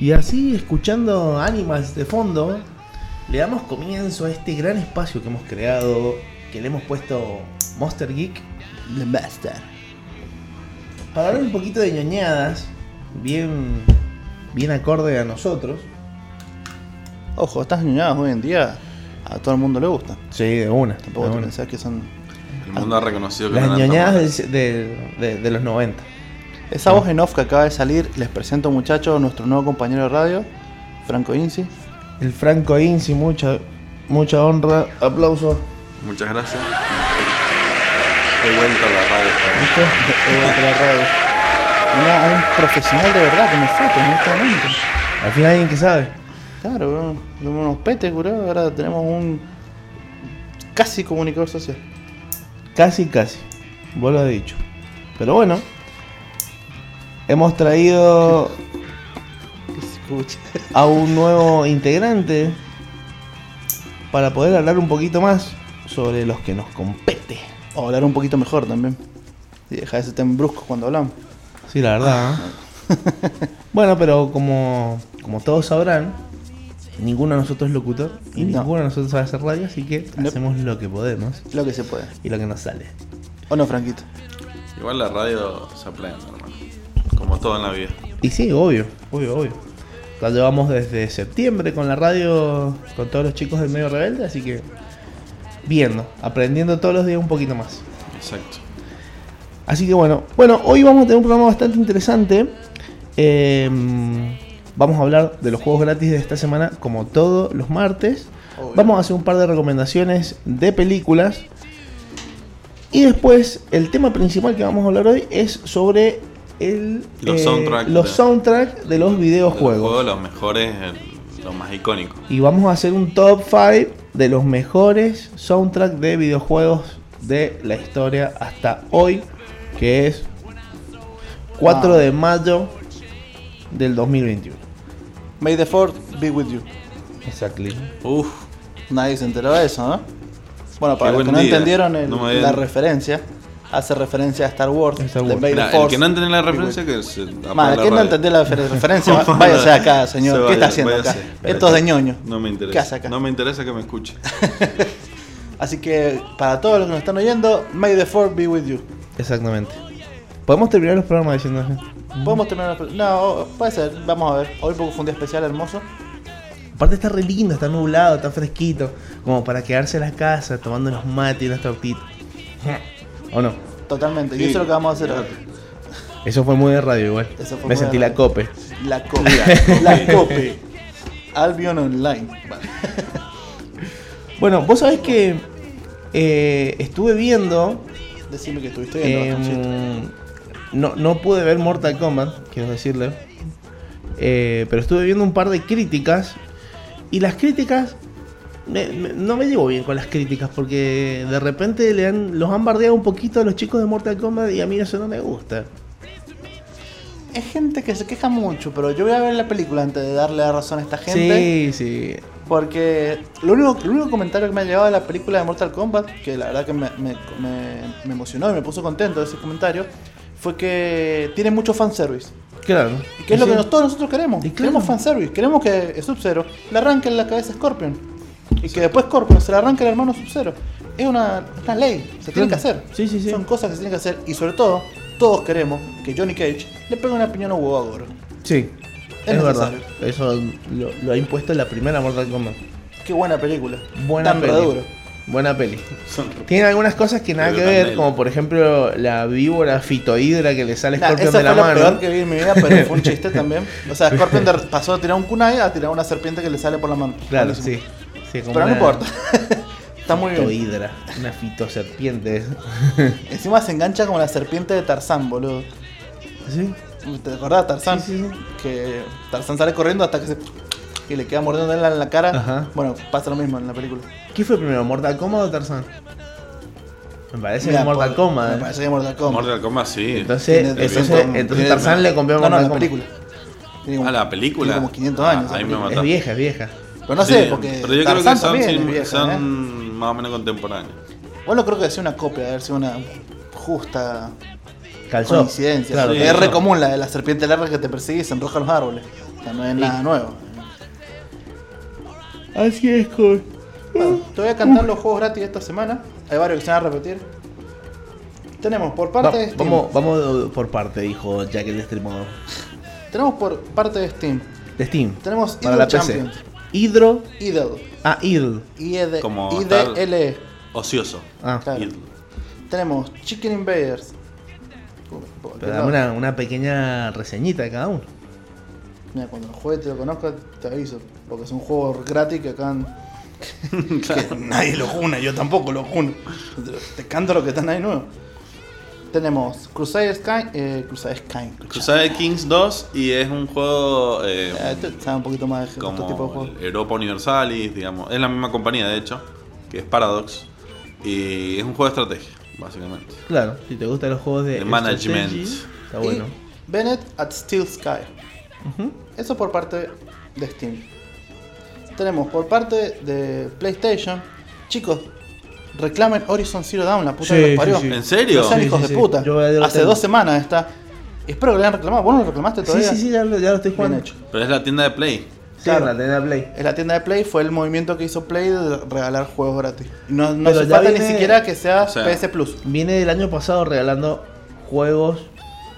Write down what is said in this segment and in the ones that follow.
Y así, escuchando Animals de fondo, le damos comienzo a este gran espacio que hemos creado, que le hemos puesto Monster Geek The Master. para hablar un poquito de ñoñadas, bien, bien acorde a nosotros. Ojo, estas ñoñadas hoy en día a todo el mundo le gustan. Sí, de una. Tampoco de te una. pensás que son. El mundo ha reconocido que Las no ñoñadas de los 90. Esa voz en off que acaba de salir, les presento muchachos a nuestro nuevo compañero de radio, Franco Inci. El Franco Inci, mucha, mucha honra. Aplausos. malas. Muchas gracias. He vuelto a la radio. ¿Viste? de la radio. Una- un profesional de verdad con nosotros en este momento. Al fin alguien que sabe. Claro. Tenemos unos petes, bro. Ahora tenemos un casi comunicador social. Casi, casi. Vos lo has dicho. Pero bueno. Hemos traído a un nuevo integrante para poder hablar un poquito más sobre los que nos compete. O hablar un poquito mejor también. Y dejar ese tema brusco cuando hablamos. Sí, la verdad. ¿eh? bueno, pero como, como todos sabrán, ninguno de nosotros es locutor y No. ninguno de nosotros sabe hacer radio, así que No. hacemos lo que podemos Lo que se puede. y lo que nos sale. ¿O no, Franquito? Igual la radio se aprende. Como todo en la vida. Y sí, obvio, obvio, obvio. La llevamos desde septiembre con la radio, con todos los chicos del medio rebelde, así que viendo, aprendiendo todos los días un poquito más. Exacto. Así que bueno, bueno, hoy vamos a tener un programa bastante interesante. Eh, vamos a hablar de los juegos gratis de esta semana, como todos los martes. Obvio. Vamos a hacer un par de recomendaciones de películas. Y después, el tema principal que vamos a hablar hoy es sobre el, Los eh, soundtrack los de- soundtrack de los Los videojuegos. juegos, los mejores, los más icónicos. Y vamos a hacer un top 5 de los mejores soundtrack de videojuegos de la historia hasta hoy, que es 4 Ah. de mayo del 2021. May the Fourth be with you. Exactly. Uf, Nadie se enteró de eso, ¿no? Bueno, para Qué los que no día. entendieron el- No la referencia, hace referencia a Star Wars. Star de Wars. May the Mira, el que no entendió la referencia que se ¿quién no entendió la refer- referencia? Váyase acá, se señor. ¿Qué está haciendo váyase. acá? Esto es de que- ñoño. No me ¿Qué interesa. hace acá? No me interesa que me escuche. Así que, para todos los que nos están oyendo, May the Fourth be with you. Exactamente. Podemos terminar los programas diciendo eso. Podemos terminar. la- No, puede ser. Vamos a ver. Hoy porque fue un día especial hermoso. Aparte está re lindo, está nublado, está fresquito. Como para quedarse en la casa tomando unos mates y unas tortitas. ¿O no? Totalmente. Y eso es lo que vamos a hacer hoy. Eso fue muy de radio igual. Eso fue Me muy sentí de la radio. cope. La copia. la copia. Albion Online. Vale. Bueno, vos sabés que eh, estuve viendo Decime que estuviste viendo. Em, no, no pude ver Mortal Kombat, quiero decirle. Eh, pero estuve viendo un par de críticas. Y las críticas. Me- me- no me llevo bien con las críticas. Porque de repente le han, los han bardeado un poquito a los chicos de Mortal Kombat. Y a mí eso no me gusta. Es gente que se queja mucho, pero yo voy a ver la película antes de darle la razón a esta gente. Sí, sí. Porque lo único, el único comentario que me ha llegado de la película de Mortal Kombat, que la verdad que me, me- me- emocionó y me puso contento ese comentario, fue que tiene mucho fanservice. Claro. Y que es lo que todos nosotros queremos. Y claro. Queremos fanservice. Queremos que Sub-Zero le arranque en la cabeza a Scorpion. Y que después Scorpion se le arranque al hermano Sub-Zero. Es una, una ley. Se tiene que hacer. Sí, sí, sí. Son cosas que se tienen que hacer. Y sobre todo, todos queremos que Johnny Cage le pegue una piñón a huevo a Goro. Sí. Es Es, verdad. Eso lo, lo ha impuesto en la primera Mortal Kombat. Qué buena película. Buena Tan peli. reduro. Buena peli. Tiene algunas cosas que nada Pero que ver, como por ejemplo la víbora fitohidra que le sale Nah, Scorpion esa de fue la lo mano. peor que vi en mi vida, pero fue un chiste también. O sea, Scorpion pasó de tirar un kunai a tirar una serpiente que le sale por la mano. Claro, Buenísimo. sí. Sí como Pero no una importa. Está muy bien. Fitohidra, una fitoserpiente. Encima se engancha como la serpiente de Tarzán, boludo. ¿Sí? ¿Te acordás de Tarzán? Sí, sí, sí. Que Tarzán sale corriendo hasta que se. y le queda mordiendo en la, cara. Ajá. Bueno, pasa lo mismo en la película. ¿Qué fue primero, Mortal Kombat o Tarzán? Me parece Mira, que Mortal por- Kombat. Me ¿eh? parece que Mortal Kombat. Mortal Kombat sí. Entonces, Tiene entonces, 300 entonces tiene- Tarzán le copió a No, no, Mortal la Kombat. película. Tiene como- Ah, la película. Tiene como 500 años. Ah, esa ahí me película. mataste. Es vieja, es vieja. Pero no Sí, sé, porque. Pero yo creo Tarzán que son, también sí, es vieja, son ¿eh? más o menos contemporáneos. Bueno, creo que sea una copia, de haber sido una justa Calzó. coincidencia. Claro, Sí. es re común la de la serpiente larga que te persigue y se enroja los árboles. O sea, no es nada nuevo. Así es. Bueno, te voy a cantar los juegos gratis de esta semana. Hay varios que se van a repetir. Tenemos por parte de Steam. vamos, vamos por parte, dijo Jack el streamador. Tenemos por parte de Steam. De Steam. Tenemos para la PC. Champions. Hidro. Idle. Ah, Idle. IED, Como IDLE. Ocioso. Ah, Claro. Idle. Tenemos Chicken Invaders. Pero dame una, una pequeña reseñita de cada uno. Mira, cuando lo juegues te lo conozcas, te aviso. Porque es un juego gratis que acá. que nadie lo juna, yo tampoco lo juno. Te canto lo que están ahí nuevo. Tenemos Crusader Sky. Eh, Crusader Sky. Crusader Kings 2 y es un juego eh, Eh, este un poquito más de este tipo de como juegos. el Europa Universalis, digamos. Es la misma compañía, de hecho, que es Paradox. Y es un juego de estrategia, básicamente. Claro, si te gustan los juegos de, De management. Está bueno. Y Bennett at Steel Sky. Ujú. Eso por parte de Steam. Tenemos por parte de PlayStation. Chicos, reclamen Horizon Zero Dawn, la puta Sí, que los parió. sí, sí. ¿En serio? No sean Sí, hijos sí, de sí. puta. Lo Hace tengo. dos semanas está. Espero que le hayan reclamado. ¿Vos no lo reclamaste Sí, todavía? sí, sí, ya lo, ya lo estoy Bien jugando. hecho. Pero es la tienda de Play. Sí, Claro. la tienda Play. En la tienda de Play fue el movimiento que hizo Play de regalar juegos gratis. No, no hace ni siquiera que sea, o sea, PS Plus. Viene del año pasado regalando juegos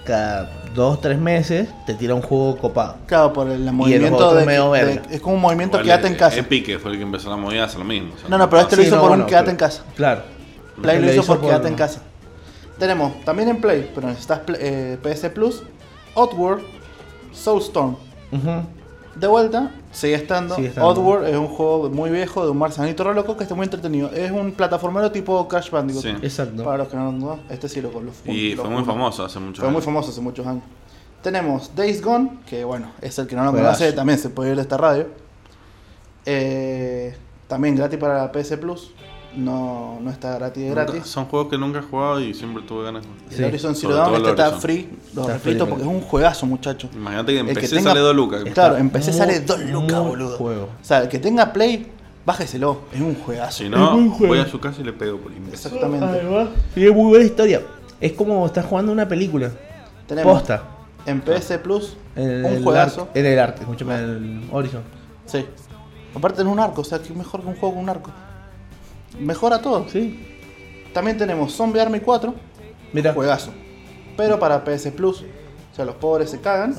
cada dos, tres meses. Te tira un juego copado. Claro, por el movimiento de, medio de- verga. Es como un movimiento Igual, quédate en casa. Epic que fue el que empezó la movida, hace lo mismo. o sea, No, no, pero este lo Sí, hizo no, por bueno, un quédate pero- en casa. Claro. Play lo Lo hizo por por- quédate en casa. Tenemos también en Play, pero necesitas eh, PS Plus, Outward, Soulstorm. Ujú. De vuelta, sigue estando. Sigue estando. Outward es un juego muy viejo de un marcianito re loco que está muy entretenido. Es un plataformero tipo Crash Bandicoot. Sí. Exacto. Para los que no lo conocen, este sí lo lo Y lo fue muy famoso hace mucho Fue muy famoso hace muchos años. Tenemos Days Gone, que bueno, es el que no lo conoce, también se puede ir de esta radio. Eh, también gratis para la PS Plus. No, no está gratis de gratis. Son juegos que nunca he jugado y siempre tuve ganas. de- El Sí. Horizon Zero Dawn este está free, lo Está repito free, porque es un juegazo, muchacho. Imagínate que en El que PC tenga- sale 2 lucas. Claro, en PC Muy- sale 2 lucas, boludo. juego. O sea, el que tenga Play, bájeselo, es un juegazo. Si Es no, juego. voy a su casa y le pego por imbécil. Exactamente. Además, tiene muy buena historia. Es como estás jugando una película. Tenemos Posta. en PS Plus un el juegazo. arc- en el arte, escúchame, el Horizon. Sí. Aparte en un arco, o sea, que mejor que un juego con un arco. Mejora todo. Sí. También tenemos Zombie Army 4, Mira. juegazo. Pero para PS Plus. O sea, los pobres se cagan.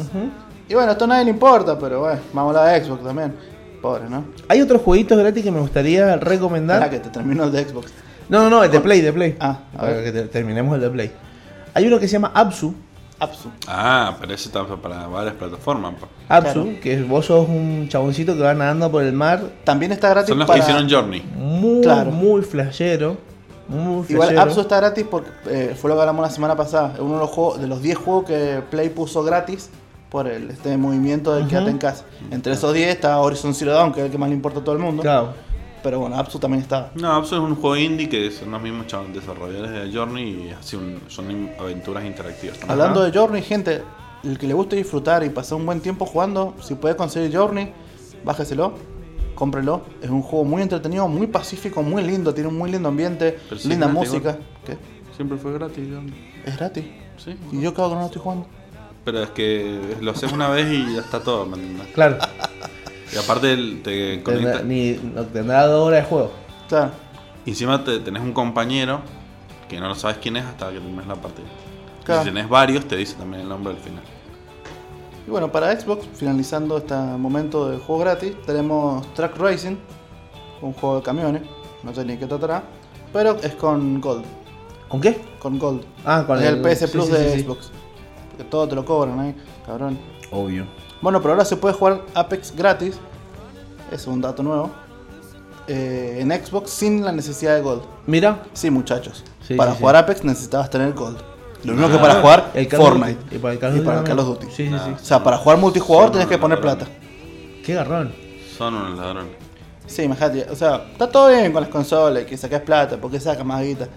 Y bueno, esto a nadie le importa, pero bueno, vamos a la de Xbox también. Pobre, ¿no? Hay otros jueguitos gratis que me gustaría Para recomendar. que te terminó el de Xbox. No, no, no, el de Play, de Play. Ah, a Para ver. que te- terminemos el de Play. Hay uno que se llama Absu. Apsu. Ah, pero ese está para varias plataformas. pa. Absu, Claro. que vos sos un chaboncito que va nadando por el mar. También está gratis Son los para... que hicieron Journey. Muy, Claro. muy flashero. Muy Igual flashero. Apsu está gratis porque eh, fue lo que hablamos la semana pasada. Es uno de los, juegos, de los 10 juegos que Play puso gratis por el este movimiento del Ujú. quédate en casa. Entre esos 10 está Horizon Zero Dawn, que es el que más le importa a todo el mundo. Claro. Pero bueno, Apsu también está. No, eso es un juego indie que son los mismos desarrolladores de Journey y así un- son aventuras interactivas. también. Hablando de Journey, gente, el que le guste disfrutar y pasar un buen tiempo jugando, si puede conseguir Journey, bájeselo, cómprelo. Es un juego muy entretenido, muy pacífico, muy lindo, tiene un muy lindo ambiente, Pero linda música. ¿Qué? Siempre fue gratis Journey. Es gratis. Sí. Y yo creo que no lo estoy jugando. Pero es que lo haces una vez y ya está todo, ¿me entiendes? Claro. Y aparte el- te Tendrá, conecta. ni, no, tendrá dos horas de juego. Claro. Y encima te, tenés un compañero que no lo sabes quién es hasta que termines la partida. Y Claro. Si tenés varios, te dice también el nombre al final. Y bueno, para Xbox, finalizando este momento de juego gratis, tenemos Track Racing, un juego de camiones, no sé ni qué tratará, pero es con Gold, ¿Con qué? con Gold. Ah, con es el, PS Plus sí, de sí, sí. Xbox. Porque todo te lo cobran ahí, cabrón. Obvio. Bueno, pero ahora se puede jugar Apex gratis, es un dato nuevo, eh, en Xbox sin la necesidad de Gold. Mira. Sí, muchachos. Sí, para sí, jugar sí. Apex necesitabas tener Gold. Lo mismo Ah, que para jugar el Fortnite. Duty. Y para el Call of Y Duty para el también. Call of Duty. Sí, sí, sí. O sea, para jugar multijugador Son tenés que poner plata. Qué garrón. Son unos ladrones. Sí, imagínate, o sea, está todo bien con las consolas, que sacás plata, porque sacas más guita.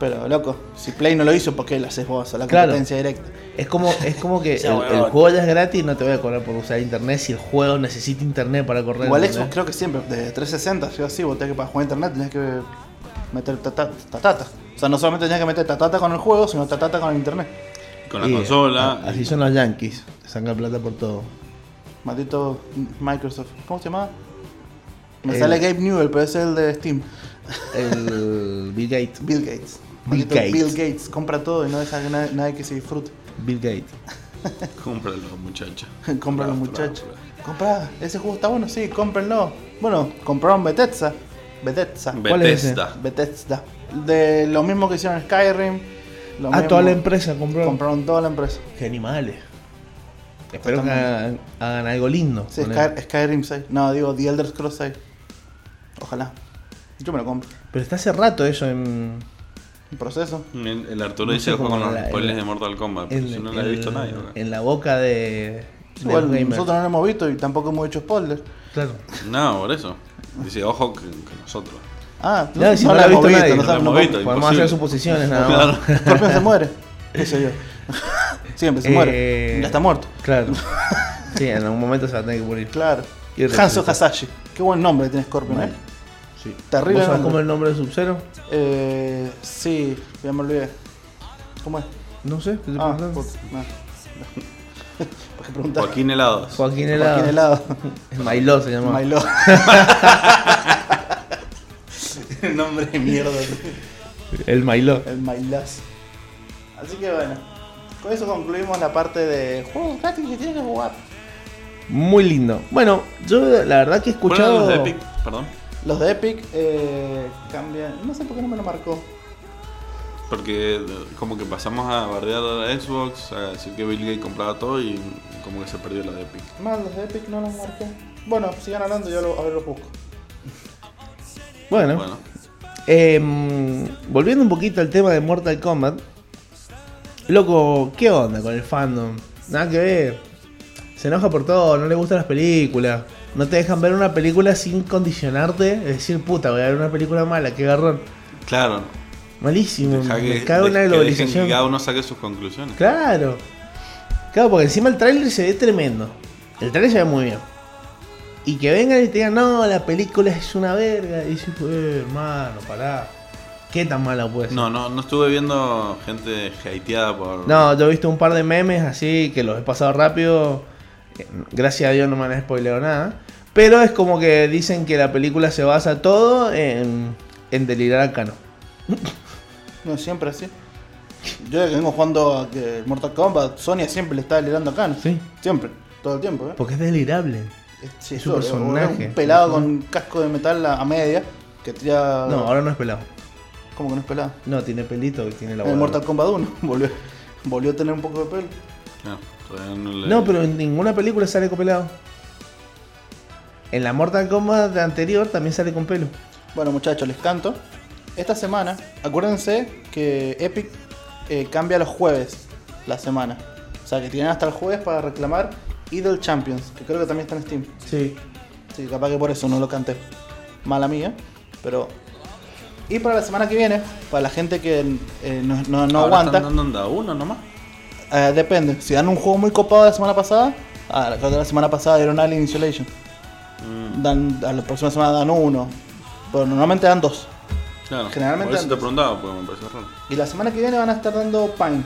Pero, loco, si Play no lo hizo, ¿por qué lo haces vos a la Claro. competencia directa? Es como, es como que el, juego ya es gratis y no te voy a cobrar por usar internet si el juego necesita internet para correr. Igual. Xbox creo que siempre, desde 360, si así, vos tenés que para jugar internet tenés que meter tata- tatata. O sea, no solamente tenés que meter tatata con el juego, sino tatata con el internet. Con la Y, consola. Así y- son los yankees. Sacan plata por todo. Maldito Microsoft. ¿Cómo se llama? Me El- sale Gabe Newell, pero ese es el de Steam. El Bill Gates. Bill Gates. Bill Gates. Bill Gates compra todo y no deja que nadie, nadie que se disfrute. Bill Gates. Cómpralo, Bravo, muchachos. bravo, Compra, ese juego está bueno, sí, cómprenlo. Bueno, compraron Bethesda. Bethesda. ¿Cuál es? Bethesda. Bethesda. De lo mismo que hicieron Skyrim. Lo Ah, mismo- toda la empresa compró. Compraron toda la empresa. Qué animales. Espero que hagan, hagan algo lindo. Sí, Sky-. Skyrim 6. No, digo The Elder Scrolls 6. Ojalá. Yo me lo compro. Pero está hace rato eso en. En proceso. El, el Arturo No dice cómo con los spoilers de Mortal Kombat. Pero en, si no lo ha visto nadie. ¿no? en la boca de. de los gamers. nosotros no lo hemos visto y tampoco hemos hecho spoilers. Claro. No, por eso. Dice, ojo que, que nosotros. Ah, Ya, si no, lo la ha hemos visto no No hemos no- visto. Podemos imposible. hacer suposiciones nada Claro. más. Scorpion se muere. ¿Qué sé yo? Siempre se Eh, muere. Ya está muerto. Claro. Sí, en algún momento se va a tener que morir. Claro. Y Hanzo. Hasashi. Qué buen nombre tiene Scorpion, ¿eh? Sí. Terrible ¿Vos sabés nombre. cómo es el nombre de Sub-Zero? Eh, sí, ya me olvidé. ¿Cómo es? No sé. ¿qué te Ah, preguntás? puta, no. ¿Por qué preguntar? Joaquín Helados. Joaquín Helado. Joaquín Helado. Mailó se llama. El nombre de mierda. El Mailó. El Mailaz. Así que bueno. Con eso concluimos la parte de juegos gratis que tienen que jugar. Muy lindo. Bueno, yo la verdad que he ¿Cuáles eran escuchado. los de Epic? Perdón. Los de Epic eh, cambian. No sé por qué no me lo marcó. Porque eh, como que pasamos a bardear a la Xbox, a decir que Bill Gates compraba todo y como que se perdió la de Epic. Más los de Epic no los marqué. Bueno, sigan hablando, yo lo, a ver lo busco. Bueno, Bueno, em, volviendo un poquito al tema de Mortal Kombat. Loco, ¿qué onda con el fandom? Nada que ver. Se enoja por todo, no le gustan las películas. No te dejan ver una película sin condicionarte. Es decir, puta, voy a ver una película mala, qué garrón. claro. Malísimo. Deja que, que dejen globalización. que cada uno saque sus conclusiones. Claro. Claro, porque encima el tráiler se ve tremendo. El tráiler se ve muy bien. Y que vengan y te digan, no, la película es una verga. Y dices, "Eh, hermano, pará. ¿Qué tan mala puede ser? No, no, no estuve viendo gente hateada por... No, yo he visto un par de memes así que los he pasado rápido. Gracias a Dios no me han spoileado nada. Pero es como que dicen que la película se basa todo en, en delirar a Cano. No, siempre así. Yo que vengo jugando a que Mortal Kombat, Sonia siempre le está delirando acá. ¿no? Sí. Siempre, todo el tiempo, ¿eh? Porque es delirable. Sí, es un eso, personaje. Un pelado con casco de metal a, a media que tira. No, ahora no es pelado. ¿Cómo que no es pelado? No, tiene pelito y tiene la En. Mortal Kombat 1 volvió, volvió a tener un poco de pelo. No, no le- No, pero en ninguna película sale con pelado. En la Mortal Kombat anterior también sale con pelo. Bueno, muchachos, les canto. Esta semana, acuérdense que Epic eh, cambia los jueves la semana. O sea, que tienen hasta el jueves para reclamar Idol Champions, que creo que también está en Steam. Sí. Sí, capaz que por eso no lo canté. Mala mía, pero. Y para la semana que viene, para la gente que eh, no, no- no Ahora aguanta, Están dando uno nomás. Eh, depende. Si dan un juego muy copado la semana pasada, ah, creo que la semana pasada dieron Alien Isolation. Mm, Dan, a la próxima semana dan uno, pero normalmente dan dos. claro. generalmente Por eso te preguntaba, porque me pareció raro. Y la semana que viene van a estar dando Pine.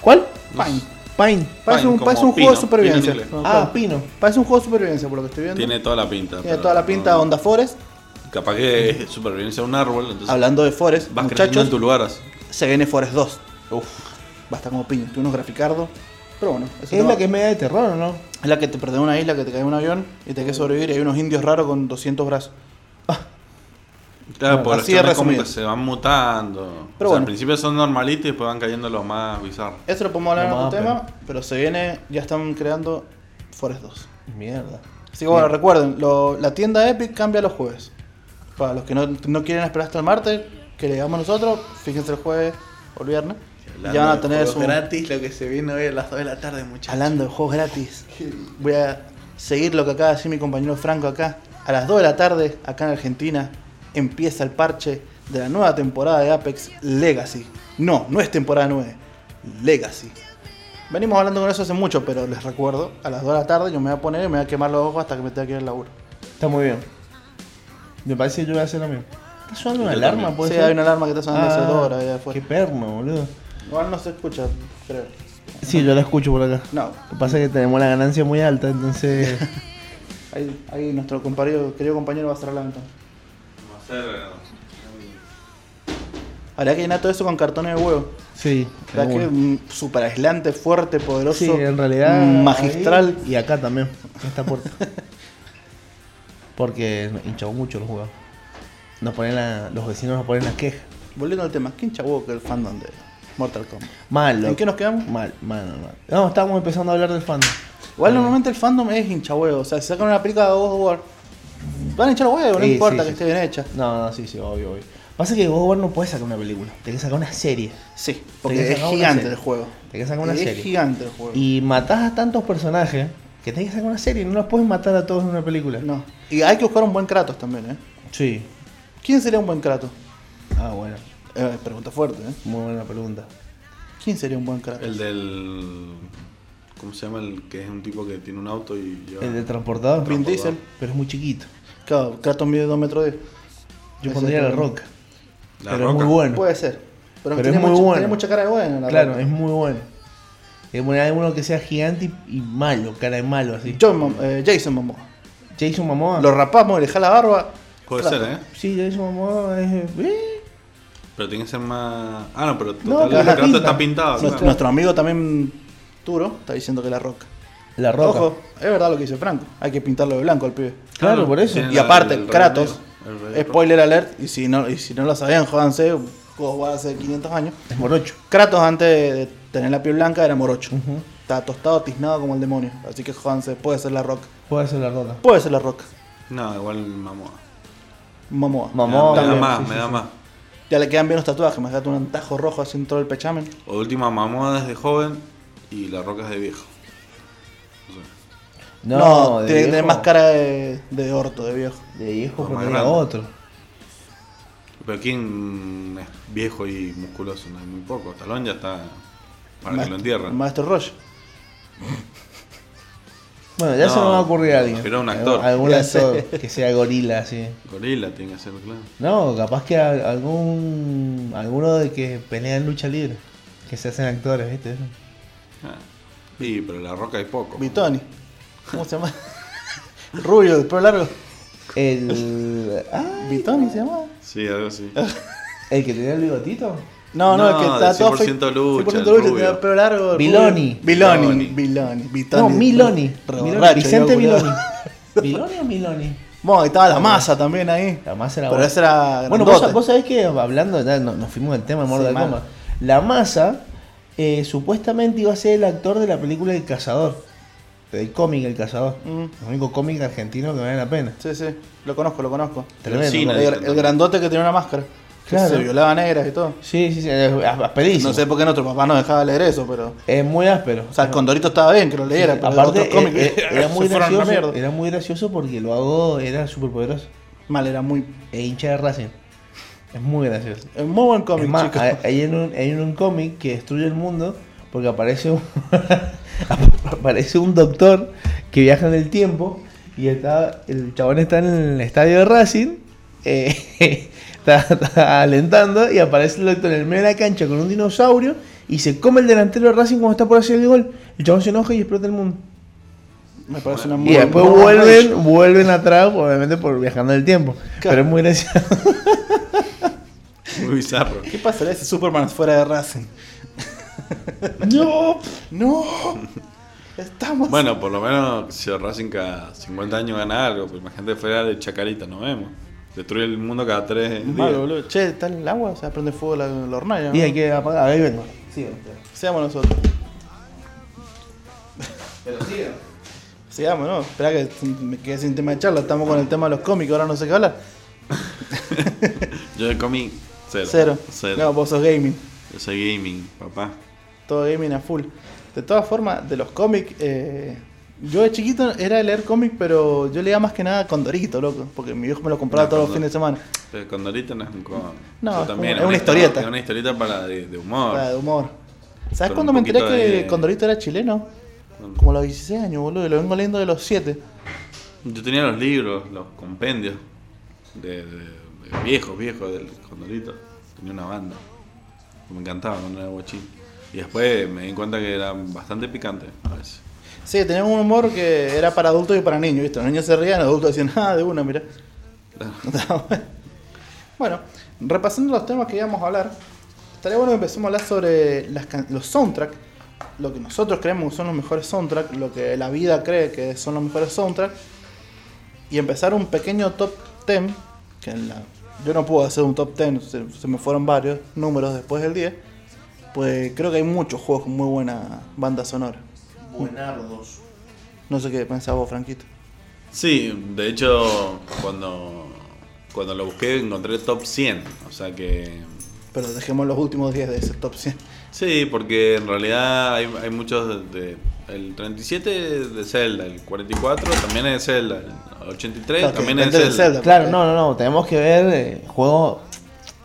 ¿Cuál? Pine. Pine. Parece un, parece un pino, juego de supervivencia. pino. No, Ah, claro. Pino. Parece un juego de supervivencia por lo que estoy viendo. Tiene toda la pinta. Tiene toda la pinta no- Onda Forest. Capaz que es supervivencia de un árbol, entonces Hablando de Forest, vas creciendo muchachos, en tu lugar. así. se viene Forest 2. Uf. Va a estar como piña. Tiene unos graficardos. Pero bueno, eso Es la que es media de terror, ¿o no? es la que te perdés en una isla, que te cae un avión y te que sobrevivir. Y hay unos indios raros con 200 brazos. Claro, Bueno, porque así como que se van mutando. Pero o sea, bueno. al principio son normalitos y después van cayendo los más bizarros. Eso lo podemos hablar en No, otro tema, pero se viene, ya están creando Forest 2. Mierda. Así que bueno, recuerden, lo- la tienda Epic cambia los jueves. Para los que no, no quieren esperar hasta el martes, que le digamos nosotros, fíjense el jueves o el viernes. Ya van a tener su... gratis, lo que se viene hoy a las 2 de la tarde, muchachos. Hablando de juegos gratis, voy a seguir lo que acaba de decir mi compañero Franco acá. A las 2 de la tarde, acá en Argentina, empieza el parche de la nueva temporada de Apex Legacy. No, no es temporada 9, Legacy. Venimos hablando con eso hace mucho, pero les recuerdo, a las 2 de la tarde yo me voy a poner y me voy a quemar los ojos hasta que me tenga que ir al laburo. Está muy bien. Me parece que yo voy a hacer lo mismo. ¿Está sonando una alarma? ¿Puede Sí, ser? hay una alarma que está sonando hace Ah, dos horas allá afuera. Qué perno, boludo. Igual no se escucha, creo. Sí, yo la escucho por acá. No. Lo que pasa es que tenemos la ganancia muy alta, entonces. Ahí, ahí nuestro compañero, querido compañero va a cerrar la ventana. Vamos a hacer. Habría que llenar todo eso con cartones de huevo. sí. ¿Verdad que bueno. mm, super aislante, fuerte, poderoso? Sí, en realidad. Magistral. ahí y acá también, en esta puerta. Porque hinchamos mucho los juegos. Nos ponen la- los vecinos nos ponen las quejas. Volviendo al tema, ¿quién chabó que el fandom de Mortal Kombat? Mal, loco. ¿En qué nos quedamos? Mal, mal, mal. No, estábamos empezando a hablar del fandom. Igual Eh, normalmente el fandom es hinchahuevo. O sea, si sacan una película de God of War, van a hinchar los huevos, no Sí, importa sí, que sí. esté bien hecha. No, no, sí, sí, obvio, obvio. Pasa que God of War no puede sacar una película, tiene que sacar una serie. Sí, Tenés porque que es gigante el juego. Tenés que sacar una es serie. gigante el juego. Y matás a tantos personajes que tenés que sacar una serie, no los puedes matar a todos en una película. No. Y hay que buscar un buen Kratos también, ¿eh? Sí. ¿Quién sería un buen Kratos? Ah, bueno, Eh, pregunta fuerte, ¿eh? muy buena pregunta. ¿Quién sería un buen Kratos? El del. ¿Cómo se llama? El que es un tipo que tiene un auto y lleva. El de transportador, Vin Diesel. pero es muy chiquito. Claro, Kratos mide 2 metros 10. Yo Ese pondría la roca. La pero Roca. es muy bueno. Puede ser. Pero, Pero tiene, es muy mucha, bueno. tiene mucha cara de bueno. la Claro, Roca. es muy bueno. Es poner uno que sea gigante y, y malo, cara de malo así. John eh, Jason Momoa. Jason Momoa. Lo rapamos y le jala la barba. Puede Claro. ser, ¿eh? Sí, Jason Momoa es. ¿eh? Pero tiene que ser más. Ah, no, pero No, total, el pinta. está pintado. Nuestro, claro. nuestro amigo también Turo está diciendo que la roca. La roca. Ojo, es verdad lo que dice Franco. Hay que pintarlo de blanco al pibe. Claro, por eso. Y aparte, el Kratos, el spoiler alert, y si no, y si no lo sabían, jódanse, juegos hace 500 años. Es morocho. Kratos antes de tener la piel blanca era morocho. Estaba tostado, tiznado como el demonio. Así que jódanse, puede ser la roca. Puede ser la roca. Puede ser la roca. No, igual Mamoa. Momoa. Momoa, me da más, sí, me sí, da sí. más. Ya le quedan bien los tatuajes, me un antajo rojo así en todo el pechamen. O última Mamoa desde joven y la Roca es de viejo. No sé. No, de tiene que tener más cara de, de orto, de viejo. De viejo No, grande. otro. Pero ¿quién es viejo y musculoso? No hay muy poco. Talón ya está para que lo entierren. Maestro Roche. Bueno, ya se No, me va a ocurrir a alguien. pero un actor. Algún actor que sea gorila, así. Gorila tiene que ser, claro. No, capaz que a- algún. Alguno de que pelea en lucha libre. Que se hacen actores, ¿viste? Eso. Ah. Sí, pero la Roca hay poco. Vitoni. ¿Cómo se llama? Rubio, de pelo largo. El. Ah, ¿Vitoni se llama? Sí, algo así. el que tenía el bigotito. No, no, No, el que está todo 100% fe- lucha, 100% el lucha, rubio. el pelo largo. Biloni. rubio. Biloni. Biloni. Biloni. No, Miloni. Miloni. Vicente Miloni. ¿Miloni o Miloni? Bueno, estaba la masa también ahí. La masa era Pero buena. ese era. Bueno, vos, vos sabés que hablando, ya no- nos fuimos del tema de Mortal Sí. Kombat. La masa eh, supuestamente iba a ser el actor de la película El Cazador. Del cómic El Cazador. Mm, El único cómic argentino que vale la pena. sí, sí. Lo conozco, lo conozco. Tremendo. No. El, el grandote que tenía una máscara. Claro. Se violaba negras y todo. Sí, sí, sí, asperísimo. No sé por qué nuestro papá no dejaba leer eso, pero. Es muy áspero. O sea, el Condorito estaba bien que lo leyera, pero Aparte, eh, eh, era, muy gracioso, era muy gracioso porque lo hago, era súper poderoso. Mal, era muy. E hincha de Racing. Es muy gracioso. Es muy buen cómic, chicos. hay, hay en un, hay en un cómic que destruye el mundo porque aparece un, aparece un doctor que viaja en el tiempo y está, el chabón está en el estadio de Racing, eh, está, está alentando y aparece el doctor en el medio de la cancha con un dinosaurio y se come el delantero de Racing cuando está por hacer el gol. El chabón se enoja y explota el mundo. Me parece una Y muy después buen rage. vuelven, vuelven atrás, obviamente por viajando en el tiempo. Pero es muy gracioso. Muy bizarro. ¿Qué pasaría si Superman fuera de Racing? no. ¡No! Estamos. Bueno, por lo menos si Racing cada 50 años gana algo, pues imagínate fuera de Chacarita, no vemos. Destruye el mundo cada tres días. Boludo. Che, ¿está el agua? Se prende fuego la, la hornalla. ¿no? Y hay que apagar, ahí vengo. Seamos nosotros. pero siga. Sigamos, ¿no? Espera que me quedé sin tema de charla. Estamos con el tema de los cómics, ahora no sé qué hablar. Yo de cómic, cero. Cero. Cero. No, vos sos gaming. Yo soy gaming, papá. Todo gaming a full. De todas formas, de los cómics, eh, yo de chiquito era de leer cómics, pero yo leía más que nada Condorito, loco. Porque mi viejo me lo compraba No, todos los fines de semana. Pero Condorito no es un cómic. No, es también, como- es una historieta. Es una historieta para de, de humor. Para de humor. ¿Sabes un me enteré que Condorito era chileno? Como a los 16 años, boludo. y Lo vengo leyendo de los 7. Yo tenía los libros, los compendios de viejos, viejos del Condorito. Tenía una banda. Me encantaba cuando era guachín. Y después me di cuenta que era bastante picante a veces. Sí, tenían un humor que era para adultos y para niños, ¿viste? Los niños se rían, los adultos decían, ah, de una, mira. bueno, repasando los temas que íbamos a hablar, estaría bueno que empecemos a hablar sobre las can- los soundtracks, lo que nosotros creemos que son los mejores soundtracks, lo que la vida cree que son los mejores soundtracks, y empezar un pequeño top 10, que en la- yo no puedo hacer un top 10, se, se me fueron varios números después del 10, pues creo que hay muchos juegos con muy buena banda sonora. Buenardos. No sé qué pensás vos, Franquito. Sí, de hecho, cuando, cuando lo busqué encontré top 100. O sea que. Pero dejemos los últimos 10 de ese top 100. Sí, porque en realidad hay, hay muchos de, de- El 37 de Zelda, el 44 también es de Zelda, el 83 Claro, que también es de. Zelda. Claro, no, no, no. Tenemos que ver eh, juego.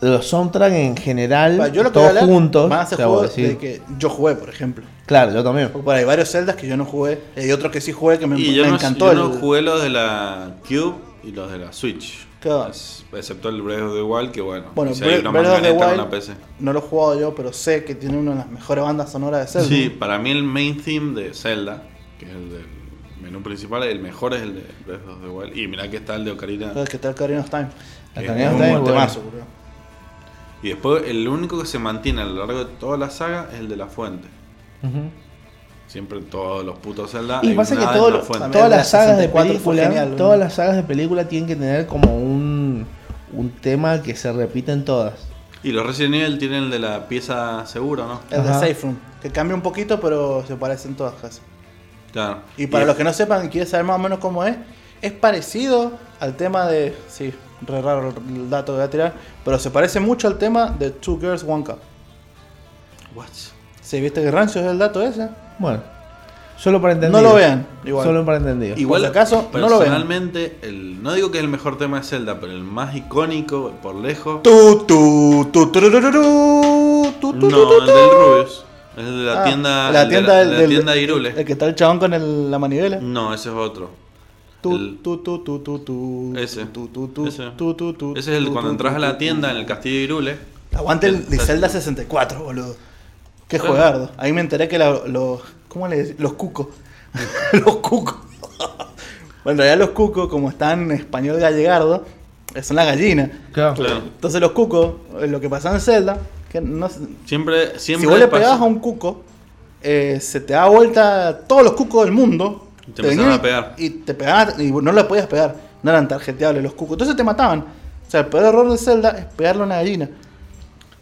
Los soundtracks en general, Yo lo todos hablar juntos. juegos decir. de que yo jugué, por ejemplo. Claro, yo también. Porque por ahí hay varios Zeldas que yo no jugué. Hay otros que sí jugué que me, Y yo, me no, encantó. yo no el- jugué los de la Cube y los de la Switch. Claro. Excepto el Breath of the Wild, que bueno, Bueno, si hay Bre- una Breath of the Wild una PC. no lo he jugado yo, pero sé que tiene una de las mejores bandas sonoras de Zelda. Sí, para mí el main theme de Zelda, que es el del menú principal, el mejor es el de Breath of the Wild. Y mirá que está el de Ocarina. Está el Ocarina of Time. Ocarina of Time. Temazo. Y después el único que se mantiene a lo largo de toda la saga es el de la fuente. Siempre todos los putos Zelda. Y pasa que todo lo- fuente. Todas las sagas de 64 fue película, genial, ¿no? todas las sagas de película tienen que tener como un, un tema que se repite en todas. Y los Resident Evil tienen el de la pieza segura, ¿no? El de. Safe Room. Que cambia un poquito, pero se parecen todas casi. Claro. Y para los que no sepan y quieren saber más o menos cómo es, es parecido al tema de. Sí, re raro el dato que voy a tirar. Pero se parece mucho al tema de Two Girls One Cup. What? ¿Sí viste que rancio es el dato ese? Bueno, solo para entender. No lo vean, igual. Solo para entendido. Igual, si acaso, no lo vean. personalmente, el, no digo que es el mejor tema de Zelda, pero el más icónico, por lejos, Tu, tu, tu, tu, tu, tu, no, tu, el tu. del Rubius. Es el de la Ah, tienda, la el de tienda la, del, de la tienda de Irule. El que está el chabón con el- la manivela. No, ese es otro. Ese. tu, tu, tu, Ese. tu, tu, tu, Ese es el cuando entras a la tienda en el castillo de Irule. Aguante el de Zelda 64, boludo. Qué Claro. juegardo. Ahí me enteré que la- los. ¿Cómo le decís? Los cucos. los cucos. bueno, ya los cucos, como están en español gallegardo, eh, son las gallinas. Claro. Claro. Entonces los cucos, eh, lo que pasa en Zelda, que no Siempre, siempre si vos le pegabas a un cuco, eh, se te da vuelta todos los cucos del mundo. Te empezaban venían a pegar. Y te pegaban y no le podías pegar. No eran tarjeteables los cucos. Entonces te mataban. O sea, el peor error de Zelda es pegarle a una gallina.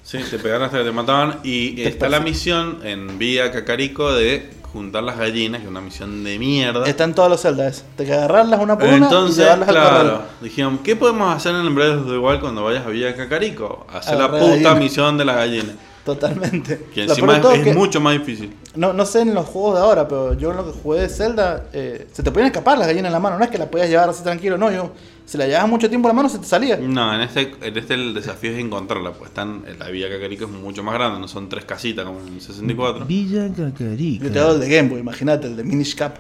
Sí, te pegaron hasta que te mataban. Y Te está la misión en Vía Cacarico de juntar las gallinas, que es una misión de mierda. Está en todos los Zelda eso. Te que agarrarlas una por una y Entonces, llevarlas al claro, corral. dijeron, ¿qué podemos hacer en el Breath of the Wild cuando vayas a Villa Cacarico? Hacer la puta gallina. misión de la gallina. Totalmente. Que encima es, todo es que- mucho más difícil. No, no sé en los juegos de ahora, pero yo en lo que jugué de Zelda, eh, se te podían escapar las gallinas en la mano. No es que la podías llevar así tranquilo, no. Yo, si la llevabas mucho tiempo en la mano, se te salía. No, en este, en este el desafío es encontrarla, pues están, la Villa Cacarico es mucho más grande, no son tres casitas como en el 64. Villa Cacarica. Yo te hago el de Game Boy, imagínate, el de Minish Cap.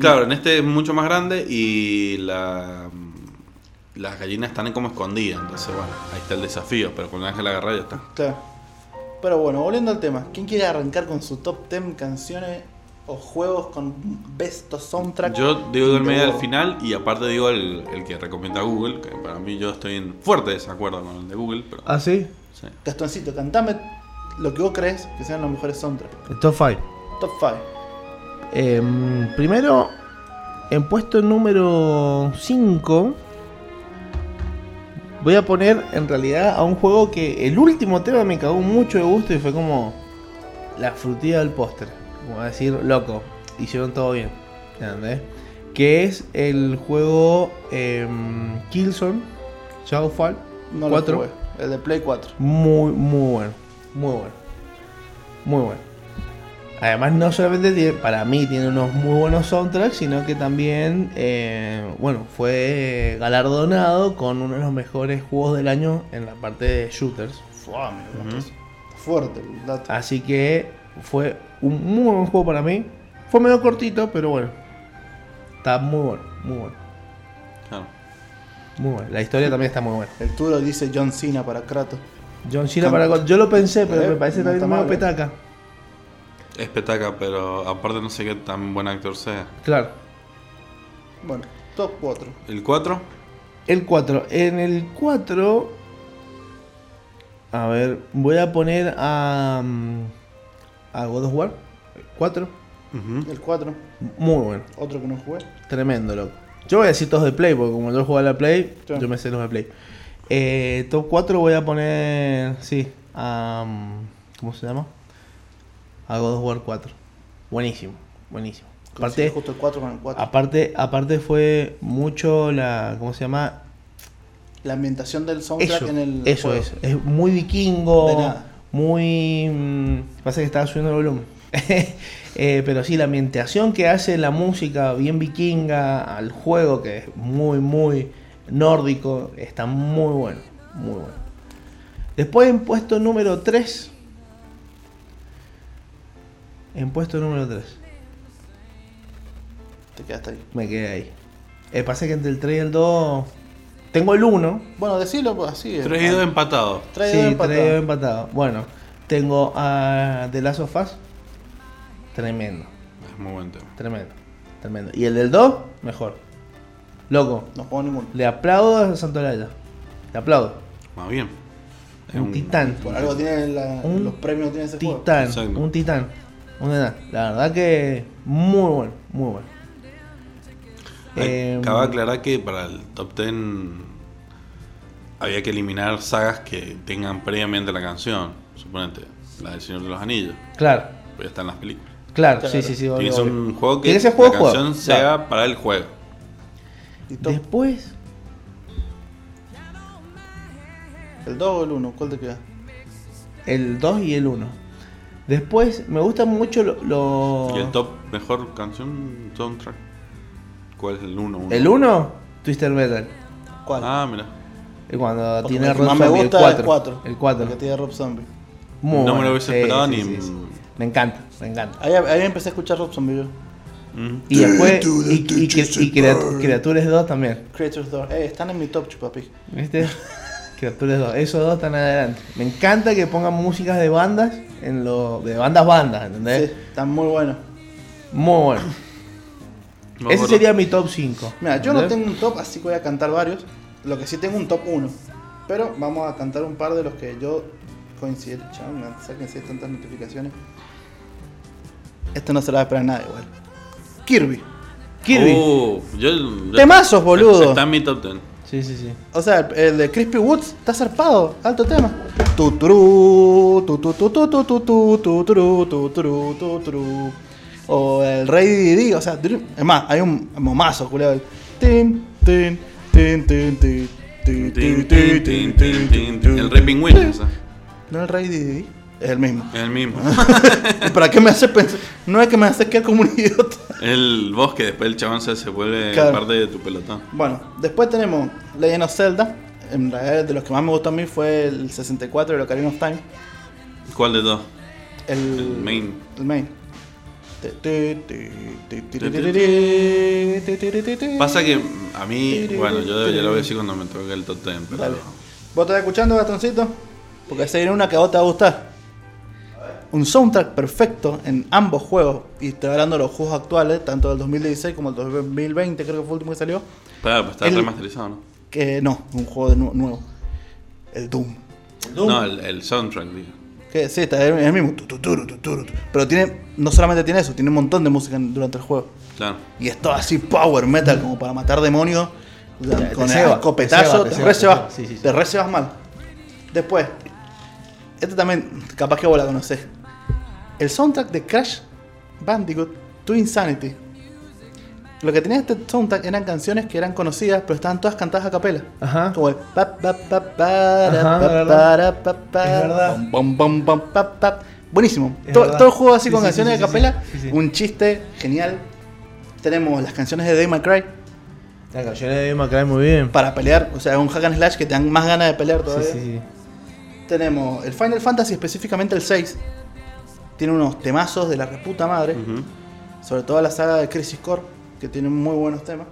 Claro, en este es mucho más grande y la, las gallinas están como escondidas, entonces bueno, ahí está el desafío, pero con el ángel agarrado ya está. Claro. Pero bueno, volviendo al tema. ¿Quién quiere arrancar con su top 10 canciones o juegos con best soundtrack? Yo digo el de medio al final y aparte digo el, el que recomienda Google, que para mí yo estoy en fuerte desacuerdo con el de Google, pero Ah, sí. sí. Gastoncito, cantame lo que vos crees que sean los mejores soundtracks. El top 5. Top 5. Em, primero, en puesto número 5, voy a poner en realidad a un juego que el último tema me cagó mucho de gusto y fue como la frutilla del póster. Como decir, loco, hicieron todo bien. ¿entendés? Que es el juego em, Killzone Shadowfall No 4. lo jugué. El de Play 4. Muy, muy bueno. Muy bueno. Muy bueno. Además, no solamente tiene, para mí tiene unos muy buenos soundtracks, sino que también, eh, bueno, fue galardonado con uno de los mejores juegos del año en la parte de shooters. Fua, está Fuerte el dato. Así que fue un muy buen juego para mí. Fue medio cortito, pero bueno. Está muy bueno, muy bueno. Claro. Muy bueno. La historia también está muy buena. El Turo dice John Cena para Kratos. John Cena para... Yo lo pensé, pero Eh, me parece no también mal, eh. petaca. Es petaca, pero aparte no sé qué tan buen actor sea. Claro. Bueno, top 4. ¿El 4? El 4. En el 4. A ver, voy a poner a. mm, A God of War. 4. El 4. Muy bueno. Otro que no jugué. Tremendo, loco. Yo voy a decir todos de Play, porque como yo juego a la Play, Sí. yo me sé los de Play. Eh, top 4 voy a poner. Sí. A. mm, ¿Cómo se llama? A God of War 4. Buenísimo. Buenísimo. Aparte, justo el 4 con el 4. aparte, aparte fue mucho la. ¿Cómo se llama? La ambientación del soundtrack Eso, en el. eso juego. es. Es muy vikingo. De nada. Muy. mm, pasa que estaba subiendo el volumen. Eh, pero sí, la ambientación que hace la música bien vikinga al juego, que es muy, muy nórdico, está muy bueno. Muy bueno. Después en puesto número 3. En puesto número 3. Te quedaste ahí. Me quedé ahí. Eh, pasa que entre el 3 y el 2. Tengo el 1. Bueno, decilo pues, así. 3 y 2 empatados. Tres y sí, dos empatados. tres empatados. Bueno, tengo a The Last of Us. Tremendo, Es muy buen tema. tremendo, tremendo. Y el del 2, mejor. Loco, No juego ninguno. le aplaudo a Santolaya. Le aplaudo. Más bien. Es Un titán. Por algo tiene la- Un los premios tiene ese juego. Titán, Exacto. un titán. Un enano. La verdad que muy bueno, muy bueno. Ay, Em, Cabe aclarar que para el top 10 había que eliminar sagas que tengan previamente la canción. Suponete, la del Señor de los Anillos. Claro, Pues ya está en las películas. claro, Claro. sí, sí, sí. Tiene obvio, que ser obvio. un juego que ser juego, la juego. canción Claro. sea para el juego. Después, el 2 o el 1, ¿cuál te queda? el 2 y el 1. Después, me gustan mucho lo- lo- ¿Y el top mejor canción soundtrack? ¿Cuál es el 1? ¿El 1? Twister Metal. ¿Cuál? Ah, mira. Y Cuando Porque tiene Rob más me Zombie, gusta el es 4. el 4. El 4. Que tiene Rob Zombie. Muy No me lo bueno. hubiese esperado sí, ni sí, sí. Me encanta, me encanta. Ahí, ahí empecé a escuchar Rob Zombie yo. Mm. Y después, y, y, y, y Creat- Creatures 2 también. Creatures 2. Eh, están en mi top, chupapi. ¿Viste? Creatures 2. Esos dos están adelante. Me encanta que pongan músicas de bandas, en lo, de bandas bandas, Sí, ¿entendés? están muy buenos. Muy bueno. Me Ese sería mi top 5. Mira, yo no tengo un top, así que voy a cantar varios. Lo que sí tengo un top 1. Pero vamos a cantar un par de los que yo coincido. Chaval, sáquense tantas notificaciones. Esto no se lo va a esperar nadie igual. Kirby. Kirby. Uh, yo, yo- Temazos, boludo. Está en mi top 10. Sí, sí, sí. O sea, el de Crispy Woods está zarpado. Alto tema. Tutru, tutru, O el Rey Didi, o sea, es más, hay un momazo, culiado. Tin, tin, tin, tin, tin. El Rey Pingüino, o sea. No el Rey Didi es el mismo. Es el mismo. ¿Para qué me hace pensar? No es que me hace quedar como un idiota. el bosque, después el chabón se, vuelve Claro. parte de tu pelotón. Bueno, después tenemos Legend of Zelda. En realidad, de los que más me gustó a mí fue el 64 de Ocarina of Time. ¿Cuál de dos? El, El main. El main. Pasa que a mí, bueno, yo ya lo voy a decir cuando me toque el top 10, pero Dale. ¿Vos estás escuchando, Bastoncito? Porque se viene una que a vos te va a gustar. Un soundtrack perfecto en ambos juegos. Y estoy hablando de los juegos actuales, tanto del 2016 como el 2020, creo que fue el último que salió. claro, pues está El- remasterizado, ¿no? Que no, un juego de nu- nuevo. El Doom. No, el, el soundtrack, digo. Que sí, está, es el mismo. Tu, tu, tu, tu, tu, tu. Pero tiene, no solamente tiene eso, tiene un montón de música en- durante el juego. Claro. Y es todo así power metal, como para matar demonios. Te con el escopetazo, te te, sí, sí, sí. Te re se vas mal. Después, este también, capaz que vos la conocés. El soundtrack de Crash Bandicoot to Insanity. Lo que tenía este soundtrack eran canciones que eran conocidas, pero estaban todas cantadas a capela. Ajá. Como el. Buenísimo. Todo, el juego así Sí, con sí, canciones sí, de capela. Un chiste genial. Tenemos las canciones de Dave McCray La canción de Macrae muy bien. para pelear. O sea, es un hack and slash que te dan más ganas de pelear todavía. Tenemos el Final Fantasy, específicamente el 6. Tiene unos temazos de la reputa madre. Sobre todo la saga de Crisis Core, que tiene muy buenos temas.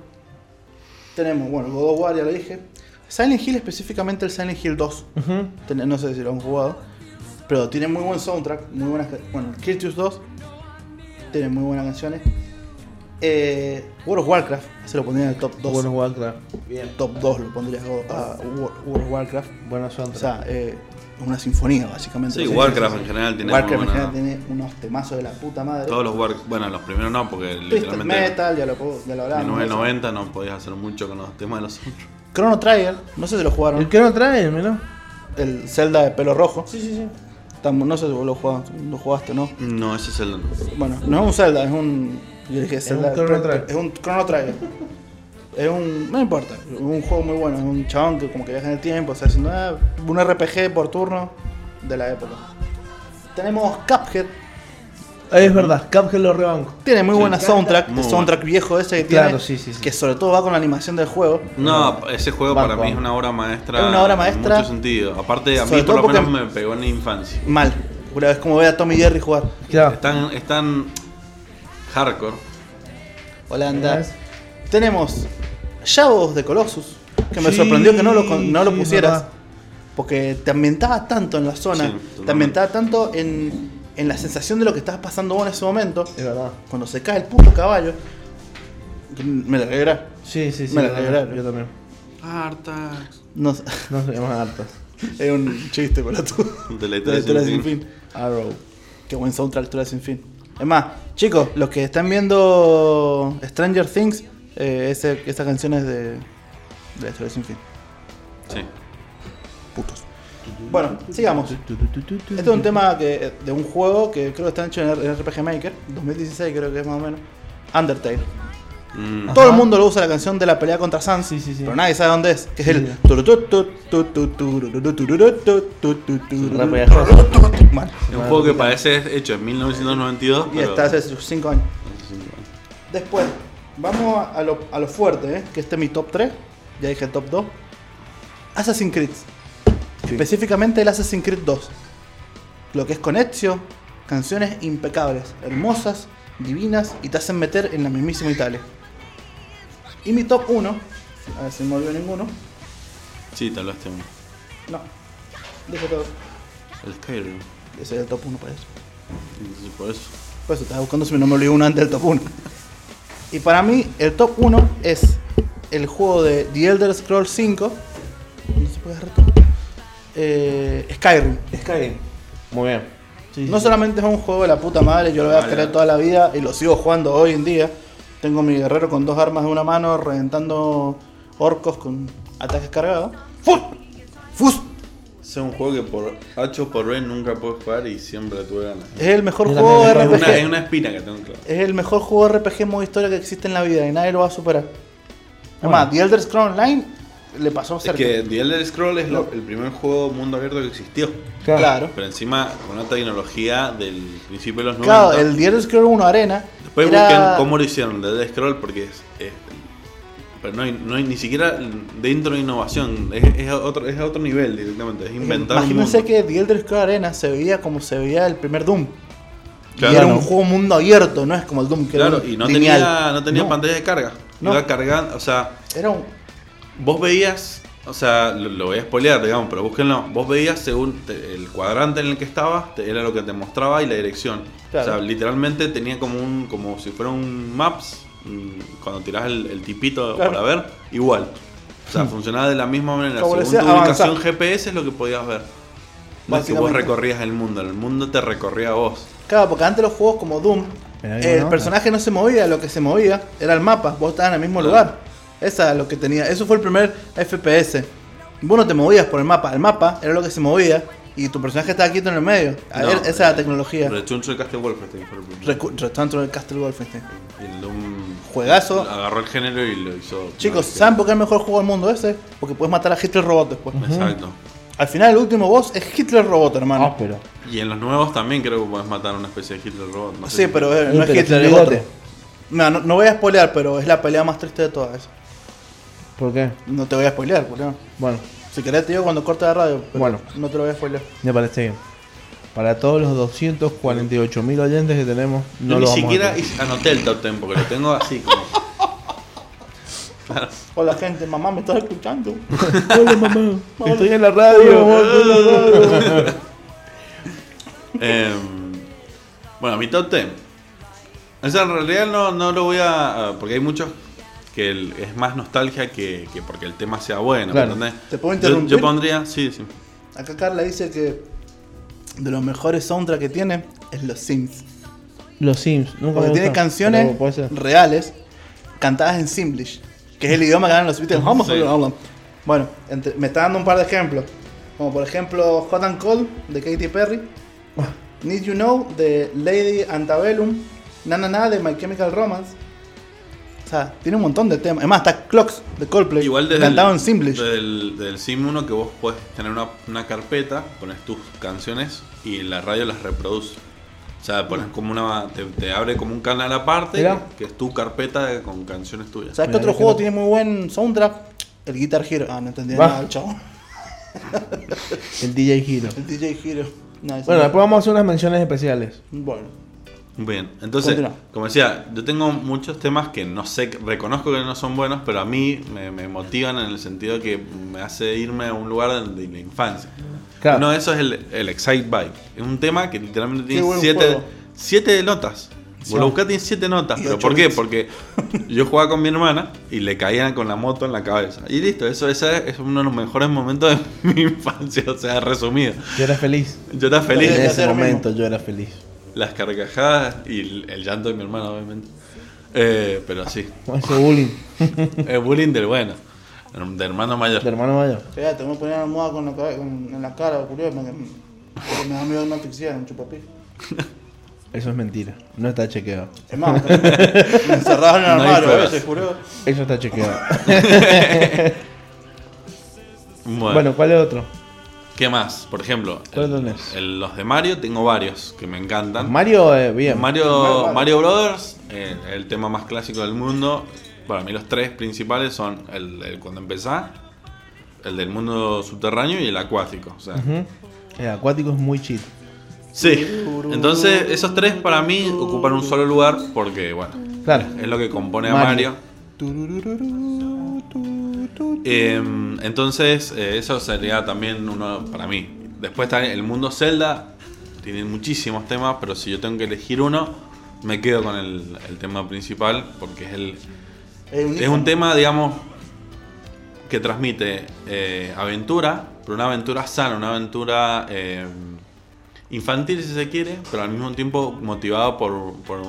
Tenemos, bueno, God of War, ya lo dije. Silent Hill, específicamente el Silent Hill 2. Ujú. Ten- No sé si lo han jugado. Pero tiene muy buen soundtrack. Muy buenas. Bueno, el Kirtius 2. tiene muy buenas canciones. Eh, World of Warcraft, se lo pondría en el top 2. Bueno, Warcraft. top 2 lo pondría a World World of Warcraft. Buena O soundtrack. sea, eh, una sinfonía básicamente. Sí, Warcraft en general tiene Warcraft en general tiene unos temazos de la puta madre. Todos los War... Bueno, los primeros no, porque Twisted literalmente Metal, ya lo, puedo- ya lo en hablamos. 990 no podías hacer mucho con los temas de los otros. Chrono Trigger, no sé si lo jugaron. ¿El que no trae, no? El Zelda de pelo rojo. Sí, sí, sí. No sé si vos lo jugaste, lo jugaste ¿no? No, ese es el... Bueno, no es un Zelda, es un. Yo dije Zelda. un Chrono Trigger. Es un Chrono Trigger. Es un. No importa, es un juego muy bueno. Es un chabón que como que viaja en el tiempo, o sea, haciendo ah, un RPG por turno de la época. Tenemos Cuphead. Es verdad, Cuphead lo rebanco. Tiene muy Sí. buena soundtrack, Muy el soundtrack viejo ese que Claro, tiene. sí, sí, sí. Que sobre todo va con la animación del juego. No, ese juego Banco. para mí es una obra maestra. Es una obra En maestra. mucho sentido. Aparte, a mí por lo menos me pegó en la infancia. Mal. Una vez como ver a Tommy Jerry jugar. Claro. Están, están hardcore. Holanda. Tenemos Shadows de Colossus, que me Sí, sorprendió que no lo, con- no lo pusieras. Porque te ambientaba tanto en la zona, Sí, te ambientaba tanto en, en la sensación de lo que estaba pasando vos en ese momento. Es verdad. Cuando se cae el puto caballo, me la alegra. Sí, sí, sí. Me la también, Yo también. Hartas. No, No se llaman hartas. es un chiste para tú. De la De la historia sin sin fin. fin. Arrow. Qué buen soundtrack, historia sin fin. Es más, chicos, los que están viendo Stranger Things, eh, ese- esa canción es de, de la historia sin fin. Sí. Putos. Bueno, sigamos. Este es un tema que, de un juego que creo que está hecho en RPG Maker, 2016 creo que es más o menos. Undertale. Mm. Todo el mundo lo usa la canción de la pelea contra Sans, Sí, sí, sí. pero nadie sabe dónde es, que es el. Es un juego que parece hecho en 1992. Y pero- está hace 5 hace cinco años. Después, vamos a lo, a lo fuerte, ¿eh? que este es mi top 3. Ya dije el top 2. Assassin's Creed. Específicamente el Assassin's Creed 2. Lo que es con Ezio, canciones impecables, hermosas, divinas y te hacen meter en la mismísima Italia. Y mi top 1, a ver si me olvido ninguno. Sí, te hablaste uno. No, dije todo. El Skyrim. Ese es el top 1 para eso. Sí, Por eso. Por eso estaba buscando si no me olvidó uno antes del top 1. Y para mí, el top 1 es el juego de The Elder Scrolls 5. No se puede agarrar todo. Eh, Skyrim. Skyrim. Muy bien. Sí, No sí. solamente es un juego de la puta madre, yo lo voy a querer toda la vida y lo sigo jugando hoy en día. Tengo mi guerrero con dos armas de una mano, reventando orcos con ataques cargados. ¡Fus! ¡Fus! Es un juego que por H o por B nunca puedo jugar y siempre tuve ganas. Es el mejor Yo juego Es RPG. una, es una espina que tengo claro. Es el mejor juego de RPG modo historia que existe en la vida y nadie lo va a superar. Bueno. Además, The Elder Scrolls Online le pasó Es cerca. que The Elder Scroll es lo- el primer juego mundo abierto que existió. Claro. Claro. Pero encima con una tecnología del principio de los 90. Claro, el The Elder Scrolls 1 Arena. Después era- busquen cómo lo hicieron The Elder Scroll porque es, es- pero no hay, no hay ni siquiera dentro de innovación, es, es a otro, es a otro nivel directamente, es inventar un Imagínense que The Elder Scrolls Arena se veía como se veía el primer Doom. Claro. y era un juego mundo abierto, no es como el Doom que Claro, era y no lineal. tenía, no tenía No, pantalla de carga. No. Iba cargando, o sea, Era un. vos veías, o sea, lo, lo voy a spoilear, digamos, pero búsquenlo. Vos veías según te- el cuadrante en el que estabas, te- era lo que te mostraba y la dirección. Claro. O sea, literalmente tenía como un, como si fuera un maps, cuando tirás el, el tipito Claro. para ver, igual. O sea, funcionaba de la misma manera. Como Según decía, tu ubicación avanzar. GPS es lo que podías ver. No es que vos recorrías el mundo, el mundo te recorría a vos. Claro, porque antes los juegos como Doom, el no, personaje no se movía, lo que se movía era el mapa, vos estabas en el mismo Claro. lugar. Esa es lo que tenía, eso fue el primer FPS. Vos no te movías por el mapa, el mapa era lo que se movía y tu personaje estaba quieto en el medio. A No, ver, esa es la eh, tecnología. Rechuncho de Castle Wolfenstein fue el Castle Wolfenstein. Y el Doom Juegazo. Agarró el género y lo hizo. Chicos, no, ¿saben por qué es el mejor juego del mundo ese? Porque puedes matar a Hitler Robot después. Exacto. Al final el último boss es Hitler Robot, hermano. Ah, pero. Y en los nuevos también creo que puedes matar a una especie de Hitler Robot. No sí, pero eh, no es pero Hitler, es otro. No, no, no voy a spoilear, pero es la pelea más triste de todas. esa. ¿Por qué? No te voy a spoilear, boludo. Bueno, Si querés te digo cuando corte la radio, pero Bueno. no te lo voy a spoilear. me parece bien. Para todos los 248.000 oyentes que tenemos, no Yo lo ni vamos siquiera anoté el top 10 porque lo tengo así como. Hola gente, mamá, ¿me estás escuchando? Hola mamá, estoy en la radio. Em, bueno, mi top 10. O sea, en realidad no, no lo voy a. Porque hay muchos que el- es más nostalgia que, que porque el tema sea bueno. Claro. ¿entendés? ¿Te puedo Yo- interrumpir? Yo, pondría. Sí, sí. Acá Carla dice que de los mejores soundtracks que tiene es Los Sims. Los Sims. Nunca Porque me tiene canciones pero reales cantadas en Simlish, que es el idioma que hablan los Beatles. Vamos, Sí. Bueno, entre- me está dando un par de ejemplos. Como por ejemplo Hot and Cold de Katy Perry. Need You Know de Lady Antebellum. Na Na Na de My Chemical Romance. O sea, tiene un montón de temas. Además, está Clocks de Coldplay. Igual desde cantado el, en Simlish. Del, del Sim 1 que vos podés tener una, una carpeta, pones tus canciones y la radio las reproduce. O sea, pones como una. Te, te abre como un canal aparte que es tu carpeta de- con canciones tuyas. ¿Sabes qué Mira, otro que juego tiene muy buen soundtrack? El Guitar Hero. Ah, no entendía Va. nada, el chavo. El DJ Hero. El DJ Hero. No, Bueno, no. después vamos a hacer unas menciones especiales. Bueno. Bien, entonces, Continúa. como decía, yo tengo muchos temas que no sé, reconozco que no son buenos, pero a mí me, me motivan en el sentido que me hace irme a un lugar de, de la infancia. Claro. Uno de esos es el, el Excite Bike. Es un tema que literalmente tiene siete, siete notas. Sí. Vos lo buscás, tiene siete notas. ¿Pero por qué? bits. Porque yo jugaba con mi hermana y le caían con la moto en la cabeza. Y listo, eso ese es uno de los mejores momentos de mi infancia, o sea, resumido. Yo era feliz. Yo era feliz. En ese momento yo era feliz. Las carcajadas y el, el llanto de mi hermano, obviamente. Eh, pero sí, Ese bullying es bullying del bueno, de hermano mayor. de hermano mayor. Fíjate, me voy a poner una almohada con la, cabe- con- en la cara, curioso, me, porque me da miedo no asfixiar, un chupapi. Eso es mentira. No está chequeado. Es más, me encerrado en el No armario. Juro. Eso está chequeado. Bueno, bueno, ¿cuál es otro? ¿Qué más? Por ejemplo, ¿Cuál el- tenés? el- los de Mario tengo varios que me encantan. Mario, eh, bien. Mario, Mario. Mario Brothers, eh, el tema más clásico del mundo. Para mí los tres principales son el, el cuando empezás, el del mundo subterráneo y el acuático. O sea, Ujú. El acuático es muy chill. Sí, entonces esos tres para mí ocupan un solo lugar porque, bueno, Claro. es lo que compone a Mario. Mario. Eh, entonces, eh, eso sería también uno para mí. Después está el mundo Zelda, tiene muchísimos temas, pero si yo tengo que elegir uno, me quedo con el, el tema principal porque es el Es un, es un tema, digamos, que transmite eh, aventura, pero una aventura sana, una aventura eh, infantil si se quiere, pero al mismo tiempo motivado por, por,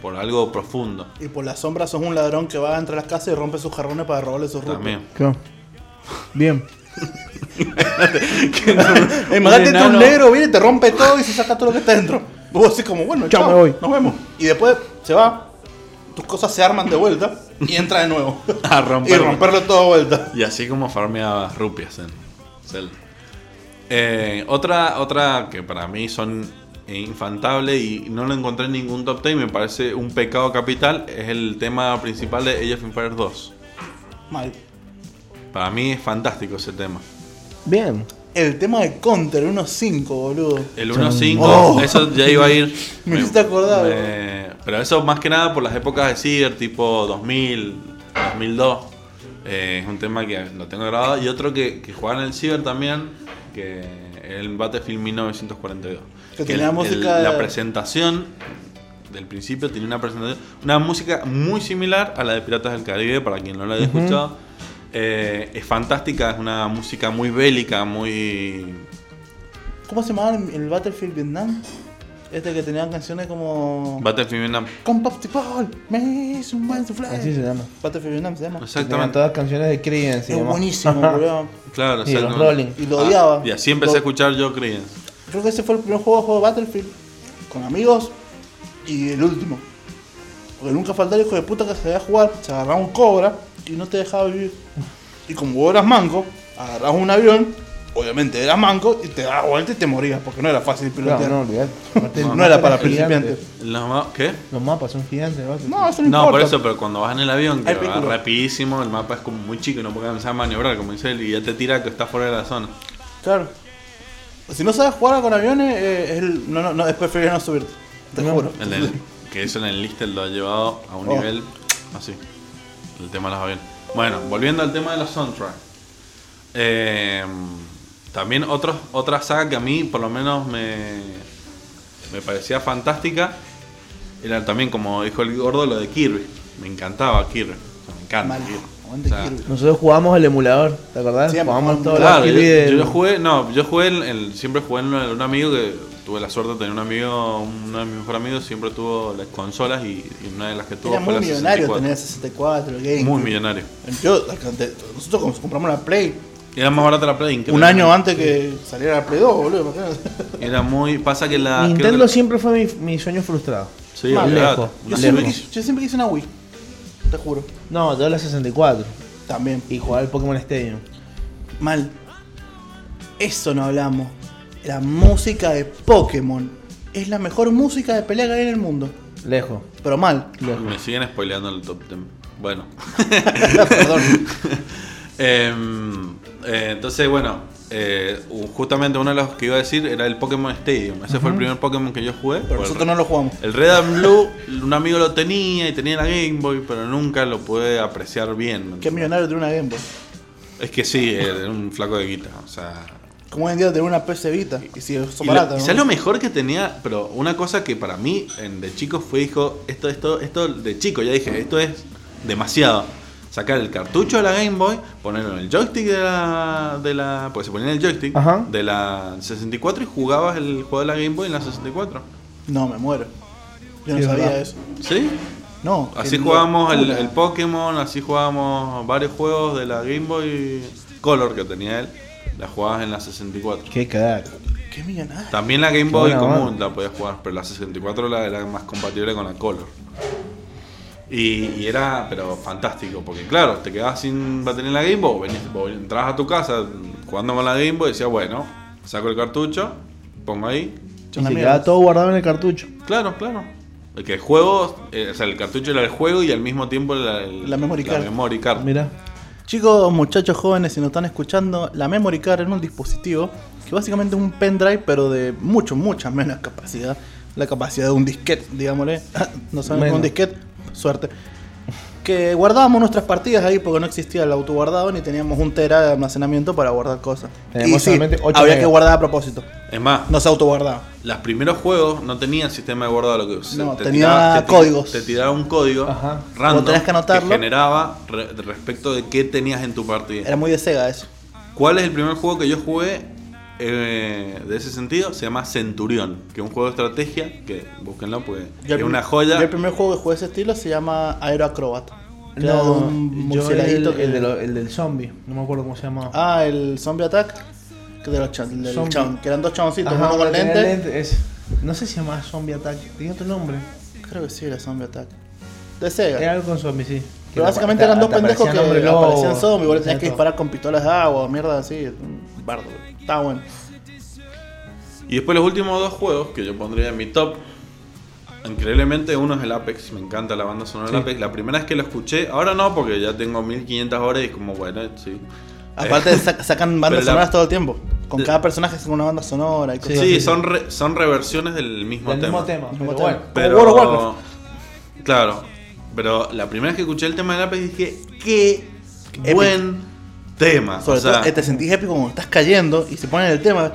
por algo profundo. Y por las sombras sos un ladrón que va entre las casas y rompe sus jarrones para robarle sus rupias. También. Claro. Bien. Imagínate Un negro viene, te rompe todo y se saca todo lo que está dentro. Vos así como, bueno, Chao, chao, me voy. nos vemos. Y después se va, tus cosas se arman de vuelta y entra de nuevo. A y romperlo. romperlo todo de vuelta. Y así como farmeaba rupias en Zelda. Eh, otra, otra que para mí son infantable y no lo encontré en ningún top 10 y me parece un pecado capital es el tema principal de Age of Empires 2. Mal. Para mí es fantástico ese tema. Bien. El tema de Counter 1.5, boludo. El 1.5, Oh. eso ya iba a ir. Me hiciste acordar. me- pero eso más que nada por las épocas de Cider, tipo 2000, 2002. Eh, es un tema que lo tengo grabado. Y otro que, que jugaba en el Ciber también, que es el Battlefield 1942. Que tenía el- música el- La presentación del principio tiene una presentación, una música muy similar a la de Piratas del Caribe, para quien no la haya escuchado. Eh, es fantástica, es una música muy bélica, muy ¿Cómo se llamaba el, el Battlefield Vietnam? Este que tenía canciones como. Battlefield Vietnam. Con Pop Paul, me hizo un buen soufflé. Así se llama. Battlefield Vietnam se llama. Tenían Exactamente. todas canciones de Creedence. y Es buenísimo, boludo. Claro, Y los. Rolling. Y lo odiaba. Y así empecé Lo- a escuchar yo Creedence. Creo que ese fue el primer juego, juego de Battlefield con amigos y el último. Porque nunca faltaba el hijo de puta que se a jugar, se agarraba un cobra y no te dejaba vivir. Y como vos eras manco, agarrabas un avión, obviamente eras manco y te dabas vuelta y te morías porque no era fácil Claro, pilotear. no, no, olvidate. Era para principiantes. Los ¿Qué? Los mapas son gigantes. ¿no? eso no, No, importa. por eso, pero cuando vas en el avión, que va rapidísimo, el mapa es como muy chico y no puedes empezar a maniobrar, como dice él, y ya te tira que está fuera de la zona. Claro. Si no sabes jugar con aviones, eh, es, el- no, no, no, es preferible no subirte. Te No. juro. El que eso en el listel lo ha llevado a un Oh. nivel así. El tema de los aviones. Bueno, volviendo al tema de los soundtracks. Eh, también otros, otra saga que a mí por lo menos me, me parecía fantástica era también, como dijo el gordo, lo de Kirby. Me encantaba Kirby. O sea, me encanta Mal. Kirby. Aguante O sea, Kirby. Nosotros jugamos el emulador, ¿te acordás? Siempre Jugamos todos Claro, los yo, del- jugué, no, yo jugué, el- siempre jugué en un amigo que tuve la suerte de tener un amigo, uno de mis mejores amigos, siempre tuvo las consolas y, y una de las que tuvo Era fue muy la millonario 64. tener el 64, el Game. Muy millonario. Yo, nosotros compramos la Play Era más barata la Play. un año antes que saliera la Play 2, boludo. imagínate. Era muy. Pasa que la. Nintendo que- siempre fue mi, mi sueño frustrado. Sí, lejos. Yo siempre, quise, yo siempre quise una Wii. Te juro. No, yo la 64. También. Y jugar el Pokémon Stadium. Mal. Eso no hablamos. La música de Pokémon. Es la mejor música de pelea que hay en el mundo. Lejos. Pero mal. Me siguen spoileando el top 10. Bueno. Perdón. Em, eh, entonces, bueno, eh, justamente uno de los que iba a decir era el Pokémon Stadium. Ese fue el primer Pokémon que yo jugué. Pero nosotros el, no lo jugamos. el Red and Blue, un amigo lo tenía y tenía la Game Boy, pero nunca lo pude apreciar bien. Qué millonario tiene una Game Boy. Es que sí, era un flaco de guita. O sea, Como hoy en día tener una PC Vita. Y si es Y, lo- barata, y ¿no? ¿sabes lo mejor que tenía? Pero una cosa que para mí en- de chico fue, dijo, esto, esto, esto de chico, ya dije, esto es demasiado. Sacar el cartucho de la Game Boy, ponerlo en el joystick de la. De la pues se ponía en el joystick Ajá. de la 64 y jugabas el juego de la Game Boy en la 64. No, me muero. Yo no Sí, sabía verdad. eso. ¿Sí? No. Así jugábamos el, Pokémon, así jugábamos varios juegos de la Game Boy Color que tenía él. La jugabas en la 64. Qué crack. Qué millonario. También la Game Boy común la podías jugar, pero la 64 la era más compatible con la Color. Y, y era, pero fantástico, porque claro, te quedabas sin batería en la Game Boy, venís- vos entrabas a tu casa jugando con la Game Boy y decías, bueno, saco el cartucho, pongo ahí. Y se quedaba todo guardado en el cartucho. Claro, claro. El que el juego, eh, o sea, el cartucho era el juego y al mismo tiempo la, el- La memory card. memory card. Mira. Chicos, muchachos jóvenes, si nos están escuchando, la memory card es un dispositivo que básicamente es un pendrive, pero de mucho, mucha menos capacidad. La capacidad de un disquete, digámosle. no saben Menos. un disquete, suerte. Que guardábamos nuestras partidas ahí porque no existía el autoguardado ni teníamos un tera de almacenamiento para guardar cosas. Teníamos y sí, solamente ocho había megas. que guardar a propósito. Es más, No se autoguardaba. los primeros juegos no tenían sistema de guardado lo que No, te tenía tiraba- códigos. Te tiraba un código Ajá. random tenías que anotarlo. generaba re- respecto de qué tenías en tu partida. Era muy de Sega eso. ¿Cuál es el primer juego que yo jugué eh, de ese sentido? Se llama Centurión, que es un juego de estrategia, que búsquenlo porque Yo es una joya. yo el primer juego que jugué de ese estilo se llama Aero Acrobat. Que era de No, un yo el, murcielaguito que- el, de lo- el del zombie. No me acuerdo cómo se llamaba. Ah, el Zombie Attack. Que, de los chabón, que eran dos chaboncitos, uno con lente. lente, es- no sé si se llamaba Zombie Attack. Tenía otro nombre. Creo que sí, era Zombie Attack. De Sega. Era algo con zombie, sí. Pero básicamente te- eran dos pendejos que aparecían zombies, vos tenías que disparar con pistolas de agua, mierda así. un Bardo. Está bueno. Y después los últimos dos juegos que yo pondría en mi top. Increíblemente uno es el Apex, me encanta la banda sonora del. Apex. La primera vez que lo escuché, ahora no, porque ya tengo 1500 horas y es como, bueno, sí. Aparte, Eh, sac- sacan bandas pero la- sonoras todo el tiempo. Con cada personaje sacan una banda sonora y cosas sí, así. son, re- son reversiones del mismo Del tema. mismo tema. Mismo Pero tema. bueno. Pero, Como World of Warcraft. Claro, pero la primera vez que escuché el tema del Apex dije, qué buen tema. Sobre o sea, todo, eh, te sentís épico cuando estás cayendo y se ponen el tema.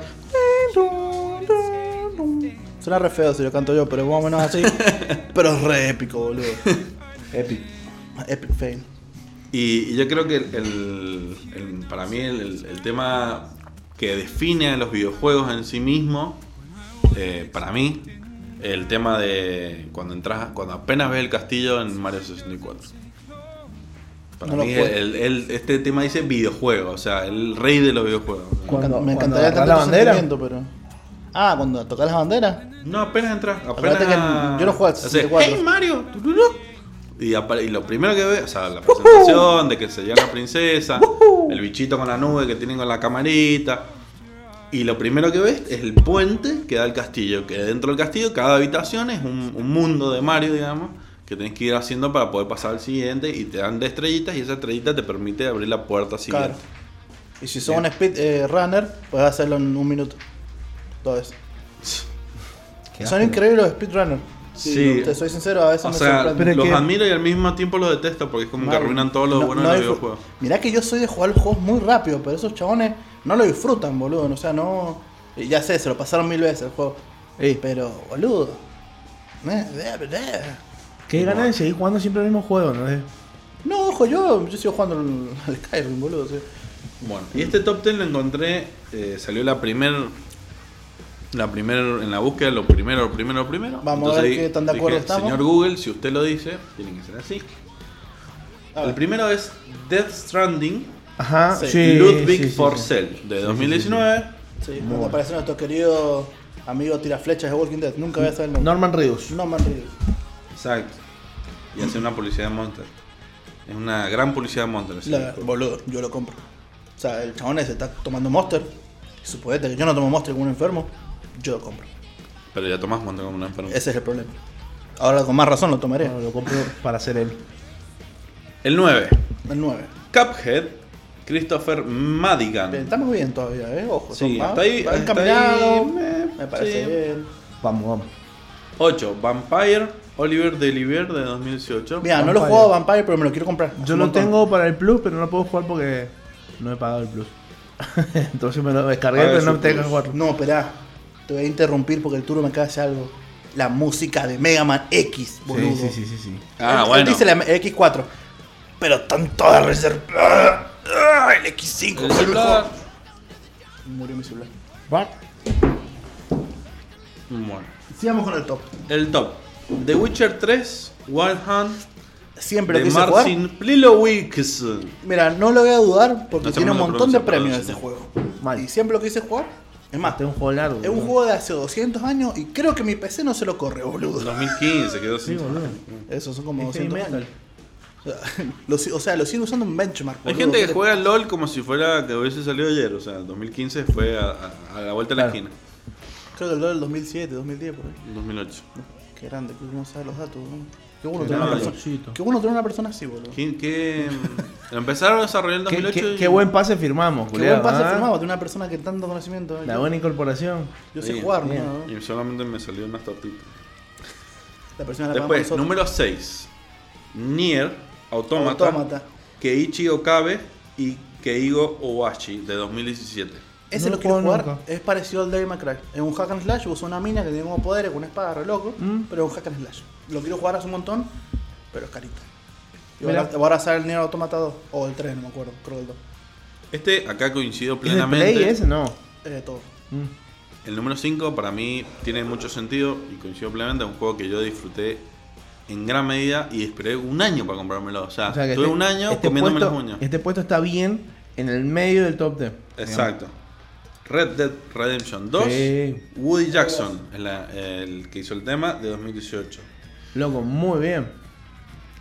Suena re feo si lo canto yo, pero más o menos así. pero es re épico, boludo. Epic. Epic fail. Y, y yo creo que el, el- el- para mí el tema que define a los videojuegos en sí mismo, eh, para mí, el tema de cuando entras, cuando apenas ves el castillo en Mario 64. Para No mí el- el- este tema dice videojuego, o sea, el rey de los videojuegos. Me, Cuando- encanta- me cuando encantaría tener la bandera. pero. Ah, cuando tocas las banderas. No, apenas entras. Apenas... Que yo no juego al Hace, 64. ¡Hey Mario! Y, lo primero que ves, o sea, la presentación de que se llama la princesa, el bichito con la nube que tienen con la camarita. Y lo primero que ves es el puente que da al castillo. Que dentro del castillo, cada habitación es un, un mundo de Mario, digamos, que tenés que ir haciendo para poder pasar al siguiente. Y te dan de estrellitas y esa estrellita te permite abrir la puerta siguiente. Claro. Y si sos un speed eh, runner, puedes hacerlo en un minuto. Todo eso. Son increíbles los speedrunners. Sí. Te soy sincero, a veces O me sea, sorprende. Los que- admiro y al mismo tiempo los detesto porque es como que arruinan todo lo No- bueno no de los videojuegos. Mirá que yo soy de jugar los juegos muy rápido, pero esos chabones no lo disfrutan, boludo. O sea, no. Ya sé, se lo pasaron mil veces el juego. Pero, boludo. Qué ganas de seguir jugando siempre el mismo juego, ¿no? Es- No, ojo, yo, yo sigo jugando al, al Skyrim, boludo. sí. Bueno, y este top 10 lo encontré, eh, salió la primer, la primer, en la búsqueda, lo primero, lo primero, lo primero. Vamos a ver qué tan de acuerdo dije, estamos. Señor Google, si usted lo dice, tiene que ser así. A El primero es Death Stranding, Ajá, Sí. sí. Ludwig sí, de 2019. Sí, Muy cuando bueno. aparece nuestro querido amigo tiraflechas de Walking Dead. Nunca voy a saber el nombre. Norman Reedus. No man Reedus. Exacto. Y hace una publicidad de Monster. Es una gran publicidad de Monster. ese La- boludo, yo lo compro. O sea, el chabón ese está tomando Monster. Suponete que yo no tomo Monster como un enfermo. Yo lo compro. Pero ya tomás Monster como un enfermo. Ese es el problema. Ahora con más razón lo tomaré. Bueno, lo compro para hacer él. El 9. El 9. Cuphead, Christopher Madigan. Estamos bien todavía, eh. Ojo, Sí, son- hasta ahí- va hasta encaminado. ahí, eh, me parece sí. bien. Vamos, vamos. 8. Vampire, Oliver Deliver de 2018. Mira, no lo Vampire. juego a Vampire, pero me lo quiero comprar. Yo un lo montón. tengo para el Plus, pero no lo puedo jugar porque no he pagado el Plus. Entonces me lo descargué, pero no su tengo que Plus. jugarlo. No, espera. Te voy a interrumpir porque el Turo me acaba de hacer algo. La música de Mega Man X, boludo. Sí, sí, sí, sí, sí. Ah, Él- bueno. dice la X4. Pero están todas reservadas. Ah, El X5 El celular. mejor. Murió mi celular. Va. Bueno. Sigamos con el top. El top. The Witcher 3, Wild Hunt, Siempre lo de quise jugar. Marcin Plilowicz. Mira, no lo voy a dudar porque No tiene un montón de premios ese juego. Mal. Y siempre lo quise jugar. Es más, Este es un juego largo. es un juego de hace 200 años y creo que mi PC no se lo corre, boludo. 2015 quedó Sí, sin. boludo. Eso son como Es heavy 200 metal. años. O sea, lo, si- o sea, lo sigo usando en benchmark. Hay gente ¿Qué que juega LOL como si fuera que hubiese salido ayer. O sea, 2015 fue a, a- a la vuelta de la esquina. Creo que el del 2007, 2010, por ahí. 2008. Qué grande, que uno sabe los datos, boludo. Qué bueno Qué tener una persona. Qué bueno tener una persona así, boludo. Qué, ¿Qué, qué- lo empezaron a desarrollar en Qué, 2008. qué- y- qué buen pase firmamos, culiao, buen pase ¿ah? firmado, tener una persona que tanto conocimiento. La buena incorporación. Yo sé Sí, jugar, bien. ¿no? Y solamente me salió unas tortitas. La persona la Después, número 6. Nier, Automata, Autómata. Keiichi Okabe y Keigo Owashi de 2017. Ese No lo quiero jugar. nunca. Es parecido al Devil May Cry. Es un hack and slash. Usa una mina que tiene como poderes con una espada re loco. Mm. Pero es un hack and slash. Lo quiero jugar hace un montón. Pero es carito. Y ahora, ahora sale el Nier Automata 2. O el 3, no me acuerdo. Creo que el 2. Este acá coincido ¿Es de plenamente. Play ese? No. Es de todo. Mm. El número 5 para mí tiene mucho sentido y coincido plenamente. Es un juego que yo disfruté en gran medida y esperé un año para comprármelo. O sea, O sea que tuve este- un año este comiéndome puesto, los uñas. Este puesto está bien en el medio del top 10. Exacto. Red Dead Redemption 2. Sí. Woody Jackson, es la- el que hizo el tema de 2018. Loco, muy bien.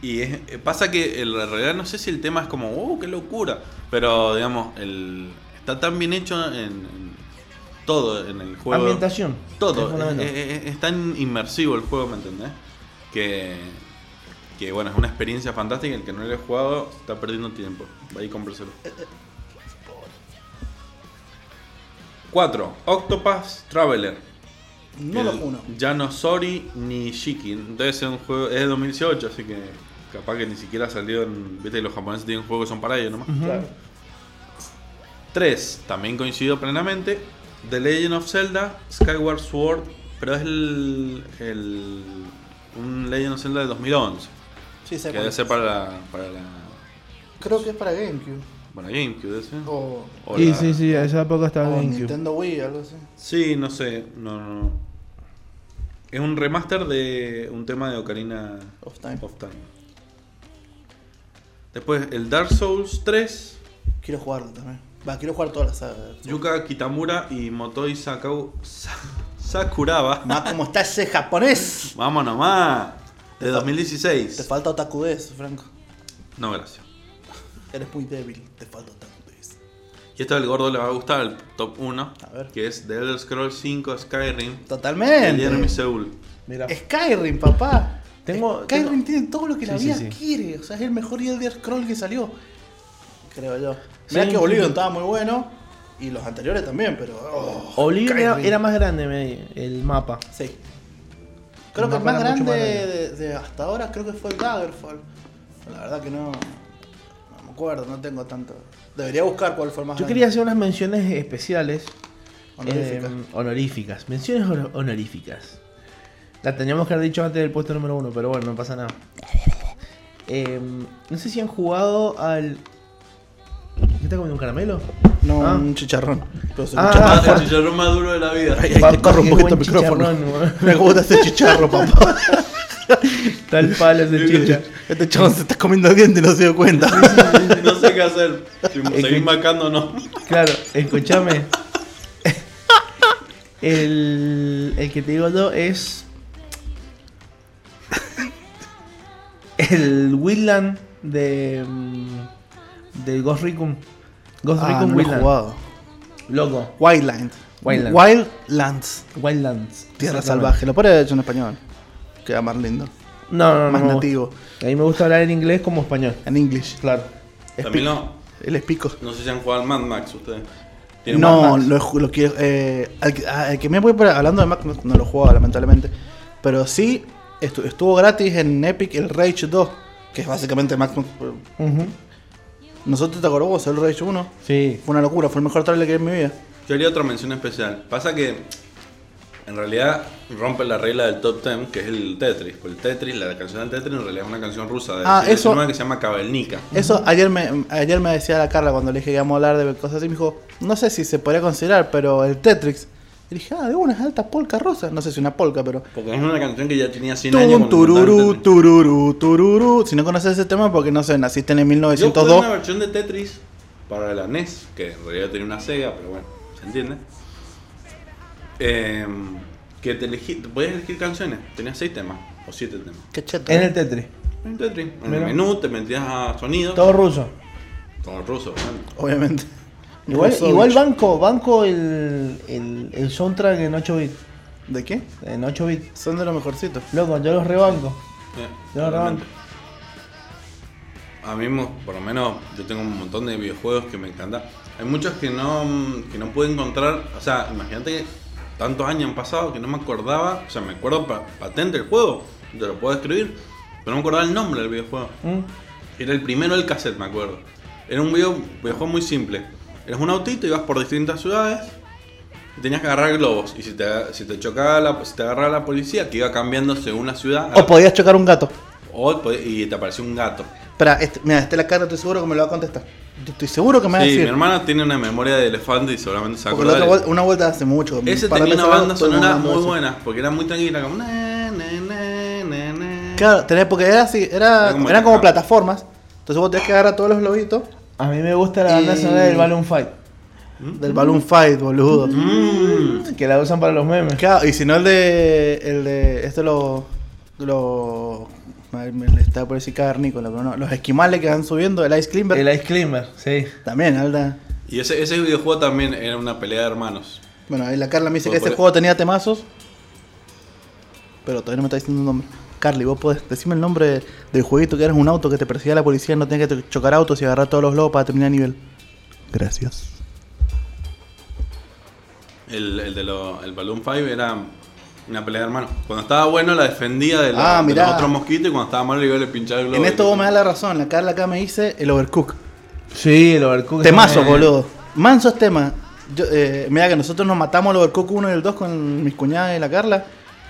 Y es- eh, pasa que en la realidad no sé si el tema es como, ¡oh, qué locura! Pero digamos, el, está tan bien hecho en, en todo en el juego. Ambientación. Todo. Es. Es, es- es tan inmersivo el juego, ¿me entendés? Que, que bueno, es una experiencia fantástica. El que no lo haya jugado está perdiendo tiempo. Vaya y. 4. Octopath Traveler. No El lo uno. Ya no Sori ni Shiki. Debe ser un juego. Es de 2018, así que capaz que ni siquiera salió en. Viste que los japoneses tienen juegos que son para ellos nomás. Claro. 3. También coincido plenamente. The Legend of Zelda, Skyward Sword. Pero es el. el un Legend of Zelda de 2011. Sí, sé Que debe ser para la. Para la Creo que es para GameCube. Para GameCube, ser. O, O Sí, la- sí, sí, a esa época estaba o GameCube. Nintendo Wii, algo así. Sí, no sé. No, no, no. Es un remaster de un tema de Ocarina Of Time. of Time. Después el Dark Souls 3, Quiero jugarlo también. Va, quiero jugar toda la saga. Yuka Kitamura y Motoi Sakau, Sa- Sakuraba. Más como está ese japonés. Vamos nomás. De Te fal- 2016. Te falta otakudez, Franco. No, gracias. Eres muy débil. Te falta otakudez. Y esto al gordo le va a gustar, el top 1. A ver. Que es The Elder Scrolls 5 Skyrim. de Totalmente. Jeremy Seul. Mira. Skyrim, papá. Tengo- Skyrim tengo- tiene todo lo que la Sí, vida sí, sí. quiere. O sea, es el mejor Elder Scroll que salió. Creo yo. Sí, Mirá que. Oblivion estaba muy bueno. Y los anteriores también, pero. oh, Oblivion era, más grande me- el mapa. Sí. Creo El que el más grande de, grande. de hasta ahora creo que fue el Daggerfall. La verdad que no. No me acuerdo, no tengo tanto. Debería buscar cuál fue el más Yo grande. quería hacer unas menciones especiales. Honorífica. eh, honoríficas. Menciones honor- honoríficas. La teníamos que haber dicho antes del puesto número uno, pero bueno, no pasa nada. Eh, no sé si han jugado al. ¿Qué está comiendo un caramelo? No, Ah. un chicharrón. Pero Ah. Ah, el chicharrón más duro de la vida. Ay, ay, Papá, te corro un poquito el micrófono. cómo está ese chicharro, papá. Tal palo ese chicha. Este chabón se está comiendo diente y no se dio cuenta. No sé qué hacer. Si que- macando o no. Claro, escúchame. El, el que te digo yo es. El Wildland de. mm, De Ghost Recon. Ghost Ah, Recon no Wildland. jugado. Loco. Wildland. Wildland. Wildlands. Wildlands. Tierra salvaje. Lo puede hecho en español. Queda más lindo. No, no, no. más me gusta. nativo. A mí me gusta hablar en inglés como español. En English. Claro. Es También pico. no. Él es pico. No sé si han jugado al Mad Max ustedes. ¿Tienen No, Mad Max? lo, lo quiero. Eh, al, que- ah, el que me voy por- hablando de Mac, no, no lo he jugado, lamentablemente. Pero sí estu- estuvo gratis en Epic el Rage 2, que es básicamente Mac. Ujú. Nosotros te acordás vos, el Rage 1. Sí. Fue una locura, fue el mejor trailer que vi en mi vida. Yo haría otra mención especial. Pasa que en realidad rompe la regla del top 10, que es el Tetris. Pues el Tetris, la canción del Tetris, en realidad es una canción rusa de Ah, eso- que se llama Kabelnica. Eso ayer me, ayer me decía la Carla cuando le dije que íbamos a hablar de cosas así. Me dijo, no sé si se podría considerar, pero el Tetris. Y dije, ah, de una alta polka rusa. No sé si una polka, pero. Porque es una canción que ya tenía 100 años. Cuando tururú, tururú, tururú. Si no conoces ese tema, porque no sé, naciste en el Yo jugué 1902. una versión de Tetris para la NES, que en realidad tenía una Sega, pero bueno, se entiende. Eh, que te elegí, te podías elegir canciones, tenías 6 temas o 7 temas. Qué cheto. En ¿eh? el Tetris. En Tetris, en Mira. el menú te metías a sonido, Todo ruso. el ruso, obviamente. Obviamente. Igual, igual banco, banco el, el, el soundtrack en 8 bits. ¿De qué? En 8 bits. Son de los mejorcitos. Loco, yo los rebanco. Eh, Yo lo totalmente. rebanco. A mí, mo- por lo menos, yo tengo un montón de videojuegos que me encantan. Hay muchos que no, que no pude encontrar. O sea, imagínate que tantos años han pasado que no me acordaba. O sea, me acuerdo pa- patente el juego, te lo puedo escribir, pero no me acordaba el nombre del videojuego. ¿Mm? Era el primero del cassette, me acuerdo. Era un video, videojuego muy simple. Eras un autito, ibas por distintas ciudades y tenías que agarrar globos. Y si te, si te chocaba la, si te agarraba la policía, que iba cambiando según la ciudad, O podías chocar un gato. O y te apareció un gato. Espera, este, mira, este la cara, estoy seguro que me lo va a contestar. Yo estoy seguro que me va a Sí, mi hermana tiene una memoria de elefante y seguramente se va a Porque la acordar. otra vuelta- una vuelta hace mucho. Ese tenía una banda sonora muy buena, porque era muy tranquila, como... na, na, na. Claro, tenés, porque era así, era, Era como eran como plataformas. Entonces vos tenías que agarrar todos los globitos A mí me gusta la banda Y- sonora del Balloon Fight. del Balloon Fight, boludo. Mm. Que la usan para los memes. Claro, y si no el de. El de. Este lo. Lo. Me le estaba por decir cavernícola, pero no. Los esquimales que van subiendo, el Ice Climber. El Ice Climber, sí. También, alta. Y ese, ese videojuego también era una pelea de hermanos. Bueno, ahí la Carla me dice que poner- juego tenía temazos. Pero todavía no me está diciendo un nombre. Carly, vos podés decirme el nombre de- del jueguito que eras un auto que te perseguía la policía y no tenías que chocar autos y agarrar todos los globos para terminar nivel. Gracias. El, el de lo, el Balloon 5 era una pelea de hermanos. Cuando estaba bueno la defendía de, la- Ah, de los otros mosquitos y cuando estaba malo le iba a pinchar el globo. En esto vos me das la razón. La Carla acá me dice el Overcook. Sí, el Overcooked. Temazo, Eh, boludo. Mansos temas. Yo, eh, mira que nosotros nos matamos el Overcook 1 y el 2 con mis cuñadas y la Carla.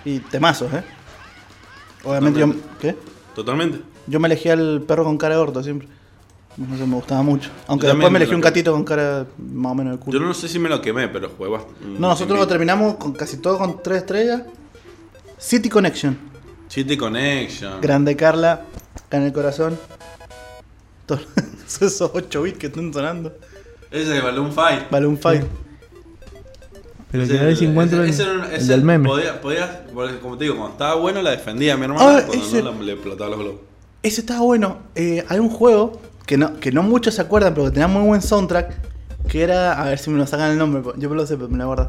Y temazos, ¿eh? Obviamente yo... ¿Qué? Totalmente. Yo me elegía el perro con cara de orto siempre. No sé, me gustaba mucho. Aunque Yo después me elegí un gatito con cara más o menos de culo. Yo no sé si me lo quemé, pero jugué bastante. No, nosotros lo terminamos con casi todo con tres estrellas. City Connection. City Connection. Grande Carla. Acá en el corazón. Todo- Esos 8 bits que están sonando. Ese de Balloon Fight. Balloon Fight. Pero Ese- que si encuentro el, ese- el ese del meme. Podía, como te digo, cuando estaba bueno la defendía mi hermana, Ah, cuando ese- no la- le explotaba los globos. Ese estaba bueno. Eh, hay un juego que no, que no muchos se acuerdan, pero que tenía muy buen soundtrack. Que era. A ver si me lo sacan el nombre. Yo me lo sé, pero me lo guardo.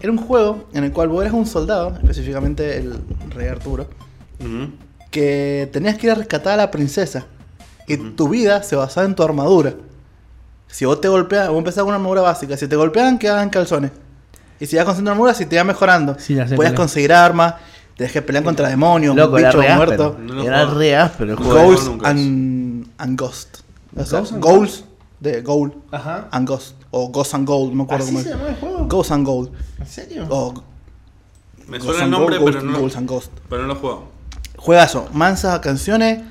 Era un juego en el cual vos eras un soldado, específicamente el rey Arturo, que tenías que ir a rescatar a la princesa. Y tu vida se basaba en tu armadura. Si vos te golpeas, vos empezás con una armadura básica. Si te golpeaban, quedabas en calzones. Y si ibas con armadura, si te iba mejorando. Sí, Podías conseguir armas, tenías que pelear contra demonios, Loco, era bichos re muertos. áspero. No Era re áspero el juego. nunca and, and Ghost. O sea, goals de Goal Ajá. and Ghost. O Ghost and Gold, no me acuerdo ¿Así cómo se es. llama el juego? Ghost and Gold. ¿En serio? O Me Ghosts suena el and nombre, pero no, and Ghost. pero no lo he jugado. Juegazo, mansas canciones,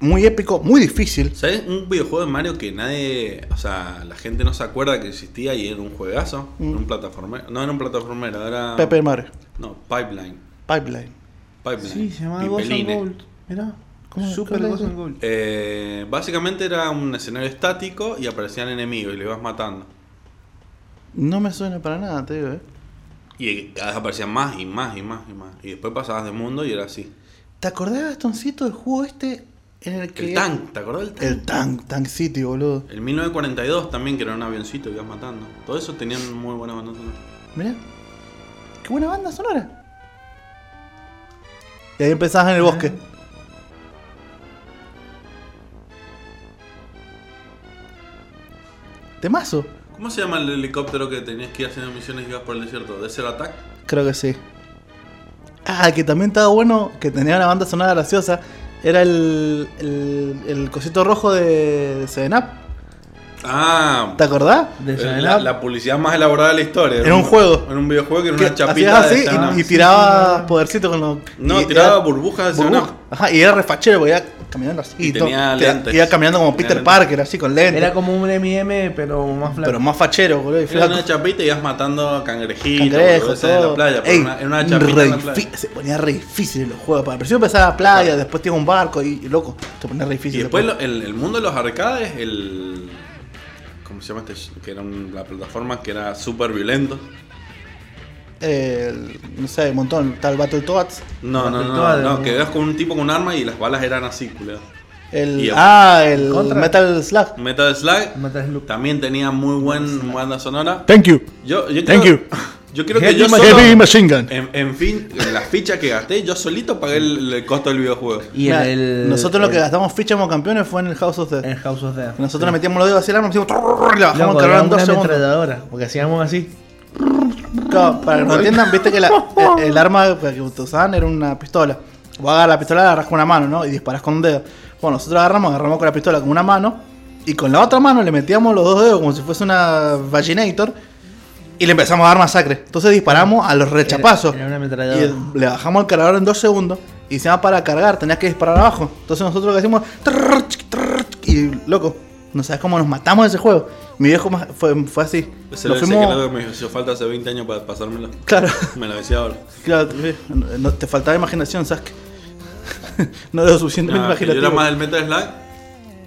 muy épico, muy difícil. ¿Sabes? Un videojuego de Mario que nadie. O sea, la gente no se acuerda que existía y era un juegazo. Mm. Era un plataformero. No era un plataformero, era. Pepe Mario, No, Pipeline. Pipeline. Pipeline. Sí, se llama Ghost and Pipeline. Gold. Mirá, ¿cómo Super qué Ghost. Eh, básicamente era un escenario estático y aparecían enemigos y le ibas matando. No me suena para nada, te digo, eh. Y cada vez aparecían más y más y más y más. Y después pasabas de mundo y era así. ¿Te acordás, Gastoncito, del juego este en el que. El tank, ¿te acordás del tank? El Tank, Tank City, boludo. El 1942 también, que era un avioncito y ibas matando. Todo eso tenían muy buena banda sonora. Mirá. Qué buena banda sonora. Y ahí empezabas en el bosque. Temazo. ¿Cómo se llama el helicóptero que tenías que ir haciendo misiones y ibas por el desierto? ¿Desert Attack? Creo que sí. Ah, que también estaba bueno, que tenía una banda sonora graciosa. Era el, el, el cosito rojo de, de Seven Up. Ah, ¿Te acordás? De Seven la, Up. la publicidad más elaborada de la historia. Era un juego. Era un videojuego que era Que una chapita de así Up. y, y tirabas podercito con los. No, y- tiraba era- burbujas de Seven burbuja. Up. Ajá, y era refachero porque iba caminando así. Y todo. tenía Tira- lentes. Iba caminando como Tenía Peter lentes. Parker, así con lentes. Era como un M&M, pero más flaco. pero más fachero, boludo. Y Era una chapita y ibas matando cangrejitos en la playa. Ey, una- era una chapita re en la playa. Se ponía re difícil en los juegos. Para principio empezaba la playa, después tiene un barco y, y loco. Se ponía re difícil. Y después lo- el, el mundo de los arcades, el. ¿Cómo se llama este? sh- Que era un- la plataforma que era súper violento. Eh, el- no sé, un montón. Tal Battletoads. No, no, no, no, ¿no? que veas con un tipo con un arma y las balas eran así, culero. El, ah, el Contra. Metal Slug. Metal Slug Metal Slug. también tenía muy buen banda sonora. Thank you. Yo, yo Thank creo, you. Yo creo que yo solo, Heavy Machine Gun. en, en fin, en las fichas que gasté, yo solito pagué el, el costo del videojuego. Y Mira, el, el- nosotros lo que gastamos ficha como campeones fue en el House of Death. En House of Death. Nosotros le metíamos los dedos hacia el arma, hacíamos y le bajamos una dos segundos. porque hacíamos así. Claro, para que no entiendan, viste que la- el, el arma que usaban era una pistola. Vos agarras la pistola, la agarras con una mano, ¿no? Y disparas con un dedo. Bueno, nosotros agarramos, agarramos con la pistola con una mano y con la otra mano le metíamos los dos dedos como si fuese una Vaginator y le empezamos a dar masacre. Entonces disparamos a los rechapazos. Era Y le bajamos el cargador en dos segundos. Y se va para cargar, tenías que disparar abajo. Entonces nosotros lo que trrr, Y loco, no sabes cómo nos matamos de ese juego. Mi viejo fue, fue así. Ese Lo ese fuimos- que me hizo falta hace 20 años para pasármelo. Claro, Me lo decía ahora. claro, no- te faltaba imaginación, Sasuke. no era suficientemente No, que yo imaginativo. era más del Metal Slug.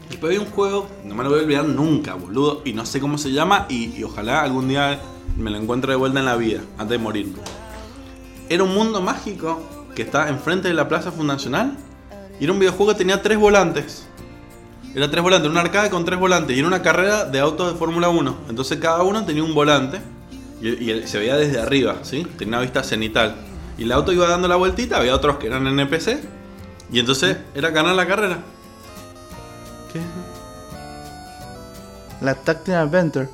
Después había un juego, no me lo voy a olvidar nunca, boludo. Y no sé cómo se llama. Y, y ojalá algún día me lo encuentre de vuelta en la vida, antes de morir. Era un mundo mágico que está enfrente de la Plaza Fundacional. Y era un videojuego que tenía tres volantes. Era tres volantes, una arcade con tres volantes. Y era una carrera de autos de Fórmula 1. Entonces cada uno tenía un volante. Y, se veía desde arriba, ¿sí? Tenía una vista cenital. Y el auto iba dando la vueltita. Había otros que eran NPC. Y entonces era ganar la carrera. ¿Qué? La Tactical Adventure.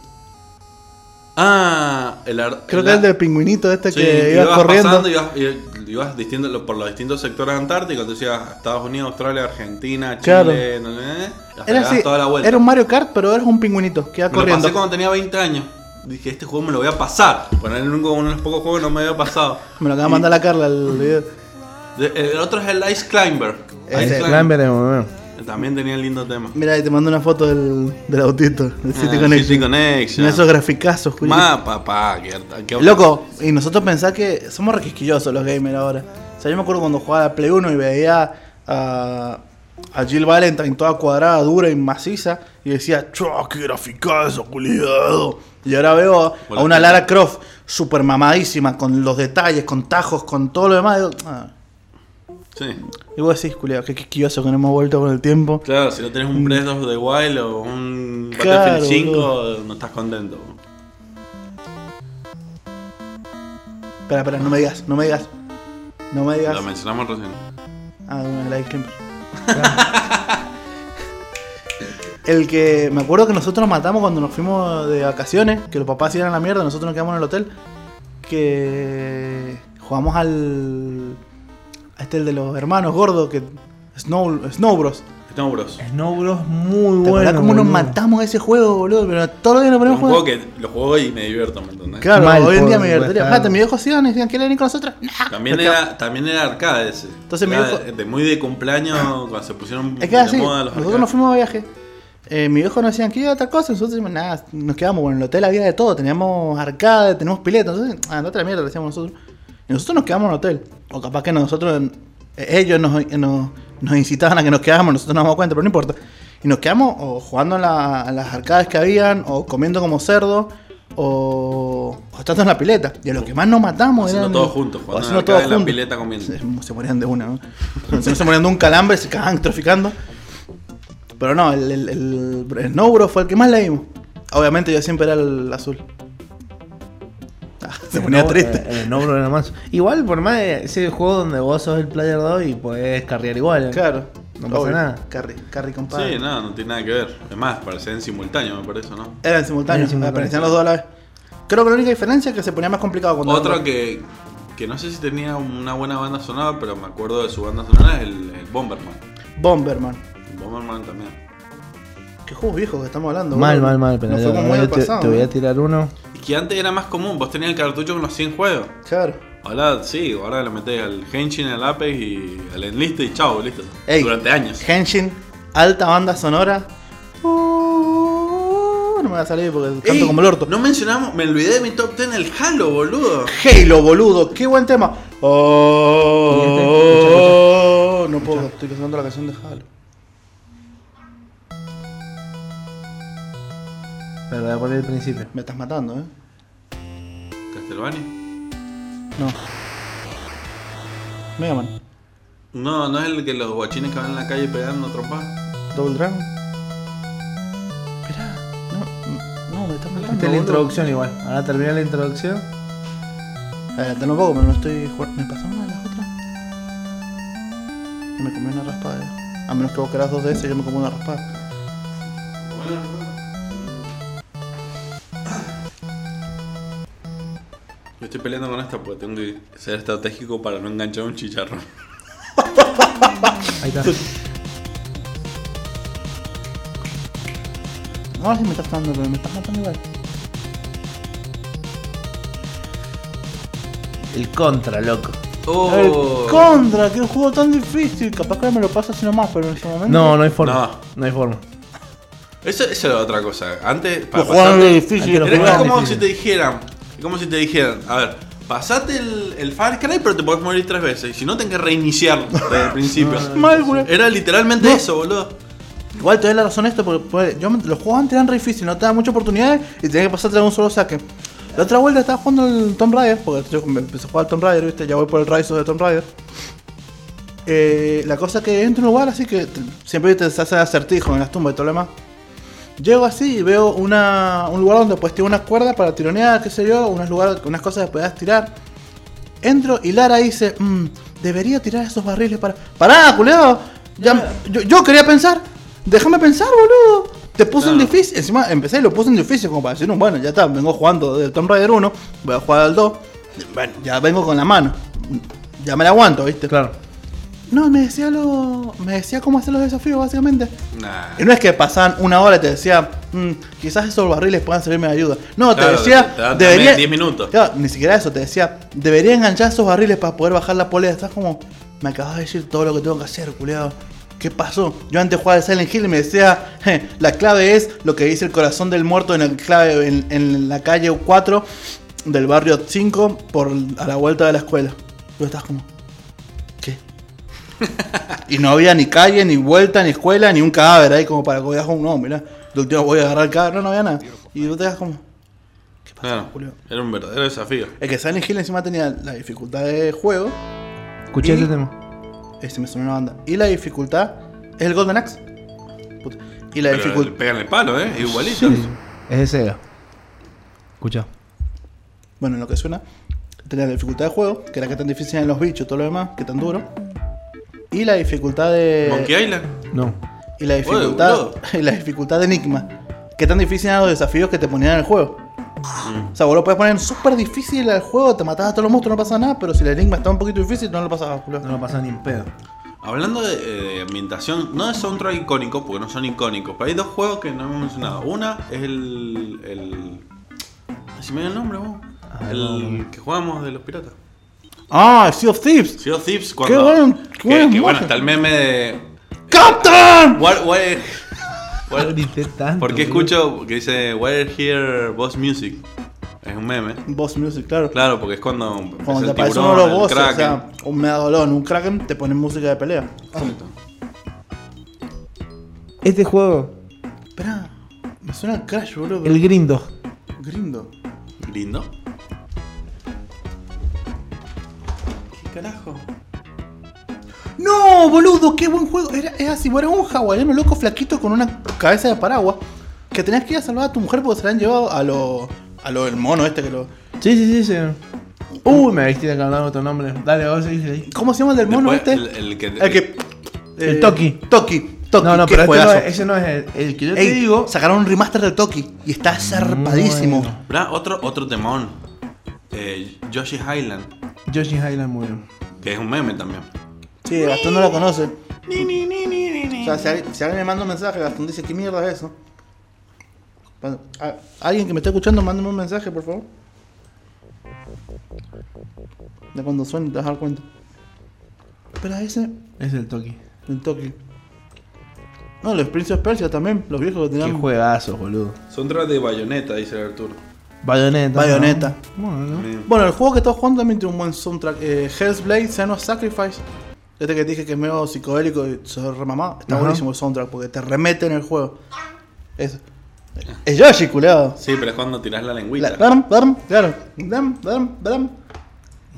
Ah, el ar- Creo que es el del pingüinito este Sí, que iba corriendo. pasando, ibas, y- ibas distinto- por los distintos sectores antárticos. Entonces ibas a Estados Unidos, Australia, Argentina, Claro. Chile, no sé, hasta Era así, toda la vuelta. era un Mario Kart, pero eras un pingüinito que iba Me lo corriendo. pasé cuando tenía 20 años. Dije, este juego me lo voy a pasar. El único- uno de los pocos juegos que no me había pasado. Me lo acaba de Y- mandar la Carla el video. de- el otro es el Ice Climber. Ice. Climber es muy bueno. También tenía el lindo tema. Mira, te mando una foto del, del autito, del City Ah, Connection. City Connection. Mira esos graficazos, Juli. Más, papá, que, que- Loco, y nosotros pensamos que somos requisquillosos los gamers ahora. O sea, yo me acuerdo cuando jugaba a Play 1 y veía a, a Jill Valentine toda cuadrada, dura y maciza, y decía, ¡Chua, qué graficazo, culiado! Y ahora veo a, una ¿qué Lara Croft super mamadísima, con los detalles, con tajos, con todo lo demás. Y, digo, ah. Sí. Y vos decís, culiado, qué quisquilloso que no hemos vuelto con el tiempo. Claro, si no tenés un Breath of the Wild o un Mm. Claro, Battlefield 5, boludo. no estás contento. Espera, espera, no me digas, no me digas. No me digas. Lo mencionamos recién. Ah, bueno, el Ice el que me acuerdo que nosotros nos matamos cuando nos fuimos de vacaciones, que los papás iban a la mierda, nosotros nos quedamos en el hotel, que jugamos al este el de los hermanos gordos que Snow Snow Bros. Snow Bros. Snow Bros muy ¿Te bueno. cómo nos matamos ese juego, boludo? Pero todos los días nos un ponemos a juego que lo juego y me divierto, ¿me entendés? Claro, Mal, hoy en día me divertiría. Fíjate, mis viejos iban y decían, ¿quieren ir con nosotros? Nah. También era, también era arcade ese. Entonces mi viejo- de, de muy de cumpleaños cuando se pusieron Es que era así, de moda los nosotros nos fuimos a viaje. Eh, mi viejo nos decían que iba a otra cosa, nosotros decimos, nada, nos quedamos, bueno, en el hotel había de todo, teníamos arcade, teníamos pileta, entonces, ah, no otra mierda, lo decíamos nosotros. Y nosotros nos quedamos en el hotel. O capaz que nosotros, eh, ellos nos, nos, nos incitaban a que nos quedáramos, nosotros no nos damos cuenta, pero no importa. Y nos quedamos o jugando en, la- en las arcades que habían, o comiendo como cerdo, o, o estando en la pileta. Y a lo que más nos matamos Haciendo eran- todos juntos, jugando en haciendo la todos en la juntos. pileta comiendo. Se, se morían de una, ¿no? si no se morían de un calambre, se cagaban traficando. Pero no, el, el, el, el fue el que más leímos. Obviamente yo siempre era el azul. Se ponía Snow- triste. El Snow Bros era más. Igual, por más ese juego donde vos sos el player 2 y podés carrear igual. ¿eh? Claro. No pasa Obvio. nada. Carry, carry compadre. Sí, no, no tiene nada que ver. Es más, parecen en simultáneo, me parece, ¿no? Era en simultáneo, Era en simultáneo. aparecían los dos a la vez. Creo que la única diferencia es que se ponía más complicado cuando. Otro que, que no sé si tenía una buena banda sonora, pero me acuerdo de su banda sonora, es el, el Bomberman. Bomberman. Bomberman también. Qué juegos viejos que estamos hablando. Mal, boludo. mal, mal. Pero yo- fuimos muy yo te, pasado, te voy a ¿no? tirar uno. Y que antes era más común, vos tenías el cartucho con los 100 juegos. Claro. Ahora sí, ahora le metés al Henshin, al Apex y al Enlist y chao, listo. Ey, Durante años. Henshin, alta banda sonora. Uh, no me va a salir porque canto Ey, como el orto. No mencionamos, me olvidé de mi top 10 el Halo, boludo. Halo, boludo, qué buen tema. Oh, no puedo, estoy cantando la canción de Halo. Pero voy a poner el principio. Me estás matando, eh. Castlevania. No. Mega Man, No, no es el que los guachines que van en la calle pegando trompas. Double Dragon. Esperá, no, no, me estás matando. Esta es la introducción igual. Ahora termina la introducción. Eh, te lo pongo, pero no estoy jugando. ¿Me pasó una de las otras? Me comí una raspada. eh. A menos que vos querás dos de esas, yo me como una raspada. Yo estoy peleando con esta porque tengo que ser estratégico para no enganchar un chicharrón. Ahí está. No, si me estás matando, pero me estás matando igual. El contra, loco. Oh. El contra, que juego tan difícil. Capaz que ahora me lo paso así nomás, pero en ese momento. No, no hay forma. No. No, hay forma. Eso, eso era otra cosa. Antes, Lo para jugaban difícil. Lo Era jugaban es como difícil. si te dijeran, es como si te dijeran, a ver, pasate el, el Far Cry, pero te podés morir tres veces. Y si no, tenés que reiniciar desde el principio. Mal, güey. Era literalmente No. eso, boludo. Igual te doy la razón esto, porque pues, yo me- los juegos antes eran re difíciles, no te daban muchas oportunidades y tenías que pasarte un solo saque. La otra vuelta estaba jugando el Tomb Raider, porque yo me empecé a jugar al Tomb Raider, viste, ya voy por el Rise of the Tomb Raider. Eh, la cosa que entro en un lugar así que te- siempre te hace acertijo en las tumbas y todo lo demás. Llego así y veo una, un lugar donde pues tiene unas cuerdas para tironear, qué sé yo, unos lugares, unas cosas que puedas tirar. Entro y Lara dice, "Mm, debería tirar esos barriles para... ¡Pará, culeado! Ya, yo, yo quería pensar, déjame pensar, boludo. Te puse Claro. difícil, encima empecé y lo puse en difícil como para decir, bueno, ya está, vengo jugando del Tomb Raider 1, voy a jugar al 2, bueno, ya vengo con la mano, ya me la aguanto, ¿viste? Claro. No, me decía lo, me decía cómo hacer los desafíos, básicamente. Nah. Y no es que pasaban una hora y te decía, "Mm, quizás esos barriles puedan servirme de ayuda. No, te decía, te debería. también 10 minutos. Claro, ni siquiera eso, te decía, debería enganchar esos barriles para poder bajar la polea. Estás como, me acabas de decir todo lo que tengo que hacer, culiado. ¿Qué pasó? Yo antes jugaba al Silent Hill y me decía, "Je, la clave es lo que dice el corazón del muerto en, el clave, en, en la calle 4 del barrio 5 por a la vuelta de la escuela. Vos estás como. Y no había ni calle, ni vuelta, ni escuela, ni un cadáver ahí como para que veas un no, mirá. Último voy a agarrar el cadáver, no, no había nada. Y tú te das como. ¿Qué pasa, Claro, Julio? era un verdadero desafío. El que Silent Hill encima tenía la dificultad de juego. Escuché este tema. Este me sonó una banda. Y la dificultad es el Golden Axe. Puta. Y la Pero le dificultad. pegan el palo, ¿eh? Igualito. Es de Sega. Escucha. Bueno, en lo que suena. Tenía la dificultad de juego, que era que tan difícil eran los bichos, todo lo demás, que tan duro. Y la dificultad de. Monkey Island. No. Y la dificultad. y la dificultad de Enigma. Que tan difícil eran los desafíos que te ponían en el juego. Mm. O sea, vos lo puedes poner súper difícil al juego, te matabas a todos los monstruos, no pasa nada, pero si el enigma estaba un poquito difícil, no lo pasabas, culo. No lo pasa ni en pedo. Hablando de, eh, de ambientación, no de soundtrack icónico, porque no son icónicos, pero hay dos juegos que no hemos mencionado. Una es el. el si me dio el nombre, vos. ver, El que jugamos de los piratas. Ah, Sea of Thieves. Sea of Thieves cuando. qué que, buen que bueno, está el meme de. ¡Captain! What, what- tanto, ¿Por qué escucho que dice Where here boss music? Es un meme. Boss Music, claro. Claro, porque es cuando Cuando te aparece uno de los bosses, o sea, un medalón, un kraken, te ponen música de pelea. Exacto. Este juego, Espera, me suena a Crash, boludo. el Grindo. Grindo. Lindo. Carajo? No, boludo, qué buen juego. Era, era así, era un hawaiano loco flaquito con una cabeza de paraguas que tenías que ir a salvar a tu mujer porque se la han llevado a lo, a lo del mono este que lo... Sí, sí, sí, sí. Uy, me vestí de que hablaba otro nombre. Dale, vos ahí. ¿Cómo se llama el del mono Después, este? el, el que, El que... El Toki. Toki. Toki. No, no, pero este no es- ese no es el, el que yo te Ey, digo. sacaron un remaster del Toki y está zarpadísimo. Bueno. Otro, otro temón. Eh, Yoshi Highland. Yoshi Highland muy bien. Que es un meme también. Sí, Gastón no lo conoce. O sea, si, alguien- si alguien me manda un mensaje, Gastón dice, ¿qué mierda es eso? A- ¿Alguien que me esté escuchando, mándame un mensaje, por favor. De cuando suene te vas a dar cuenta. Espera, ese, Es el Toki. el Toki. No, los Prince of Persia también, los viejos que Qué tenían. juegazos, boludo. Soundtrack de Bayonetta, dice Arturo. Bayonetta. Bayonetta. ¿no? Bueno, el juego que estás jugando también tiene un buen soundtrack. Eh, Hell's Blade, Senua's Sacrifice. Este que te dije que es medio psicodélico y se remamá. Está Ajá. buenísimo el soundtrack porque te remete en el juego. Es, es Yoshi, culeado. Sí, pero es cuando tirás la lengüita. La- Daram, daram, claro.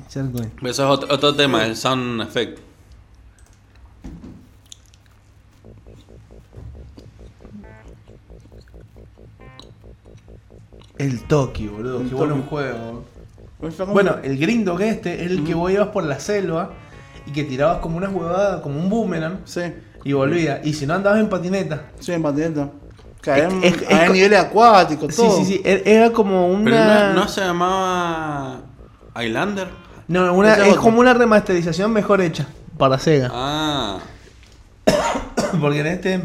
Charcoin. Eso es otro, otro tema, el sound effect. El Toki, boludo. El Qué bueno Toki. un juego. Bueno, Bueno, el Grindo que este es el que vos ibas por la selva y que tirabas como una huevada, como un boomerang Sí, y volvía. Y si no andabas en patineta. sí, en patineta. Que en- Es- niveles acuáticos, Sí, todo. sí, sí. e- Era como Pero una. no, no se llamaba Highlander. No, una- es es otro. como una remasterización mejor hecha para Sega. Ah, Porque en este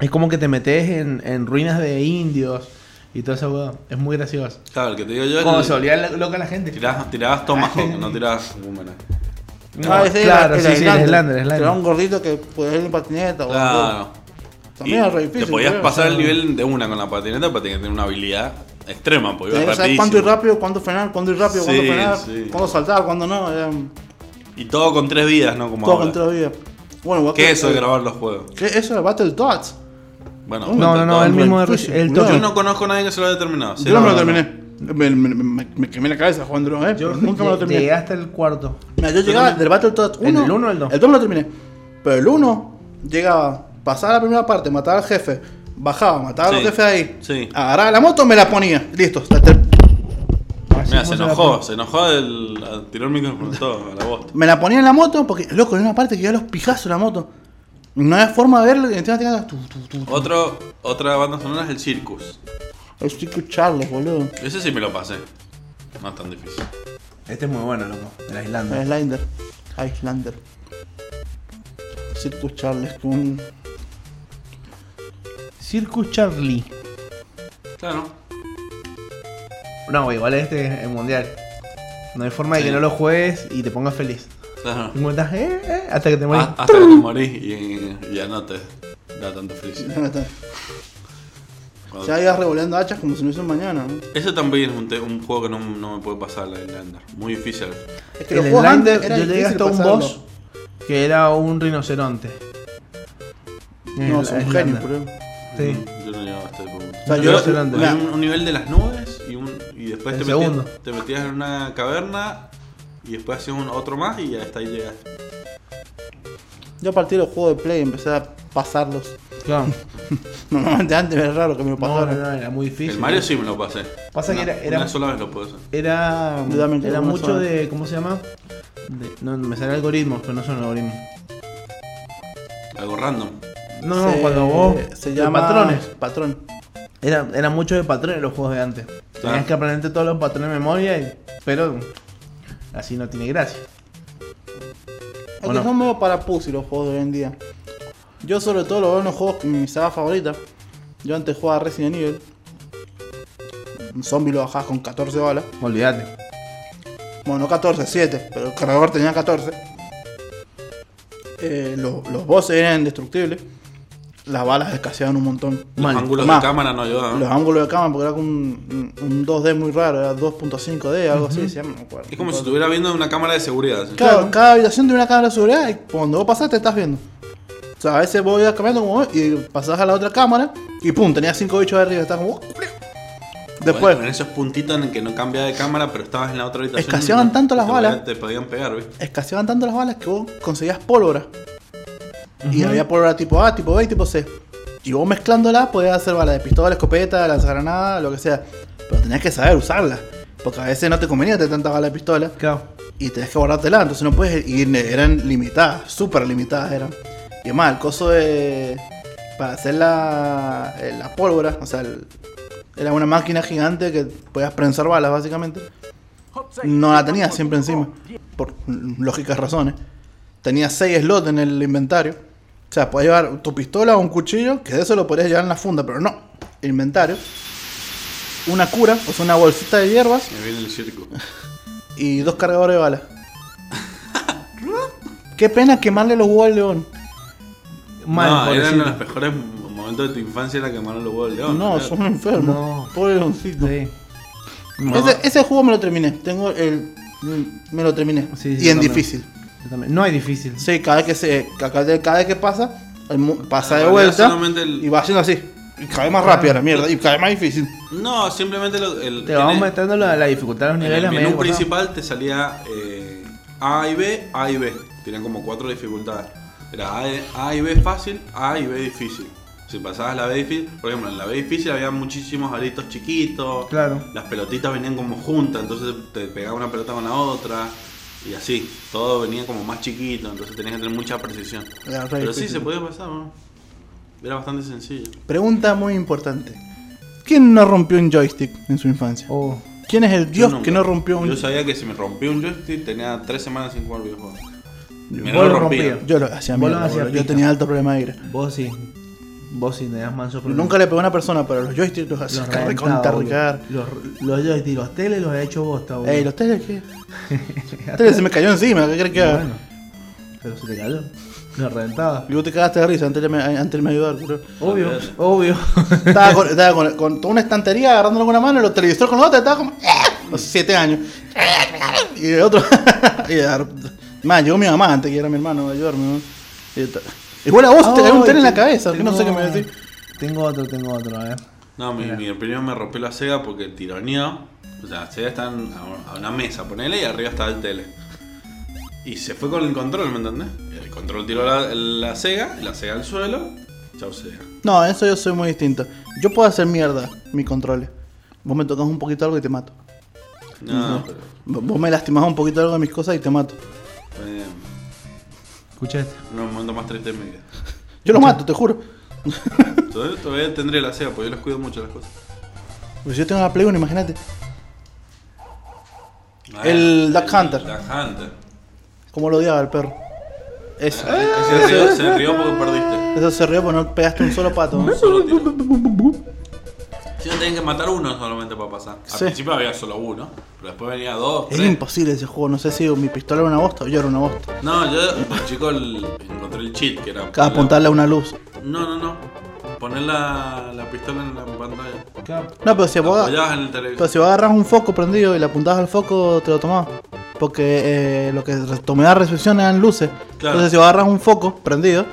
es como que te metes en, en ruinas de indios y toda esa hueá. Es muy gracioso. claro, el que te digo yo es Cuando el- se volvía loca la gente. tirabas, tirabas Tomahawk, no tirabas Boomerang. No, Ah, ese claro, era sí, sí, el Slander, el Era un gordito que podía ir en patineta. o- Claro. También era re difícil. te podías creo, pasar o sea, el nivel de una con la patineta, pero tenías que tener una habilidad extrema, porque Tenías iba que saber rapidísimo. cuándo ir rápido, cuándo frenar, cuándo ir rápido, cuándo Sí, frenar, sí. cuándo saltar, cuándo no. Era Y todo con tres vidas, ¿no? Como todo ahora. con tres vidas. Bueno, ¿Qué es eso de grabar los juegos? ¿Qué es eso de Battletoads? Bueno, No, No, no, no, el mismo el cuidado. Yo no conozco a nadie que se lo haya terminado. Sí, Yo no me lo no, terminé. Me, me, me, me quemé la cabeza jugándolo, ¿eh? Yo Pero nunca me lo terminé. llegué hasta el cuarto. Mira, yo llegaba del Battletoads 1. ¿En el uno o el dos? El 2 me lo terminé. Pero el 1 llegaba, pasaba la primera parte, mataba al jefe, bajaba, mataba a los Sí, jefes ahí, sí. agarraba la moto, me la ponía. Listo. ter- Mira, se enojó, se enojó el, tiró el micrófono todo a la voz. Me la ponía en la moto porque, loco, en una parte que iba a los pijazos la moto. No había forma de verlo. Otro, otra banda sonora es el Circus. El Secret Charles, boludo. Ese sí me lo pasé. No es tan difícil. Este es muy bueno, loco. El El Islander. Islander. Islander. Circus Charles con. Circus Charlie. Claro. No, igual este es el mundial. No hay forma de que no lo juegues y te pongas feliz. Claro. Y estás, eh, eh, hasta que te morís. Ah, hasta que te morís y, y ya no te da tanta felicidad. Cuando- Ya ibas revoleando hachas como si no un mañana. ¿no? Ese también es un, te- un juego que no, no me puede pasar, la Highlander. Muy difícil. Es que el los juegos antes era yo llegué difícil hasta un pasarlo. boss que era un rinoceronte. No, El Islander. genios, bro. Sí. Mm, Yo no llegaba a este punto. sea, Yo- yo- Highlander. había un, un nivel de las nubes y, un, y después El te metías, te metías en una caverna y después hacías un, otro más y hasta ahí llegaste. Yo a partir del juego de Play empecé a pasarlos. Claro. Normalmente antes era raro que me lo No, no, era muy difícil. El Mario sí me lo pasé. Pasa que Una- era- era- Una sola vez lo puedo hacer. Era, era mucho sola. de. ¿Cómo se llama? De- no, me salen algoritmos, pero no son algoritmos. Algo random. No, no, cuando vos. Se de llama. Patrones. Patrón. Era, era mucho de patrones los juegos de antes. Tenías Ah. que aprenderte todos los patrones de memoria, y- pero así no tiene gracia. Es ¿O que no? son medio para pussy los juegos de hoy en día. Yo sobre todo lo veo en los juegos mi saga favorita. Yo antes jugaba Resident Evil. Un zombie lo bajabas con 14 balas. Olvídate. Bueno, no 14, 7, pero el cargador tenía 14. Eh, los, los bosses eran indestructibles. Las balas escaseaban un montón. Los Mal. ángulos Más. de cámara no ayudaban. Los ángulos de cámara, porque era con un, un 2D muy raro, era 2.5D, algo así, se llama, no me acuerdo. Es como si estuviera viendo una cámara de seguridad. ¿sí? Claro, cada habitación tiene una cámara de seguridad y cuando vos pasás te estás viendo. O sea, a veces vos ibas cambiando como vos y pasás a la otra cámara y pum, tenías cinco bichos de arriba, estás como... Después, Bueno, en esos puntitos en el que no cambia de cámara, pero estabas en la otra habitación. Escaseaban tanto las te balas. podían- Te podían pegar, ¿viste? escaseaban tanto las balas que vos conseguías pólvora. Y había pólvora tipo A, tipo B y tipo C. Y vos mezclándola podías hacer balas de pistola, escopeta, lanzagranada, lo que sea. Pero tenías que saber usarla. Porque a veces no te convenía tener tanta bala de pistola. Claro. y tenés que guardártela, entonces no puedes ir, eran limitadas, súper limitadas eran. Y además, el coso de. para hacer la, eh, la pólvora, o sea, el- era una máquina gigante que podías prensar balas básicamente. No la tenía siempre encima, por lógicas razones. Tenía 6 slots en el inventario. O sea, podías llevar tu pistola o un cuchillo, que de eso lo podías llevar en la funda, pero no. Inventario. Una cura, o sea, una bolsita de hierbas Me viene el circo. y dos cargadores de balas. Qué pena quemarle los huevos al león. Mal, no, eran los mejores momentos de tu infancia era quemaron los huevos del león. No, son enfermos. No. Pobre leoncito. Sí. Ese, ese juego me lo terminé. Tengo el. Me lo terminé. Sí, sí, y en también. difícil. No hay difícil. Sí, cada vez que se. Cada, vez- cada vez que pasa, el pasa En de vuelta. el- Y va haciendo así. Y cada vez más rápido la mierda. Y cada vez más difícil. No, simplemente lo- el, Te en vamos el- metiendo la, la dificultad de los En niveles el a medida menú principal te salía eh, A y B, A y B. Tenían como cuatro dificultades. Era A, y- A y B fácil, A y B difícil. Si pasabas la B difícil, por ejemplo, en la B difícil había muchísimos aritos chiquitos. Claro. Las pelotitas venían como juntas, entonces te pegaba una pelota con la otra. Y así, todo venía como más chiquito, entonces tenías que tener mucha precisión. Era Pero sí, se podía pasar, ¿no? Era bastante sencillo. Pregunta muy importante. ¿Quién no rompió un joystick en su infancia? Oh, ¿Quién es el Yo dios que no rompió un Yo sabía que si me rompía un joystick tenía tres semanas sin jugar videojuegos. Me Vos lo lo rompía. Yo lo hacía lo mierda, hacías boludo. Yo tenía alto problema de ira. vos sí. Vos manso problema. Nunca le pegó a una persona, pero los joysticks los hacía los. Los, los joysticks, los teles los he hecho bosta, boludo. Ey, los teles, ¿qué? El tele se me cayó encima, ¿qué crees que haga? Bueno, pero se te cayó. Lo reventaba. Y vos te cagaste de risa antes de me, antes de me ayudar, bro. Obvio, obvio. Estaba, con, estaba con, con toda una estantería agarrándolo con una mano y los televisores con la otra, estaba como. Los siete años. Y el otro. y más, llegó mi mamá antes que era mi hermano a ayudarme, ¿no? Y Igual a vos te cayó un tele en la cabeza, que no sé qué me decís. Tengo otro, tengo otro, a ver. No, mi, mi opinión me rompió la Sega porque tironeó. O sea, la Sega está en- a una mesa, ponele, y arriba está el tele. Y se fue con el control, ¿me entendés? El control tiró la, la Sega, la Sega al suelo. Chau Sega. No, en eso yo soy muy distinto. Yo puedo hacer mierda mi controles. Vos me tocas un poquito algo y te mato. No, pero. Vos me lastimás un poquito algo de mis cosas y te mato. eh, Escucha uno de los momentos más tristes de mi vida. Yo lo mato, te juro. Todavía, todavía tendré la Sega, porque yo les cuido mucho las cosas. Pues yo tengo la Play 1, imagínate. Ah, El Duck Hunter. Duck Hunter. Cómo lo odiaba el perro. Eso. Se rió, se rió porque perdiste. Eso se rió porque no pegaste un solo pato. ¿no? Un solo tiro. Sí, tenían que matar uno solamente para pasar. Al Sí. principio había solo uno, pero después venía dos, Es tres. imposible ese juego. No sé si mi pistola era una bosta o yo era una bosta. No, yo, chico, el- encontré el cheat que era. Cada apuntarle a una luz. No, no, no. Poner la, la pistola en la pantalla. Claro. No, pero si vos, Apoyabas en el televisor. pero si vos agarras un foco prendido y le apuntabas al foco, te lo tomabas. Porque eh, lo que re- tomaba recepción eran luces. Claro. Entonces, si vos agarras un foco prendido,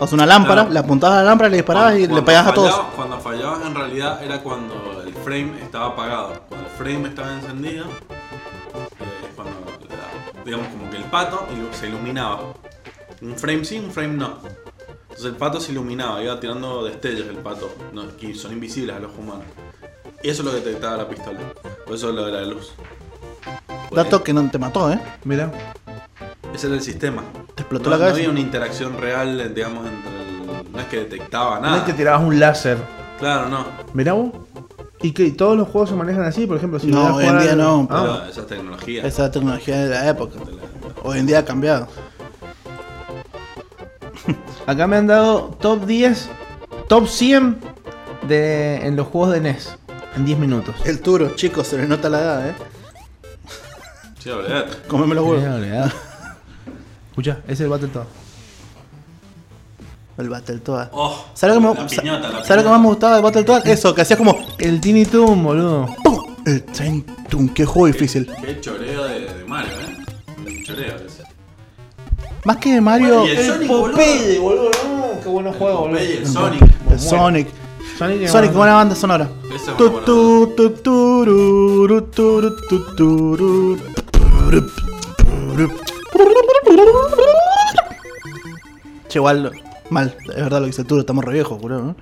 o sea, una lámpara, Claro. le apuntabas a la lámpara, le disparabas y le pegabas a todos. Cuando fallabas en realidad era cuando el frame estaba apagado. Cuando el frame estaba encendido, eh, es cuando daba. digamos como que el pato se iluminaba. Un frame sí, un frame no. Entonces el pato se iluminaba, iba tirando destellos el pato, no, que son invisibles a los humanos. Y eso es lo que detectaba la pistola. Por eso lo de la luz. Dato que no te mató, ¿eh? Mira. Ese era el sistema. Explotó No, la no había una interacción real, digamos, entre el... No es que detectaba No nada. es que tirabas un láser. Claro, no. Mirá vos. ¿Y que todos los juegos se manejan así? Por ejemplo, si No, hoy en día al- no, Ah, Pero esa tecnología. Esa tecnología de la época. de la- Hoy en día ha cambiado. Acá me han dado top 10, top 100 de, en los juegos de NES. En 10 minutos. El Turo, chicos, se le nota la edad, eh. Sí. Comeme los huevos. Eh. Escucha, ese es el Battletoad. El Battletoad. Oh, ¿Sabes lo que, la me, piñata, la sa- ¿sabes lo que más me gustaba de Battletoad? Eso, que hacías como. El Tiny Toon, boludo. ¡pum! El Tiny Toon, qué juego difícil. Qué choreo de, de Mario, ¿eh? Un choreo ese. Más que de Mario, Bueno, y el Sonic, Popeye, boludo. No, qué buenos juegos, boludo. El Sonic. el Sonic. Sonic, Sonic, buena banda sonora. Esa es Che, igual, mal, es verdad lo que dice Turo, estamos re viejos, boludo, ¿no?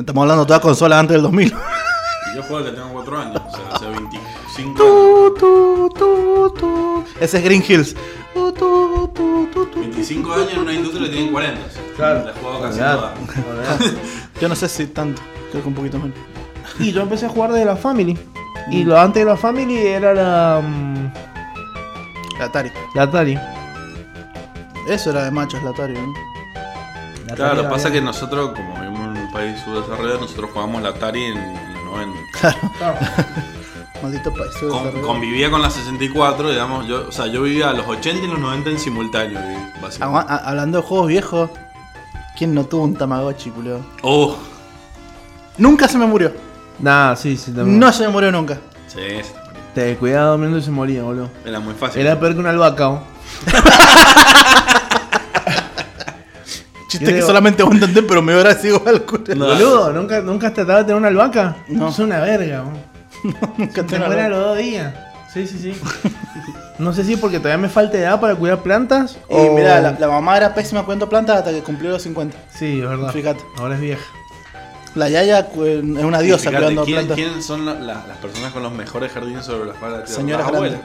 Estamos hablando de todas consolas antes del 2000. Y yo juego que tengo 4 años, o sea, hace 25 años. Tu, tu, tu, tu. Ese es Green Hills. Tu, tu, tu, tu, tu. 25 años en una industria que tienen 40. o sea, Claro. La he jugado casi toda. Yo no sé si tanto, creo que un poquito menos. Y yo empecé a jugar de la Family. Y lo antes de la Family era la. mm, La Atari. La Atari. Eso era de machos, la Atari, ¿no? La Claro, Atari lo que pasa es había- que nosotros, como vivimos en un país subdesarrollado, nosotros jugamos la Atari en, en los 90. Claro. Maldito país. Con- convivía con la 64, digamos, yo, o sea, yo vivía los 80 y los 90 en simultáneo, básicamente. a- hablando de juegos viejos, ¿quién no tuvo un Tamagotchi, culeo? Oh, Nunca se me murió. Nah, sí, sí, también. No se me murió nunca. sí, Te cuidado durmiendo y se moría, boludo. era muy fácil. Era peor que una albahaca. ¿o? Chiste que digo- solamente vos entendés, pero me sido igual, culeo. No. Boludo, ¿nunca, ¿nunca has tratado de tener una albahaca? No. Es una verga, ¿o? Nunca Te tengo muere a la- los dos días. Sí, sí, sí. No sé si es porque todavía me falta edad para cuidar plantas. Y o... mira, la, la mamá era pésima cuidando plantas hasta que cumplió los 50. Sí, es verdad. Fíjate. Ahora es vieja. La Yaya es una diosa fíjate, cuidando ¿quién- plantas. ¿Quiénes son la- la- las personas con los mejores jardines sobre las palas? Señoras Las abuelas.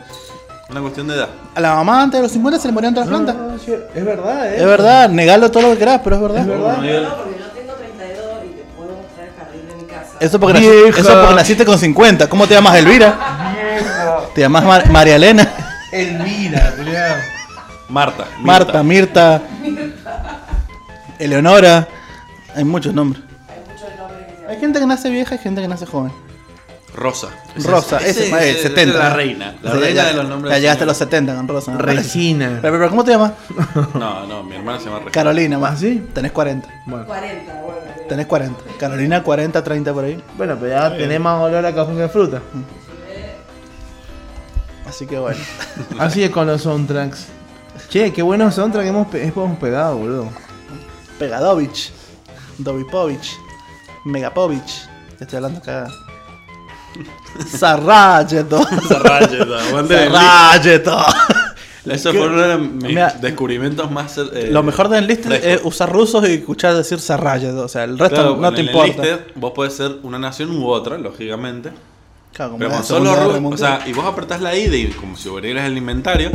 Una cuestión de edad. A la mamá antes de los 50 se le morían todas las plantas. No, sí, es verdad, ¿eh? Es verdad, negalo todo lo que querás, pero es verdad. Es verdad. No, porque yo tengo 32 y te puedo mostrar el jardín de mi casa. Eso porque, Vieja. naci- eso porque naciste con 50. ¿Cómo te llamas, Elvira? Te llamas Mar- María Elena, Elvira. Marta. Marta, Mirta, Eleonora. Hay muchos nombres. Hay gente que nace vieja y gente que nace joven. Rosa. Rosa, ese, ese- ese- 70. esa es la reina. La Sí, reina ya- de los nombres. Ya llegaste a los señora. 70 con Rosa. Regina. Pero, pero, ¿cómo te llamas? No, no, mi hermana se llama Regina. Carolina, ¿Ah, más. sí? Tenés 40. Bueno. 40, bueno. Tenés 40. Carolina 40, 30 por ahí. bueno, pero ya tenés más olor a cajón que fruta. Así que bueno. Así es con los soundtracks. Che, qué buenos soundtracks hemos, pe- hemos pegado, boludo. Pegadovich. Dovipovich. Megapovich. Te estoy hablando acá. Aguante el Sarrayeto. Eso fue uno de mis Mira, descubrimientos más. eh, Lo mejor del list frescos. es usar rusos y escuchar decir Sarrayeto. O sea, el resto Claro, no en te el importa. enlisted vos podés ser una nación u otra, lógicamente. Claro, como Pero con solo Guerra ru- O sea, y vos apretás la I y como si abrieras el inventario.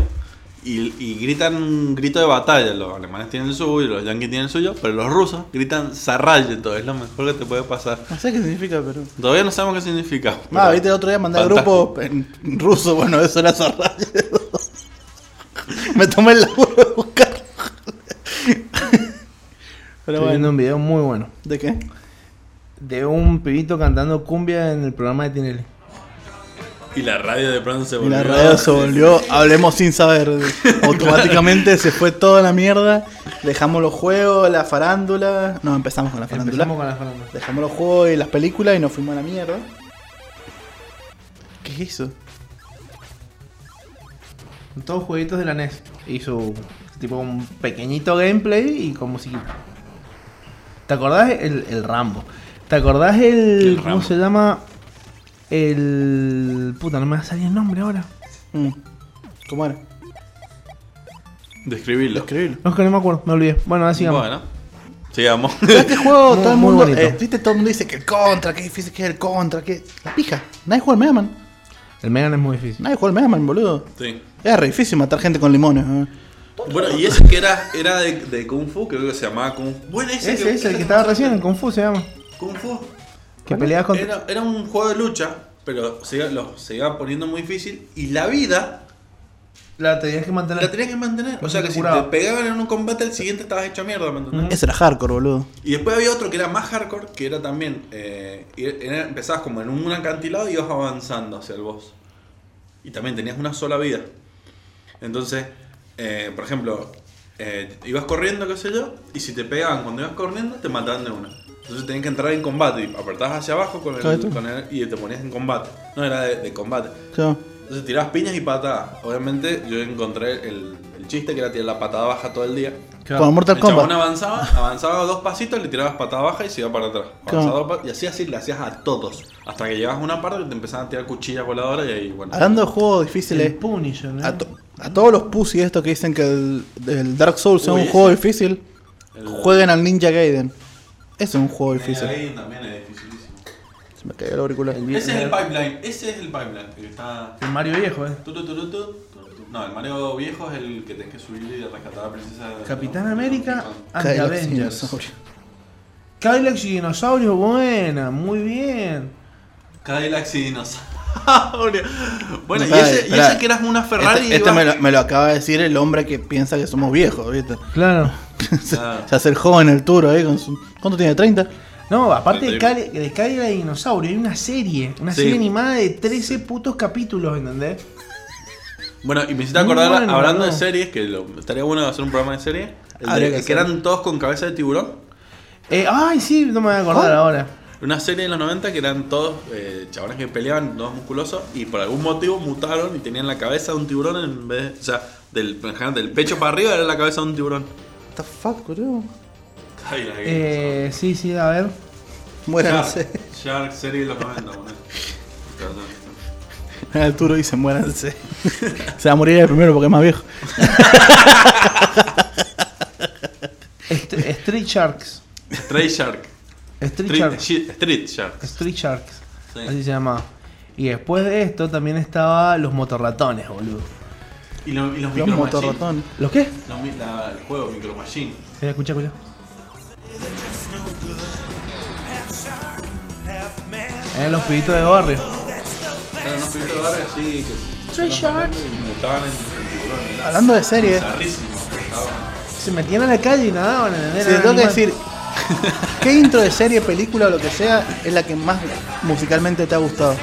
Y, y gritan un grito de batalla. Los alemanes tienen el suyo, los yankees tienen el suyo. Pero los rusos gritan Sarrayeto. Es lo mejor que te puede pasar. No sé qué significa, pero. Todavía no sabemos qué significa. Ah, viste el otro día mandé al grupo en ruso. Bueno, eso era Sarrayeto. Me tomé el laburo de buscar. Pero Estoy viendo un video muy bueno. ¿De qué? De un pibito cantando cumbia en el programa de Tinelli. Y la radio de pronto se Y volvió. la radio se volvió, hablemos sin saber. Automáticamente se fue toda la mierda. Dejamos los juegos, la farándula. No, empezamos con la farándula. Empezamos con la farándula. Dejamos los juegos y las películas y nos fuimos a la mierda. ¿Qué es eso? Todos jueguitos de la NES. Hizo tipo un pequeñito gameplay y con musiquita. ¿Te acordás el, el Rambo? ¿Te acordás el. El ¿Cómo se llama? El. Puta, no me va a salir el nombre ahora. Mm. ¿Cómo era? Describirlo. Escribirlo. No, es que no me acuerdo, me olvidé. Bueno, así sigamos. Bueno, sigamos. ¿Sabes qué juego Muy- todo el muy mundo. bonito. eh, ¿Viste? Todo el mundo dice que el contra, que difícil que es el contra, que. La pija. Nadie juega al Mega Man. El Megan es muy difícil. Nadie juega al Mega Man, boludo. sí. Es re difícil matar gente con limones. ¿eh? Bueno, y ese que era, era de, de Kung Fu, creo que se llamaba Kung Fu. Bueno, ese, Ese es el que estaba recién en Kung Fu, se llama. Kung Fu. Que peleas contra. Era, era un juego de lucha, pero se iba, lo, se iba poniendo muy difícil. Y la vida La tenías que mantener. La tenías que mantener. O sea se que si te pegaban en un combate, el siguiente estabas hecho mierda, ¿me entendés? Ese era hardcore, boludo. Y después había otro que era más hardcore, que era también. eh, era- empezabas como en un acantilado y ibas avanzando hacia el boss. Y también tenías una sola vida. Entonces, eh, por ejemplo, eh, ibas corriendo, qué sé yo, y si te pegaban cuando ibas corriendo, te mataban de una. Entonces tenías que entrar en combate y apretabas hacia abajo con el, con el- y te ponías en combate. No era de, de combate. Claro. Entonces tirabas piñas y patadas. Obviamente yo encontré el, el chiste que era tirar la patada baja todo el día. Claro. Con Mortal El Kombat. avanzaba, avanzaba dos pasitos, le tirabas patada baja y se iba para atrás. Claro. Y así así le hacías a todos. Hasta que llegabas a una parte que te empezaban a tirar cuchillas voladoras y ahí, bueno. Hablando de juegos difíciles, Punisher, ¿no? a, to- a todos los pussy estos que dicen que el, el Dark Souls es un ese- juego difícil, El- jueguen al Ninja Gaiden. Ese es un juego el difícil. ahí también es dificilísimo. Se me cayó el auricular. El- Ese es el pipeline, ese es el pipeline. El que está. El Mario viejo, ¿eh? tu, tu. No, el Mario viejo es el que tenés que subir y rescatar a la princesa. de- Capitán América and the Cadillac Avengers. Dinosaurio. Cadillac y Dinosaurio, buena, muy bien. Cadillac y dinosaurio. Bueno, y Espera, ese, y ese que eras una Ferrari. Este, este ibas- me, lo, me lo acaba de decir el hombre que piensa que somos viejos, ¿viste? Claro. se, Claro. se hace el joven el tour ahí con su... ¿Cuánto tiene? ¿30? No, aparte de. Cali- de Dinosaurio, hay una serie, una Sí. serie animada de 13 putos capítulos, ¿entendés? Bueno, y me hiciste acordar, bueno, hablando de series, que lo- estaría bueno hacer un programa de series. el de- Habría que eran todos con cabeza de tiburón. Eh, ay, sí, no me voy a acordar ¿Cuál? ahora. Una serie de los 90 que eran todos eh, chabones que peleaban, todos musculosos, y por algún motivo mutaron y tenían la cabeza de un tiburón en vez de. O sea, del, en general, del pecho para arriba era la cabeza de un tiburón. What the fuck, boludo? Ay, la Eh, sí, sí, a ver. Muéranse. Shark, Shark, serie de los 90, boludo. El Turo dice muéranse. Se va a morir el primero porque es más viejo. Est- Street Sharks. Stray Shark. Street Street, Sharks. Street Shark. Street Sharks. Sí. Así se llama. Y después de esto también estaba los motorratones, boludo. Y, lo- y los Los motorratones. ¿Los qué? Los la- el juego Micro Machine. Eh, escucha, escucha. Eh, los pibitos de barrio. Eran unos pibitos de barrio así que. Mutaban en, en tiburones. Hablando de series, Se metían a la calle y nadaban, te Eran tengo que decir, ¿qué intro de serie, película o lo que sea es la que más musicalmente te ha gustado?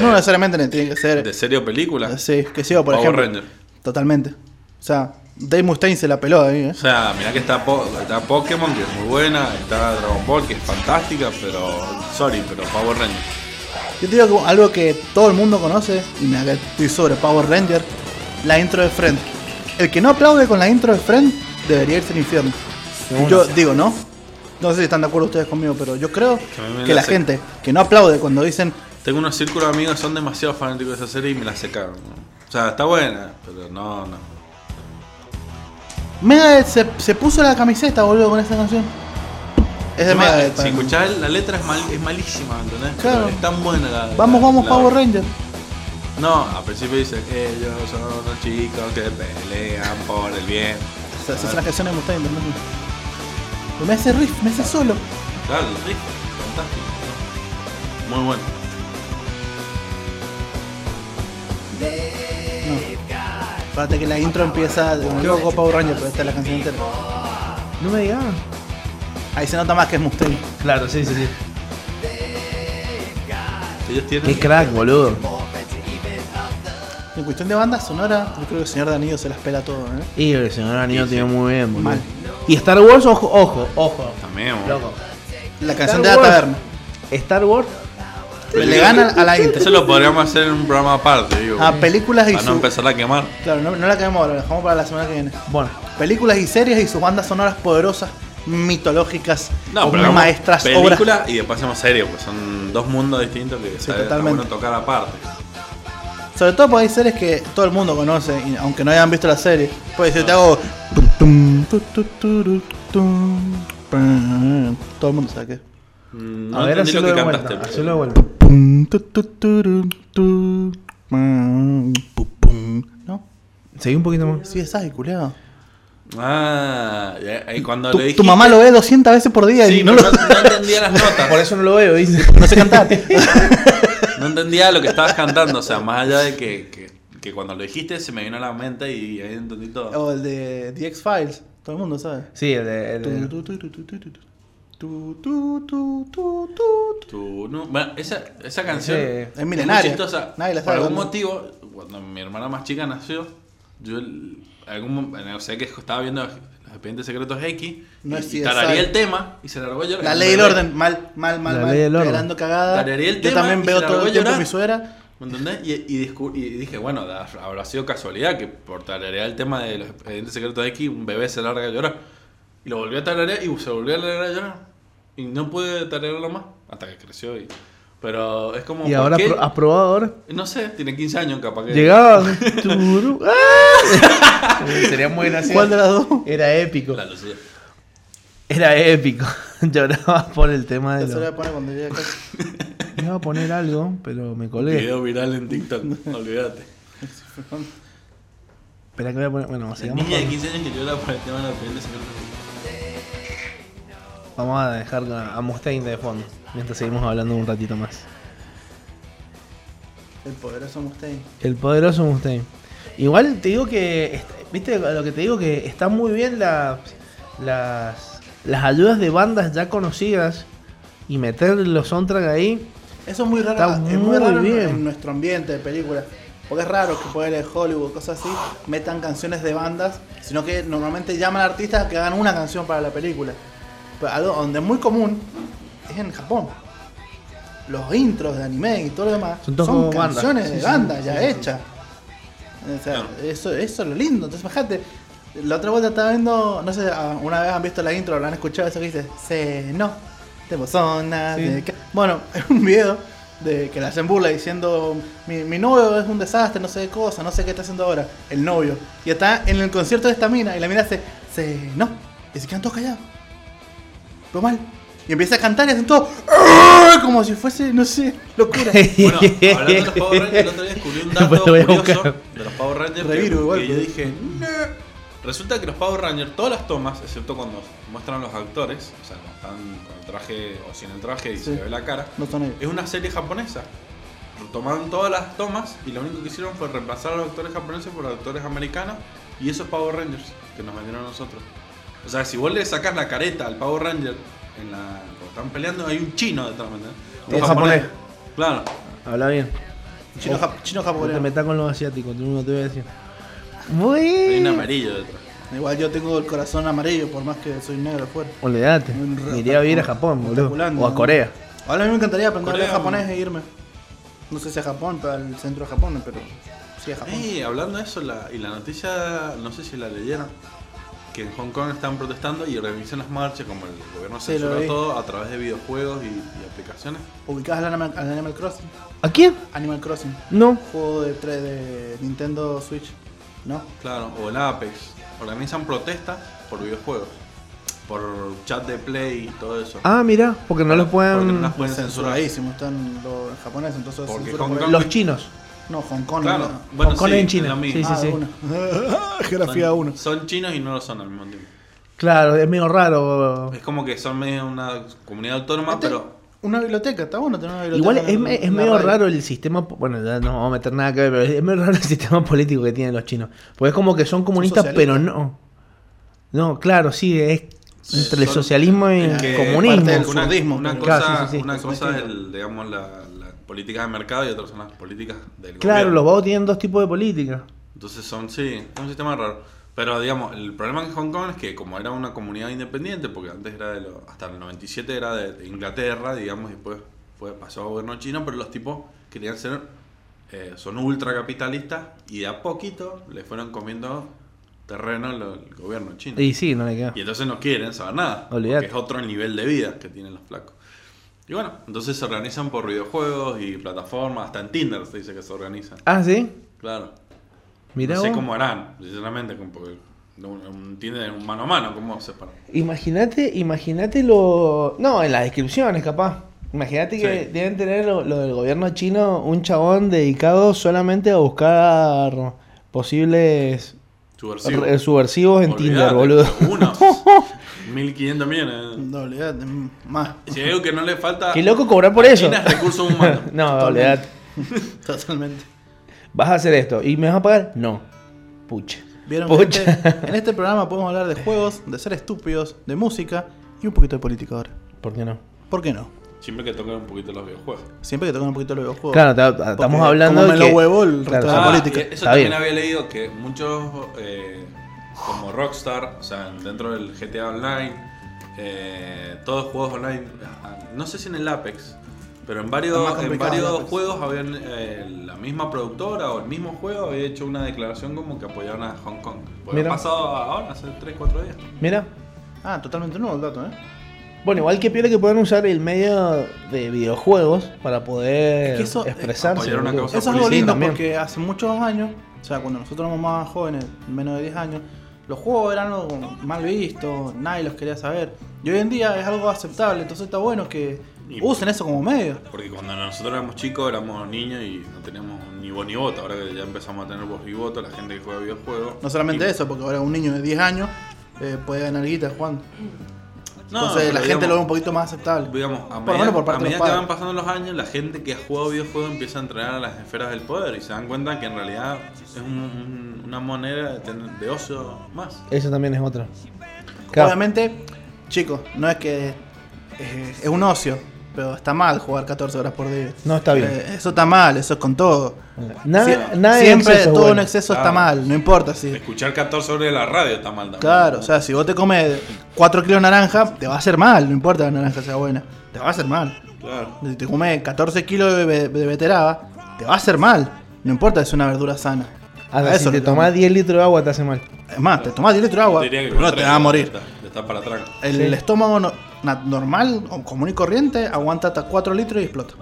No necesariamente tiene que ser. ¿De serie o película? Sí, que sea, por Power ejemplo. Ranger. Totalmente. O sea, Dave Mustaine se la peló ahí, ¿eh? O sea, mirá que está, Po- está Pokémon, que es muy buena, está Dragon Ball, que es fantástica, pero. Sorry, pero Power Ranger. Yo te digo que algo que todo el mundo conoce, y me estoy sobre Power Ranger, la intro de Friend. El que no aplaude con la intro de Friend debería irse al infierno. Yo digo, ¿no? No sé si están de acuerdo ustedes conmigo, pero yo creo Que la gente que no aplaude cuando dicen Tengo unos círculos de amigos que son demasiado fanáticos de esa serie y me la secaron. ¿no? O sea, está buena, pero no, no. Megadeth se, se puso la camiseta, boludo, con esa canción. Es de Encima, Megadeth. Si para mí. escuchás la letra es, mal, es malísima, ¿entendés? Claro. Pero Es tan buena la. Vamos, la- vamos, la- Power Ranger. No, al principio dice que ellos son unos chicos que pelean por el bien. Esa, esa es la canción de Mustaine también. Pero me hace riff, me hace solo. Claro, el riff, fantástico. Muy bueno. Fíjate que la intro empieza de un loco Power Ranger, pero esta es la canción entera. No me digas. Ahí se nota más que es Mustaine. Claro, sí, sí, sí. Ellos tienen. Qué crack, boludo. En cuestión de banda sonora, yo creo que el señor Danilo se las pela todo, ¿eh? Y el señor Anillo Sí, tiene sí. muy bien, boludo. Mal. Y Star Wars, ojo, ojo, ojo. También, boludo. Loco. La canción Star de la Wars. taberna. Star Wars. Le gana a la intro. Eso lo podríamos hacer en un programa aparte, digo. A películas y para no su... empezar a quemar. Claro, no, no la queremos ahora, la dejamos para la semana que viene. Bueno, Películas y series y sus bandas sonoras poderosas, mitológicas, No, o pero maestras obras. película y después hacemos serie, pues son dos mundos distintos que está, está bueno tocar aparte. Sobre todo porque hay series que todo el mundo conoce, y aunque no hayan visto la serie. Pues si te hago. Todo el mundo sabe qué. No a ver, entendí lo de que vuelta. cantaste. Hacelo de vuelta. Tu, tu, tu. ¿No? Seguí un poquito más. Sí, es ahí, culiado. Ah, y- cuando Tu, le tu dijiste... mamá lo ve 200 veces por día Sí, y no, lo, no, no entendía las notas. Por eso no lo veo, dice. no sé cantar. No entendía lo que estabas cantando. O sea, más allá de que, que, que cuando lo dijiste se me vino a la mente y ahí entendí todo. O el de The X-Files. Todo el mundo sabe. Sí, el de. el de- Tu, tu, tu, tu, tu, no, bueno, esa, esa canción Sí. es Es milenaria. muy chistosa. Nadie la Por algún motivo, cuando mi hermana más chica nació, yo el- algún, no sé que estaba viendo los expedientes secretos X No y, es y CSI. tararía el tema y se largó a llorar. La ley del orden, mal, mal, mal, La mal. ley del orden. Quedando cagada. Tararía el Yo tema también y veo se todo el tiempo llorar. mi suegra. ¿Me entendés? Y, y, descu- y dije, bueno, da- habrá sido casualidad que por tararear el tema de los expedientes secretos X, un bebé se larga a llorar. Y lo volvió a tararear y se volvió a largar a llorar. Y no pude tararearlo más hasta que creció. Y... Pero es como. Y ¿por ahora qué? has probado ahora. No sé, tiene 15 años capaz que. Llegaba. ¡Ah! Sería muy gracioso. ¿Cuál de las dos? Era épico. La Lucía. Era épico. Lloraba por el tema de Se lo voy a poner cuando llegue a casa. Iba a poner algo, pero me colgué. Video viral en TikTok, olvídate. Espera que voy a poner. Bueno, La sigamos niña de con- 15 años que llora por el tema de los expedientes secretos. Vamos a dejar a Mustaine de fondo. Mientras seguimos hablando un ratito más. El poderoso Mustaine. El poderoso Mustaine. Igual te digo que. ¿Viste lo que te digo? Que están muy bien las. Las. Las ayudas de bandas ya conocidas. Y meter los soundtrack ahí. Eso es muy raro, Está es muy raro bien. en nuestro ambiente de películas. Porque es raro que poder en Hollywood, cosas así, metan canciones de bandas, sino que normalmente llaman a artistas que hagan una canción para la película. Pero algo donde es muy común es en Japón. Los intros de anime y todo lo demás Son son, canciones Sí, de sí, bandas sí, ya sí, sí. hechas. O sea, eso, eso es lo lindo. Entonces, fíjate, la otra vuelta estaba viendo, no sé, ah, una vez han visto la intro, la han escuchado, eso que dice, se no, tengo zona Sí. de ca-". Bueno, es un video de que la hacen burla diciendo, mi, mi novio es un desastre, no sé qué cosa, no sé qué está haciendo ahora, el novio. Y está en el concierto de esta mina y la mina hace, se no, y se quedan todos callados. Mal. Y empieza a cantar y hacen todo como si fuese, no sé, locura. Bueno, hablando de los Power Rangers, el otro día descubrí un dato voy a curioso buscar. de los Power Rangers Reviru que, igual, que yo dije, "No". Resulta que los Power Rangers, todas las tomas, excepto cuando muestran los actores, o sea, cuando están con el traje o sin el traje y Sí. se ve la cara, No son ellos. es una serie japonesa. Tomaron todas las tomas y lo único que hicieron fue reemplazar a los actores japoneses por actores americanos y esos Power Rangers que nos vendieron a nosotros. O sea, si vos le sacas la careta al Power Ranger en la, cuando están peleando, hay un chino detrás, ¿me Es japonés. Claro. Habla bien. Chino, jap- chino No te japonés. metas con los asiáticos, tú no te voy a decir. Hay un Muy. amarillo detrás. Igual yo tengo el corazón amarillo, por más que soy negro afuera. Olvídate. Me iría a vivir a Japón, boludo. O a ¿no? Corea. Ahora a mí me encantaría aprender Corea, japonés e irme. No sé si a Japón, para el centro de Japón, pero sí a Japón. Ey, hablando de eso, la, y la noticia, no sé si la leyeron, que en Hong Kong están protestando y organizan las marchas, como el gobierno Sí, lo censuró vi. todo a través de videojuegos y, y aplicaciones. ¿Ubicás al Animal, al Animal Crossing? ¿A quién? Animal Crossing, No. juego de, tre- de Nintendo Switch. ¿No? Claro, o el Apex. Organizan protestas por videojuegos, por chat de play y todo eso. Ah, mira, porque no los Porque no pueden. las pueden censurar. Están los japoneses, entonces Porque censura Hong por ahí. Kong- Los chinos. No, Hong Kong. Claro, no. bueno, Hong Kong sí, en China. es lo mismo. Sí, Ah, sí. Geografía Son- 1. Son chinos y no lo son al mismo tiempo. Claro, es medio raro. Es como que son medio una comunidad autónoma, Este- pero Una biblioteca, está bueno tener una biblioteca. Igual es, es medio radio. raro el sistema. Bueno, ya no vamos a meter nada que ver, pero es medio raro el sistema político que tienen los chinos. Porque es como que son comunistas, pero no. No, claro, sí, es entre el son- socialismo y es el comunismo. una, cosa, Claro, sí, sí, sí. una es digamos, la, la política de mercado y otra son las políticas del Claro, gobierno. los vagos tienen dos tipos de política. Entonces son, sí, es un sistema raro. Pero digamos, el problema en Hong Kong es que como era una comunidad independiente, porque antes era de lo, hasta el 97 era de, Inglaterra, digamos, y después fue, pasó a gobierno chino, pero los tipos querían ser, eh, son ultra capitalistas y de a poquito le fueron comiendo terreno al al gobierno chino. Y sí, no le queda. Y entonces no quieren saber nada. Olvídate. Porque es otro nivel de vida que tienen los flacos. Y bueno, entonces se organizan por videojuegos y plataformas, hasta en Tinder se dice que se organizan. Ah, sí. Claro. Mirá no sé vos. cómo harán, sinceramente, como porque un, Tinder un mano a mano, ¿cómo se para? Imagínate, imagínate lo. No, en las descripciones, capaz. Imagínate que Sí. deben tener lo, lo del gobierno chino un chabón dedicado solamente a buscar posibles subversivos en Tinder, boludo. Uno. 1500 millones. No, olvidate, más. Si hay algo que no le falta. Qué loco cobrar por eso. China es recursos humanos. no, olvidate. Totalmente. vas a hacer esto y me vas a pagar, no. Pucha. ¿Vieron que Pucha. este- en este programa podemos hablar de juegos, de ser estúpidos, de música y un poquito de política ahora. ¿Por qué no? ¿Por qué no? Siempre que toquen un poquito los videojuegos. Siempre que tocan un poquito los videojuegos. Claro, ta- ta- estamos hablando como de me que... lo huevo el resto Claro, de la ah, política. y eso Está también bien. había leído que muchos, eh, como Rockstar, o sea, dentro del GTA Online, eh, todos juegos online, ah, no sé si en el Apex, pero en varios, en varios juegos habían eh, la misma productora o el mismo juego había hecho una declaración como que apoyaban a Hong Kong. Porque Mira. ha pasado ahora, hace 3, 4 días. Mira. Ah, totalmente nuevo el dato, ¿eh? Bueno, igual que pierde que puedan usar el medio de videojuegos para poder Es que eso- expresarse. causa Eso es algo lindo también. porque hace muchos años, o sea, cuando nosotros éramos más jóvenes, menos de 10 años, los juegos eran algo mal visto, nadie los quería saber. Y hoy en día es algo aceptable, entonces está bueno que Y- usen eso como medio. Porque cuando nosotros éramos chicos éramos niños y no teníamos ni voz ni voto. Ahora que ya empezamos a tener voz y voto, la gente que juega videojuegos. No solamente Y- eso, porque ahora un niño de 10 años eh, puede ganar guita jugando. No, Entonces la gente digamos- lo ve un poquito más aceptable. Digamos, a Por lo medida, menos por parte a medida que van pasando los años, la gente que ha jugado videojuegos empieza a entrenar a las esferas del poder y se dan cuenta que en realidad es un- un- una moneda de, tener- de ocio más. Eso también es otro. Claro. Obviamente, chicos, no es que eh, es un ocio, pero está mal jugar 14 horas por día. No está bien. Eh, eso está mal, eso es con todo. Nada, Sie- nada en siempre todo bueno. en exceso está mal, no importa si. Escuchar 14 horas de la radio está mal también. Claro, o sea, si vos te comes 4 kilos de naranja, te va a hacer mal, no importa que la naranja sea buena, te va a hacer mal. Claro. Si te comes 14 kilos de, be- de beteraba, te va a hacer mal, no importa que es una verdura sana. A si eso te tomás llamo. 10 litros de agua te hace mal. Es más, te tomás 10 litros de agua, pero con te vas a morir. Está, está para atrás. El Sí. estómago no- normal, o común y corriente, aguanta hasta 4 litros y explota.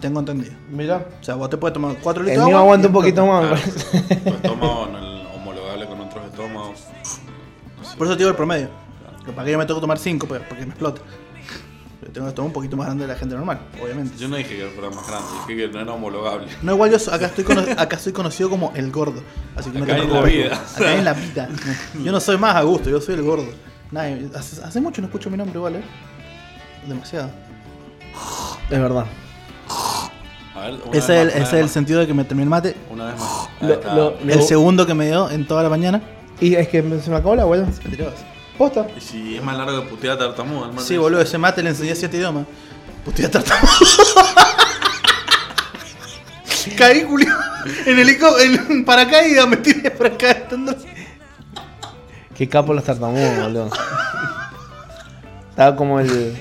Tengo entendido. Mira. O sea, vos te puedes tomar 4 litros El mío agua. aguanta un poquito más. Claro. Tu estómago no es homologable con otros estómagos. No sé. Por eso te digo el promedio. Que para que yo me tengo que tomar 5 para que me explote. Yo tengo el estómago un poquito más grande de la gente normal, obviamente. Yo no dije que fuera más grande, dije que no era homologable. No, igual yo acá estoy, cono- acá soy conocido como el gordo. Así que no te en la vida. Acá en la vida. Yo no soy más a gusto, yo soy el gordo. Nadie- hace, hace mucho no escucho mi nombre igual, ¿eh? Demasiado. Es verdad. A ver, una Ese vez es el, una ese es el sentido de que me terminé el mate. Una vez más. Lo- lo- El segundo que me dio en toda la mañana. Y es que se me acabó la abuela. Mentiroso. Posta. Y si es más largo que putear tartamudo, hermano. Sí, boludo, ese mate le enseñé siete idiomas. Putea tartamudo. Caí, Julio. En helicóptero, en paracaídas, me tiré para acá. estando- Qué capo los tartamudos, boludo. Estaba como el.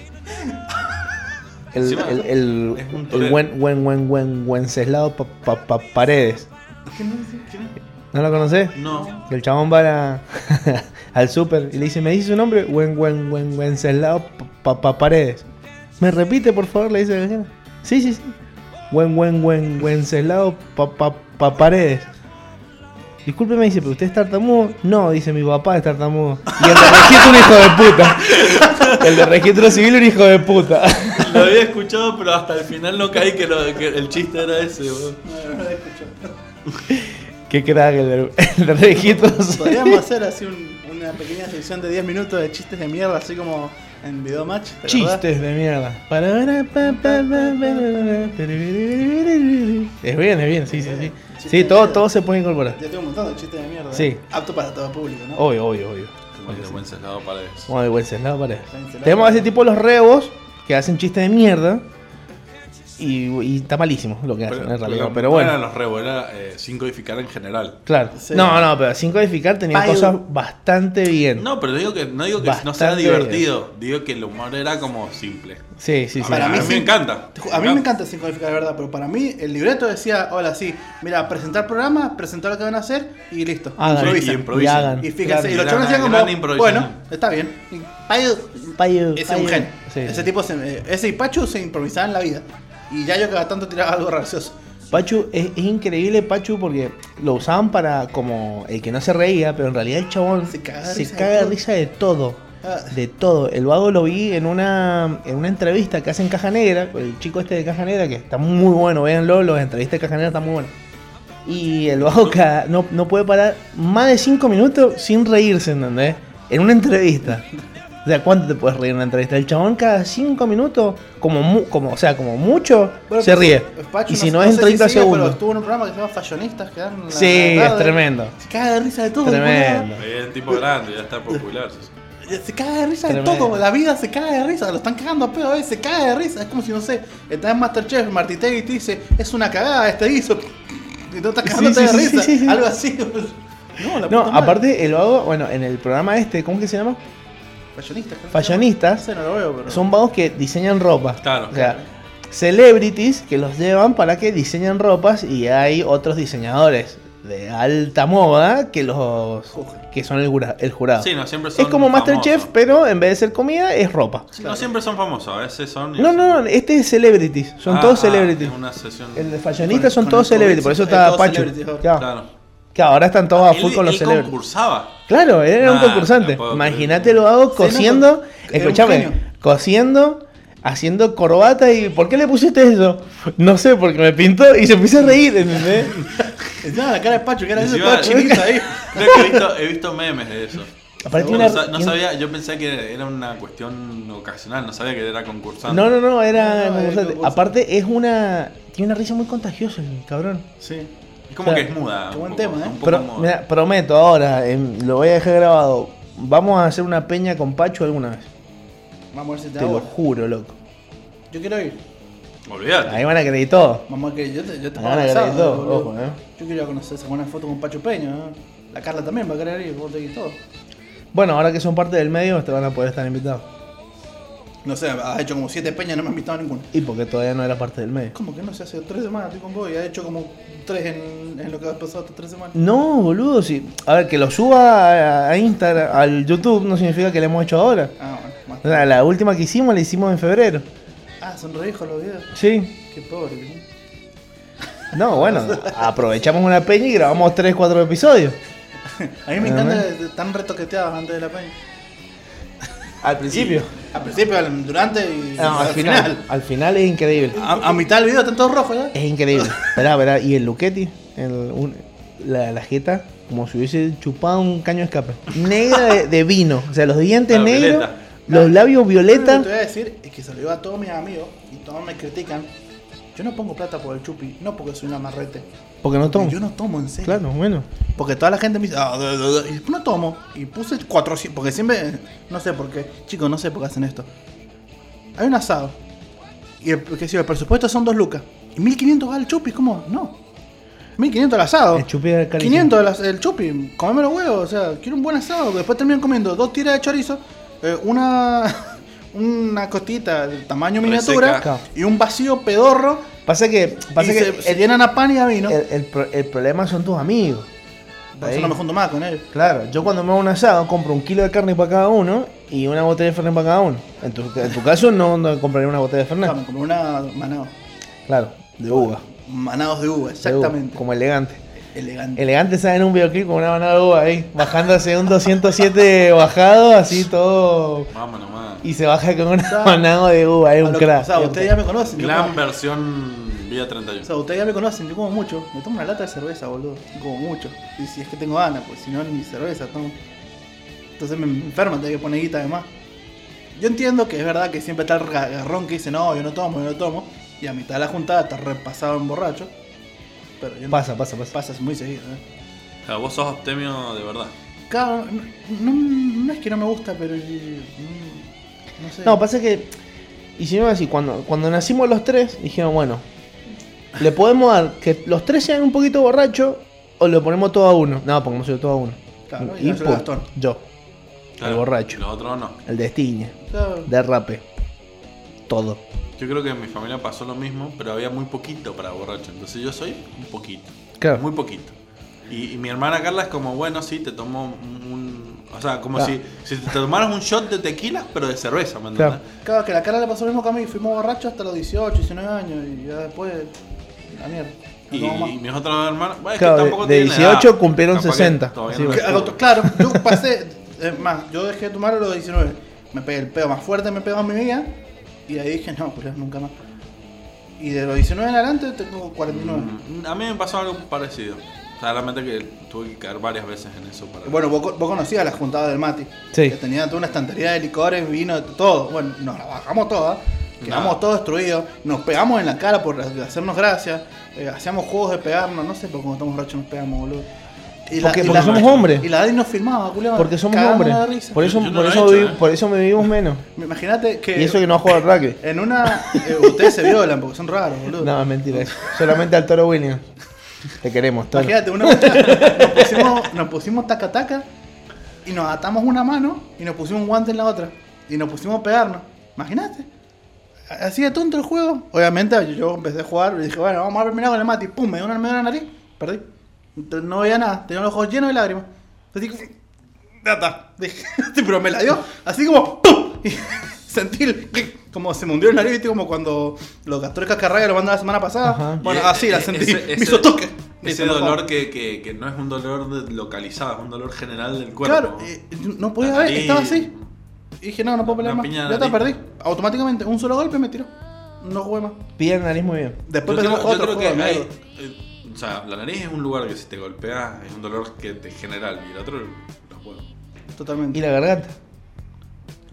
El, el, el, el torero. buen, buen, buen, buen, Wenceslao pa, pa- pa- Paredes. ¿No lo conoces? No. El chabón va a al súper y le dice, ¿me dice su nombre? Buen, buen, buen, Wenceslao pa, pa- Paredes. ¿Me repite, por favor? Le dice señora. Sí, sí, sí. Buen, buen, buen, pa, pa, pa- Paredes. Discúlpeme, dice, ¿pero usted es tartamudo? No, dice, mi papá es tartamudo. Y el de registro un hijo de puta. El de registro civil un hijo de puta. Lo había escuchado, pero hasta el final no caí que, lo- que el chiste era ese, weón. Qué crack el de, el de registro civil. Podríamos hacer así un- una pequeña sección de 10 minutos de chistes de mierda, así como en Video Match. ¿te acordás? Chistes de mierda. Es bien, es bien, sí, sí, sí. Sí, todo, todo se puede incorporar. Ya tengo un montón de chistes de mierda. Sí. ¿eh? Apto para todo público, ¿no? Obvio, obvio, obvio. Como el de buen ceslado paredes. Como de Wenceslao Paredes. Wenceslao Tenemos a ese tipo los rebos que hacen chistes de mierda. Y, y está malísimo lo que hacen, en realidad. Pero no eran bueno, los rebos, era eh, sin codificar en general. claro. Sí. No, no, pero sin codificar tenía cosas bastante bien. No, pero digo que no digo que no sea divertido, digo que el humor era como simple. Sí, sí, sí. Para a mí mí sí. me encanta. A mí me encanta sin codificar, de verdad, pero para mí el libreto decía, hola, sí, mira, presentar programa, presentar lo que van a hacer y listo. Hagan. Improvisen. Y improvisen. Y hagan. Y fíjense, Claro. y los chavales decían como, bueno, está bien. Payo, Payo, ese es payo. un. Sí, ese sí. tipo, se, ese y Pachu se improvisaba en la vida. Y ya yo cada tanto tiraba algo gracioso. Pachu, es, es increíble Pachu porque lo usaban para como el que no se reía, pero en realidad el chabón Se caga se risa de caga de todo. risa de todo. Ah. De todo. El vago lo vi en una, en una entrevista que hace en Caja Negra, con el chico este de Caja Negra, que está muy bueno, véanlo, los entrevistas de Caja Negra están muy buenos. Y el vago no, no puede parar más de 5 minutos sin reírse, ¿entendés? En una entrevista. O sea, ¿cuánto te puedes reír en una entrevista? El chabón cada 5 minutos, como, mu- como, o sea, como mucho, Bueno, se pero ríe. Pacho y si no, sé es en si 30 sigue, Pero segundos. estuvo en un programa que se llama Fashionistas, que dan en la Sí, es tarde. tremendo. Se caga de risa de todo. Tremendo. Es el tipo grande, ya está popular. Se caga de risa Tremendo. de todo. La vida se caga de risa. Lo están cagando a pedo, ¿eh? Se caga de risa. Es como si, no sé, estás en Masterchef, Martitegui te dice, es una cagada este guiso. Y tú estás cagándote sí, de sí, risa. sí, sí, sí. Algo así. boludo. No, la No, puta madre. aparte, el vago, bueno, en el programa este, ¿cómo que se llama? Fashionistas. Fashionistas. se llama. No sé, no lo veo, pero. Son vagos que diseñan ropa. Claro. O sea, celebrities que los llevan para que diseñen ropas y hay otros diseñadores de alta moda que los que son el, jura- el jurado. Sí, no siempre son es como Masterchef, pero en vez de ser comida es ropa. Sí, No siempre son famosos, a veces son. No, no, no, este es celebrities, son Ah, todos ah, celebrities. es una sesión. El de fashionistas son todos celebrities, por eso está Pacho. Claro. Que ahora están todos a full Él- con los él concursaba. Claro, él era un concursante. no Imagínate lo hago Sí, no, cosiendo, un escúchame, cosiendo, haciendo corbata y ¿por qué le pusiste eso? No sé, porque me pintó y se empieza a reír, ¿entendés? Encima la cara de Pacho, que era eso, toda chinita ahí. Creo que he visto, he visto memes de eso. Aparte no, sabía, yo pensé que era una cuestión ocasional, no sabía que era concursante. No, no, no, era No, concursante. Aparte es una tiene una risa muy contagiosa el cabrón. Sí. Es como O sea, que es muda. qué un buen poco, tema, ¿eh? mira, prometo ahora, em, lo voy a dejar grabado. Vamos a hacer una peña con Pacho alguna vez. Vamos a ver si te Te lo juro, loco. Yo quiero ir. Olvídate. Ahí van a creer todo. Vamos a que yo te, yo te cara y asado, todo, ojo, eh. Yo quiero a conocer, sacar una foto con Pacho Peña. ¿eh? La Carla también va a querer ir, vos te todo. Bueno, ahora que son parte del medio, te van a poder estar invitados. No sé, has hecho como siete peñas, no me has invitado a ninguna. Y porque todavía no era parte del medio. ¿Cómo que no sé? Hace tres semanas estoy con vos y has hecho como tres en, en lo que ha pasado estas tres semanas. No, boludo, sí. A ver, que lo suba a, a Instagram, al YouTube, no significa que lo hemos hecho ahora. Ah, bueno, más. O sea, la última que hicimos la hicimos en febrero. Ah, son re los videos. Sí. Qué pobre. No, bueno, aprovechamos una peña y grabamos 3, 4 episodios. A mí me encanta que están retoqueteados antes de la peña. Al principio. Al principio, al- durante y No, al final. Al final es increíble. A, a mitad del video están todos rojos ya. Es increíble. Verá, verá. Y el Luchetti, el, un- la, la jeta, como si hubiese chupado un caño de escape. Negra de, de vino. O sea, los dientes negros, violeta. los labios Lo único violeta. que te voy a decir es que se lo digo a todos mis amigos y todos me critican. Yo no pongo plata por el chupi, no porque soy un amarrete. Porque no tomo. Yo no tomo en serio. Claro, bueno. Porque toda la gente me dice, ah, da, da, da", y no tomo. Y puse 400, porque siempre, no sé por qué, chicos, no sé por qué hacen esto. Hay un asado. Y el, que si el presupuesto son 2 lucas. Y 1500 va el chupi, ¿cómo? No. 1500 el asado. El chupi era carísimo. 500 el, as- el chupi, comeme los huevos, o sea, quiero un buen asado. Después terminan comiendo dos tiras de chorizo, eh, una una costita de tamaño miniatura Reseca. y un vacío pedorro. Pasa que, pasa y que se, se el, llenan a pan y a vino. el- el pro- el problema son tus amigos. Por eso no me junto más con ellos. Claro, yo cuando me hago un asado compro un kilo de carne para cada uno y una botella de Fernet para cada uno. En tu, en tu caso no, no compraría una botella de Fernet. Claro, me compré una manado. Claro, de uva. Manados de uva, de uva, exactamente. como elegante. Elegante. Elegante sale en un videoclip con una banana de uva ahí, bajándose un 207 bajado, así todo. Vamos nomás. Y se baja con una sea, banana de uva, es un que- crack. o sea, ustedes ya me conocen. Glam como- versión Vía o 31. sea, ustedes ya me conocen, yo como mucho. Me tomo una lata de cerveza, boludo. Yo como mucho. Y si es que tengo ganas, pues si no, ni cerveza tomo. Entonces me enferma, tengo que poner guita además. Yo entiendo que es verdad que siempre está el ga- garrón que dice, no, yo no tomo, yo no tomo. Y a mitad de la juntada está repasado en borracho. Pero yo no. Pasa, pasa, pasa. Pasa muy seguido, ¿eh? O sea, vos sos abstemio de verdad. Claro, no, no- no es que no me gusta, pero. No sé. No, pasa que. Hicimos así, cuando, cuando nacimos los tres, dijimos, bueno, le podemos dar que los tres sean un poquito borrachos o le ponemos todo a uno. No, pongámoslo todo a uno. Claro, y y dárselo a pum, Gastón. yo, el borracho, Los otros no. el destiñe, Claro. derrape, todo. Yo creo que en mi familia pasó lo mismo, pero había muy poquito para borracho. Entonces yo soy un poquito. Claro. Muy poquito. Y, y mi hermana Carla es como, bueno, sí, te tomo un... un- o sea, como Claro. si, si te tomaras un shot de tequila, pero de cerveza, ¿me Claro. entendés? Claro, que la cara le pasó lo mismo que a mí. Fuimos borrachos hasta los 18, 19 años. Y ya después. La mierda. Y, y mis otros hermanos... Bueno, es que de- tampoco de tienen 18 edad. cumplieron Capaz que 60. todavía Así no va. Que, les algo- ocurre. claro, yo pasé. Es más, yo dejé de tomar a los 19. Me pegué el pedo más fuerte, me pegó en mi vida. Y ahí dije, no, pues nunca más. Y de los 19 en adelante tengo 49. Mm, A mí me pasó algo parecido. Solamente que tuve que caer varias veces en eso para. Bueno, vos, vos conocías la juntada del Mati. Sí. Que tenía toda una estantería de licores, vino, todo. Bueno, nos la bajamos todas. Quedamos No. todos destruidos. Nos pegamos en la cara por hacernos gracia. eh, hacíamos juegos de pegarnos. No sé por cuando estamos borrachos nos pegamos, boludo. Y Porque- y porque somos hombres. Y la Daddy nos filmaba, culiao. Porque somos hombres. Por eso, Yo- yo no por, he eso hecho, vivi- eh. por eso me vivimos menos. Imagínate que Y eso que no juego al rugby. en una. eh, ustedes se violan porque son raros, boludo. No, es mentira. Solamente al Toro Williams. Te queremos, Toro. Imagínate, una nos pusimos, nos taca taca y nos atamos una mano y nos pusimos un guante en la otra. Y nos pusimos a pegarnos. Imagínate. Así de tonto el juego. Obviamente yo, empecé a jugar y dije, bueno, vamos a terminar con el mate. Y pum, me dio una medio en la nariz. Perdí. Entonces, no veía nada. Tenía los ojos llenos de lágrimas. Así que. Ya está. Pero me la dio. Así como. ¡pum! Sentí el- como se me hundió el nariz, ¿viste? Como cuando los castores cascarrabias lo mandaron la semana pasada. Ajá. Bueno, Y así la ese- sentí. ese- me hizo toque. Ese no dolor que, que, que no es un dolor localizado, es un dolor general del cuerpo. Claro, eh, no podía nariz. estaba así. Y dije, no, no puedo pelear más. Ya te perdí. Automáticamente, un solo golpe me tiró. No jugué más. La nariz muy bien. Después yo creo, jugar yo otro creo que juego, hay, mierda. eh, o sea, la nariz es un lugar que si te golpea es un dolor que te general y el otro los huevos. Totalmente. Y la garganta.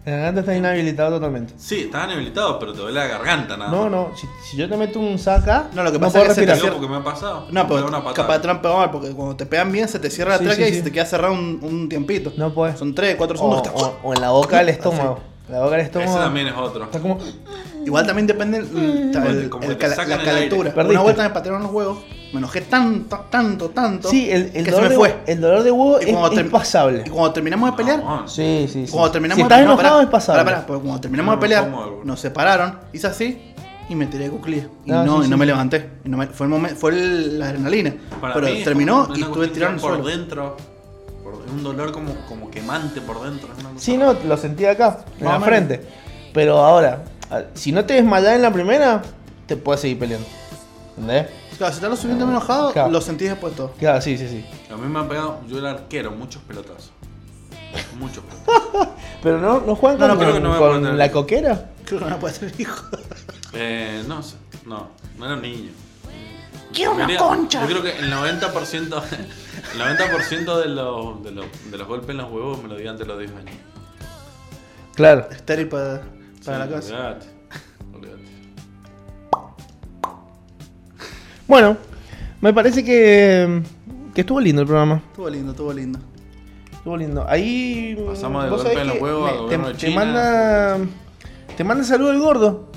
La garganta está inhabilitada totalmente. Sí, estaban habilitados, pero te duele la garganta nada No, más. no. Si, si yo te meto un saca, No, lo que pasa puedo es que se te porque me ha pasado. No, patada. capaz de trampa mal, porque cuando te pegan bien se te cierra Sí, la tráquea sí, y se te queda cerrado un, un tiempito. No puedes. Son 3, 4 O, segundos. o- o en la boca del estómago. La boca del estómago. Ese también es otro. Está como. Igual también depende el, la aire. calentura. Una vuelta me patearon los huevos, me enojé tanto, tanto, tanto. Sí, el, el que dolor se me de, fue. el dolor de huevo Y es, cuando es pasable. Y cuando terminamos de pelear, No, Sí, sí, sí. Cuando terminamos si de- estás no, enojado es pasable. pará, pará, porque cuando terminamos No, de pelear, nos separaron, hice así y me tiré de cuclillas. Y no, sí, y no sí, me sí. levanté. Y no me- fue el momento, fue el- la adrenalina. Para pero mí terminó y estuve el por suelo. dentro. por- un dolor como, como quemante por dentro. Sí, no, lo sentí acá, en la frente. Pero ahora, si no te desmayás en la primera, te puedes seguir peleando. ¿Entendés? Claro, si estás lo suficientemente enojado, Claro. lo sentís después todo. Claro, sí, sí, sí. A mí me han pegado, yo era arquero, muchos pelotazos. Muchos pelotazos. Pero no, no juegan No, con, no, creo que no con la coquera. Creo que no puede ser hijo. Eh, no sé, no, no era un niño. ¡Quiero una Quería- concha! Yo creo que el 90%, el 90 de, los, de, los, de los golpes en los huevos me lo di antes de los 10 años. Claro. Estéril para, para Sí, la casa. Bueno, me parece que, que estuvo lindo el programa. Estuvo lindo, estuvo lindo. Estuvo lindo. Ahí. Pasamos de vos golpe en los huevos a gobierno te, de te China. manda. Te manda saludo el gordo.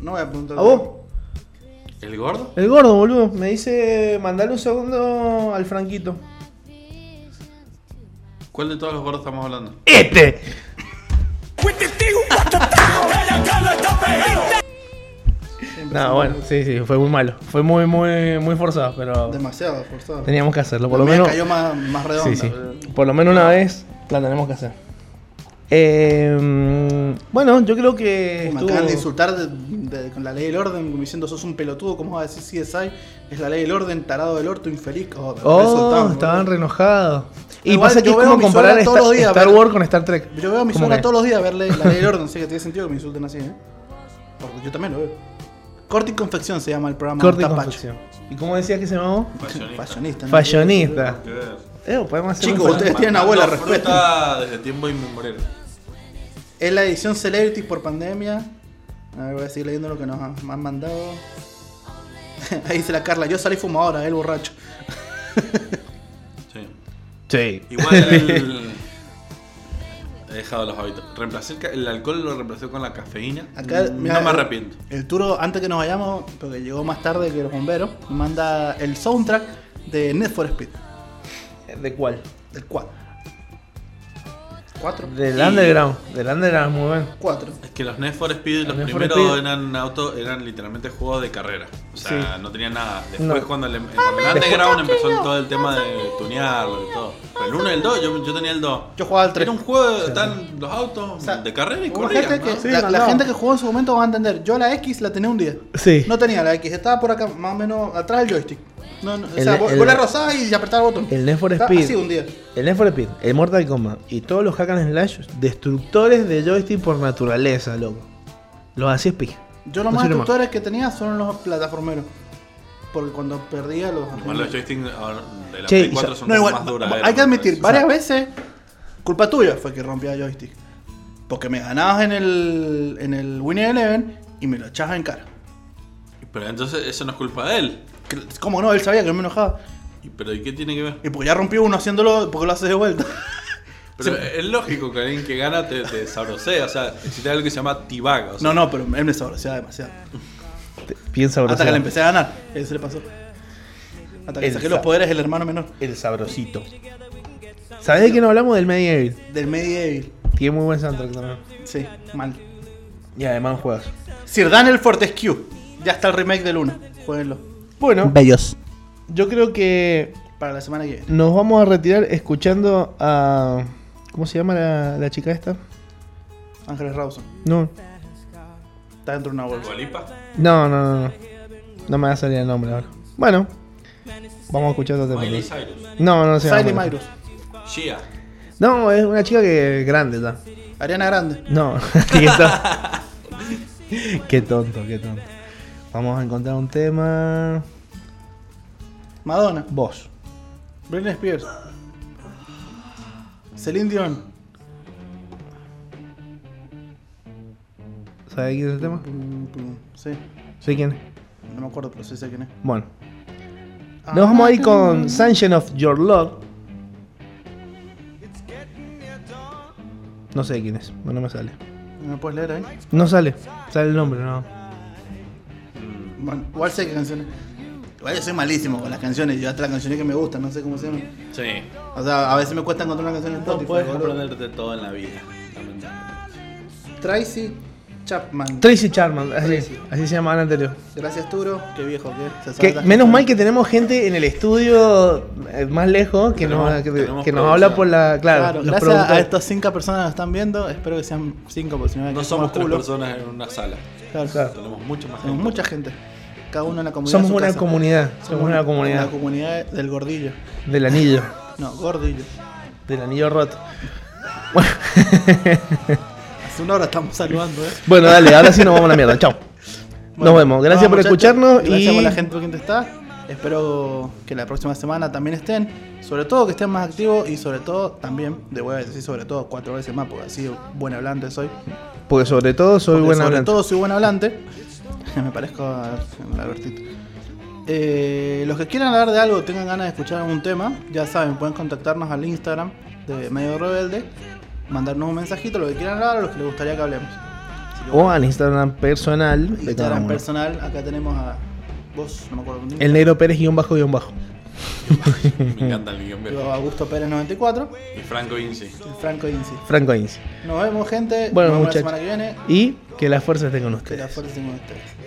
No voy a preguntar. ¿A vos? ¿El gordo? El gordo, boludo. Me dice mandale un segundo al Franquito. ¿Cuál de todos los gordos estamos hablando? ¡Este! No, bueno, sí, sí, fue muy malo. Fue muy, muy, muy forzado, pero Demasiado forzado. teníamos que hacerlo. Por La lo menos. cayó más, más redonda. Sí, sí. pero- Por lo menos una vez la tenemos que hacer. Eh, bueno, yo creo que. Me estuvo- acaban de insultar de- de- con la ley del orden, como diciendo sos un pelotudo, ¿cómo vas a decir CSI? Es la ley del orden, tarado del orto, infeliz. Oh, Oh, estaban boludo. re enojados. Y Igual pasa que yo es como comparar Star, días, Wars con Star Trek. Yo veo a mi suegra todos los días verle la ley del orden, así que tiene sentido que me insulten así, ¿eh? Porque yo también lo veo. Corte y confección se llama el programa. Corte y Tapacho. confección. ¿Y cómo decías que se llamaba? Fashionista. Fashionista. ¿no? Fashionista. Eh, podemos hacer Chicos, ustedes tienen abuela, fruta desde tiempo inmemorial. Es la edición Celebrities por pandemia. A ver, voy a seguir leyendo lo que nos han mandado. Ahí dice la Carla, yo salí fumadora, él borracho. Sí. Sí. Igual el- he dejado los hábitos. Reemplacé el, el alcohol lo reemplacé con la cafeína. Acá, Mm, mira, me arrepiento. El Turo, antes que nos vayamos, porque llegó más tarde que los bomberos, manda el soundtrack de Need for Speed, ¿De cuál? del 4. 4. Del Y- Underground. Del Underground, muy bueno. 4. Es que los Need for Speed, los primeros Speed. eran auto, eran literalmente juegos de carrera. O sea, Sí. no tenían nada. Después No. cuando el, el Underground empezó el- todo el tema de tunearlo y todo. Pero el 1 y el 2, yo, yo tenía el 2. Yo jugaba al 3. Era un juego de están los autos sea, de carrera y corrían. gente que- ¿no? Sí, la, no, la gente que jugó en su momento va a entender. Yo la X la tenía un día. Sí. No tenía la X, estaba por acá, más o menos atrás del joystick. No, no, o El- sea, vos, el- vos la rozabas y apretaba el botón. El Need for Speed. Así un día. El Need for Speed, el Mortal Kombat y todos los hack and slash, destructores de joystick por naturaleza, loco. Los hacías pija. Yo los No más destructores que tenía son los plataformeros. porque cuando perdía los. Igual los joysticks ahora de la Che, Play 4 ya- son No, igual, más duraderos. hay que admitir, varias veces, culpa tuya fue que rompía joystick. Porque me ganabas en el, en el Win Eleven y me lo echabas en cara. Pero entonces eso no es culpa de él. ¿Cómo no? Él sabía que no me enojaba. ¿Y ¿Pero ¿y qué tiene que ver? Y porque ya rompió uno haciéndolo, porque lo haces de vuelta. Pero es lógico que alguien que gana te, te sabrosea. O sea, existe algo que se llama tibaga. O sea, No, no, pero él me sabroseaba demasiado. Piensa Hasta que le empecé a ganar. Eso le pasó. Hasta que El saqué sa- los poderes del hermano menor. El sabrosito. ¿Sabés de qué no hablamos? Del Medieval. Del Medieval. Tiene muy buen soundtrack también. Sí, mal. Y además juegas. Sir Daniel Fortescue. Ya está el remake del 1. Jueguenlo. Bueno, Bellos. yo creo que Para la semana que viene. nos vamos a retirar escuchando a. ¿Cómo se llama la, la chica esta? Ángeles Rawson. No, Está dentro de una bolsa. No, no, no. No, no me va a salir el nombre ahora. Bueno, vamos a escuchar otro Miley. Cyrus. No, no se llama. Siley Miley. Myrus. Shia. No, es una chica que es grande ya. Ariana Grande. No, qué tonto, qué tonto. Vamos a encontrar un tema. Madonna. Vos. Britney Spears. Celine Dion. ¿Sabes quién es el tema? Sí. ¿Sé quién es? No me acuerdo, pero sí sé quién es. Bueno. Nos vamos a ir con Sunshine of Your Love. No sé quién es, no me sale. ¿Me puedes leer ahí? No sale, sale el nombre, no. Bueno, igual sé qué canciones. Igual yo soy malísimo con las canciones. Yo hasta las canciones que me gustan, no sé cómo se llaman. Sí. O sea, a veces me cuesta encontrar una canción en No Spotify. puedes boludo. aprenderte todo en la vida. Tracy Chapman. Tracy Charman, así, Tracy. así se llamaba el anterior. Gracias, Turo. Qué viejo que es. Se Que, menos mal que tenemos gente en el estudio eh, más lejos que, Tenemos- nos, que, nos habla por la. Claro, Claro, los gracias a estas cinco personas que nos están viendo. Espero que sean cinco, porque si no, No somos tres culo. personas en una sala. Claro, Claro. Tenemos mucho más gente. mucha gente. Cada uno en la comunidad. Somos una casa. comunidad, somos una comunidad La comunidad del gordillo. del anillo, No, gordillo. del anillo roto. Hace una hora estamos saludando, ¿eh? Bueno, dale, ahora sí nos vamos a la mierda. Chao. Bueno, nos vemos. Gracias por escucharnos Gracias y por la gente que está. Espero que la próxima semana también estén. Sobre todo que estén más activos y sobre todo también, de voy a decir sobre todo cuatro veces más, porque así buen hablante soy. porque sobre todo soy Porque buen sobre hablante. todo soy buen hablante. Me parezco a Albertito. Eh, los que quieran hablar de algo, tengan ganas de escuchar algún tema, ya saben, pueden contactarnos al Instagram de Medio Rebelde, mandarnos un mensajito, lo que quieran hablar o lo que les gustaría que hablemos. O al Instagram personal Instagram personal, acá tenemos a Vos, no me acuerdo. El negro Pérez guion bajo guion bajo. Me encanta el guion bajo. Augusto Pérez 94. Y Franco Inci. Franco Inci. Franco Inci. Nos vemos, gente. Bueno, Nos vemos. La semana que viene. Y que las fuerzas estén con ustedes. Que las fuerzas estén con ustedes.